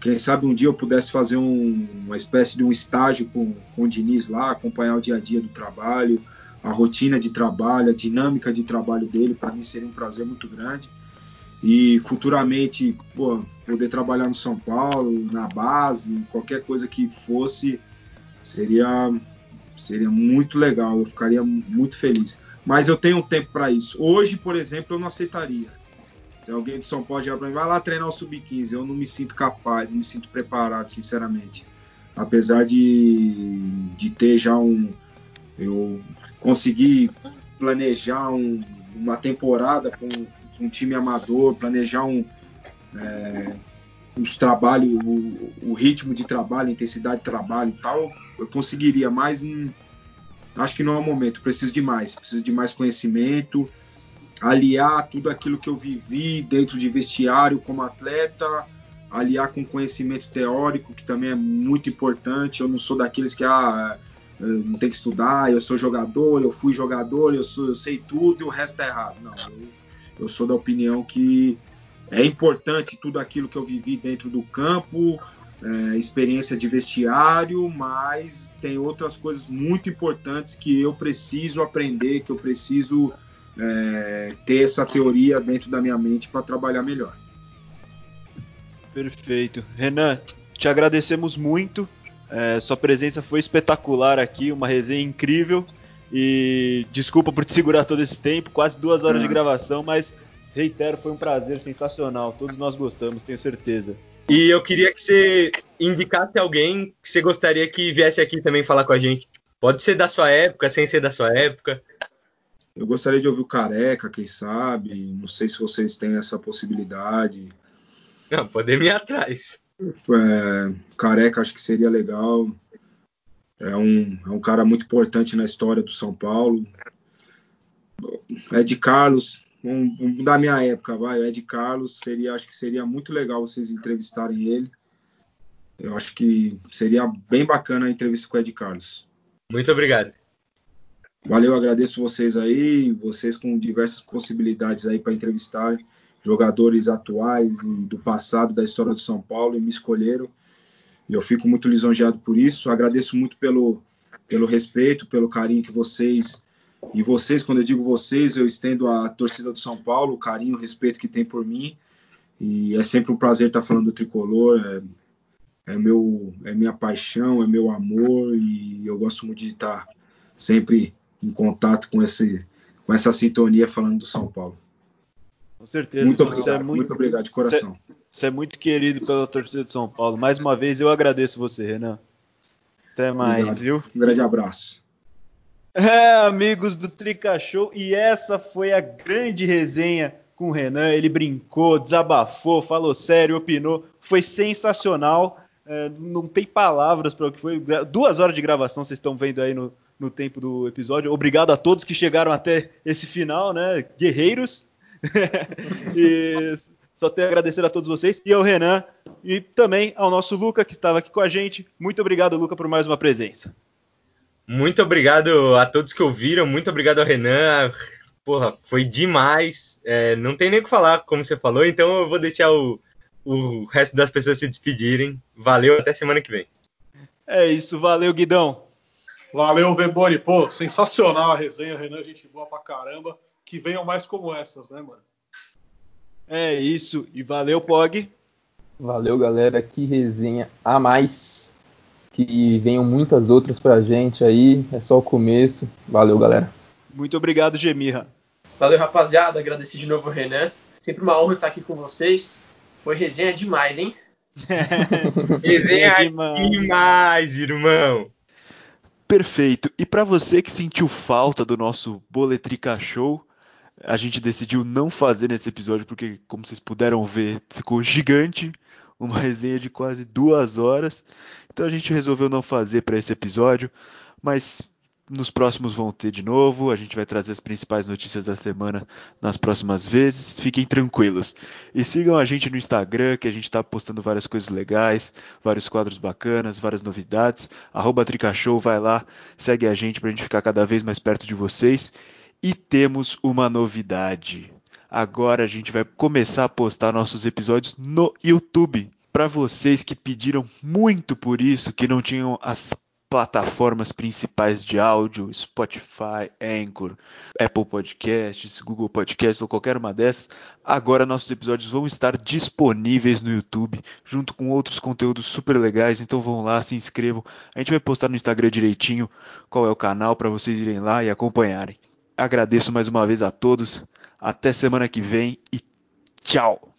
quem sabe um dia eu pudesse fazer um, uma espécie de um estágio com, com o Diniz lá, acompanhar o dia a dia do trabalho, a rotina de trabalho, a dinâmica de trabalho dele, para mim seria um prazer muito grande. E futuramente, pô, poder trabalhar no São Paulo, na base, qualquer coisa que fosse, seria, seria muito legal, eu ficaria muito feliz. Mas eu tenho tempo para isso. Hoje, por exemplo, eu não aceitaria se alguém de São Paulo já para mim, vai lá treinar o sub-15, eu não me sinto capaz, não me sinto preparado, sinceramente. Apesar de, de ter já um. Eu consegui planejar um, uma temporada com um time amador, planejar um. É, os trabalhos, o, o, ritmo de trabalho, a intensidade de trabalho e tal, eu conseguiria, mas hum, acho que não é o momento. Preciso de mais, preciso de mais conhecimento, aliar tudo aquilo que eu vivi dentro de vestiário como atleta, aliar com conhecimento teórico, que também é muito importante. Eu não sou daqueles que ah, não tem que estudar, eu sou jogador, eu fui jogador, eu, sou, eu sei tudo e o resto é errado. Não, eu, eu sou da opinião que é importante tudo aquilo que eu vivi dentro do campo, é, experiência de vestiário, mas tem outras coisas muito importantes que eu preciso aprender, que eu preciso é, ter essa teoria dentro da minha mente para trabalhar melhor. Perfeito. Renan, te agradecemos muito. É, sua presença foi espetacular aqui, uma resenha incrível. E desculpa por te segurar todo esse tempo, quase duas horas de gravação, mas reitero, foi um prazer sensacional. Todos nós gostamos, tenho certeza. E eu queria que você indicasse alguém que você gostaria que viesse aqui também falar com a gente. Pode ser da sua época, sem ser da sua época. Eu gostaria de ouvir o Careca, quem sabe. Não sei se vocês têm essa possibilidade. Não, poder ir atrás. É, Careca acho que seria legal. É um, é um cara muito importante na história do São Paulo. Ed Carlos, um, um, da minha época, vai. Ed Carlos seria, acho que seria muito legal vocês entrevistarem ele. Eu acho que seria bem bacana a entrevista com o Ed Carlos. Muito obrigado. Valeu, agradeço vocês aí, vocês com diversas possibilidades aí para entrevistar jogadores atuais e do passado da história do São Paulo e me escolheram. E eu fico muito lisonjeado por isso. Agradeço muito pelo, pelo respeito, pelo carinho que vocês e vocês, quando eu digo vocês, eu estendo a torcida do São Paulo, o carinho, o respeito que tem por mim. E é sempre um prazer estar falando do tricolor. É, é meu, é minha paixão, é meu amor e eu gosto muito de estar sempre em contato com, esse, com essa sintonia falando do São Paulo. Com certeza. Muito obrigado, é muito, muito, obrigado de coração. Você, você, é muito querido pela torcida de São Paulo. Mais uma vez eu agradeço você, Renan. Até mais, obrigado. viu? Um grande abraço. É, amigos do Trica Show, e essa foi a grande resenha com o Renan. Ele brincou, desabafou, falou sério, opinou. Foi sensacional. É, não tem palavras para o que foi. Duas horas de gravação, vocês estão vendo aí no, no tempo do episódio. Obrigado a todos que chegaram até esse final, né? Guerreiros. e só tenho a agradecer a todos vocês e ao Renan e também ao nosso Luca que estava aqui com a gente. Muito obrigado, Luca, por mais uma presença. Muito obrigado a todos que ouviram, muito obrigado ao Renan. Porra, foi demais. É, não tem nem o que falar, como você falou, então eu vou deixar o, o resto das pessoas se despedirem. Valeu, até semana que vem. É isso, valeu, Guidão. Valeu, Veboni. Pô, sensacional a resenha, Renan, gente boa pra caramba. Que venham mais como essas, né, mano? É isso. E valeu, Pog. Valeu, galera. Que resenha a mais. Que venham muitas outras pra gente aí. É só o começo. Valeu, galera. Muito obrigado, Gemirra. Valeu, rapaziada. Agradecer de novo o Renan. Sempre uma honra estar aqui com vocês. Foi resenha demais, hein? resenha demais. demais, irmão. Perfeito. E para você que sentiu falta do nosso Boletrica Show, a gente decidiu não fazer nesse episódio porque, como vocês puderam ver, ficou gigante, uma resenha de quase duas horas. Então a gente resolveu não fazer para esse episódio, mas nos próximos vão ter de novo. A gente vai trazer as principais notícias da semana nas próximas vezes. Fiquem tranquilos. E sigam a gente no Instagram, que a gente está postando várias coisas legais, vários quadros bacanas, várias novidades. Arroba Tricashow, vai lá, segue a gente para a gente ficar cada vez mais perto de vocês. E temos uma novidade. Agora a gente vai começar a postar nossos episódios no YouTube. Para vocês que pediram muito por isso, que não tinham as plataformas principais de áudio, Spotify, Anchor, Apple Podcasts, Google Podcasts ou qualquer uma dessas, agora nossos episódios vão estar disponíveis no YouTube, junto com outros conteúdos super legais. Então vão lá, se inscrevam. A gente vai postar no Instagram direitinho qual é o canal para vocês irem lá e acompanharem. Agradeço mais uma vez a todos. Até semana que vem e tchau!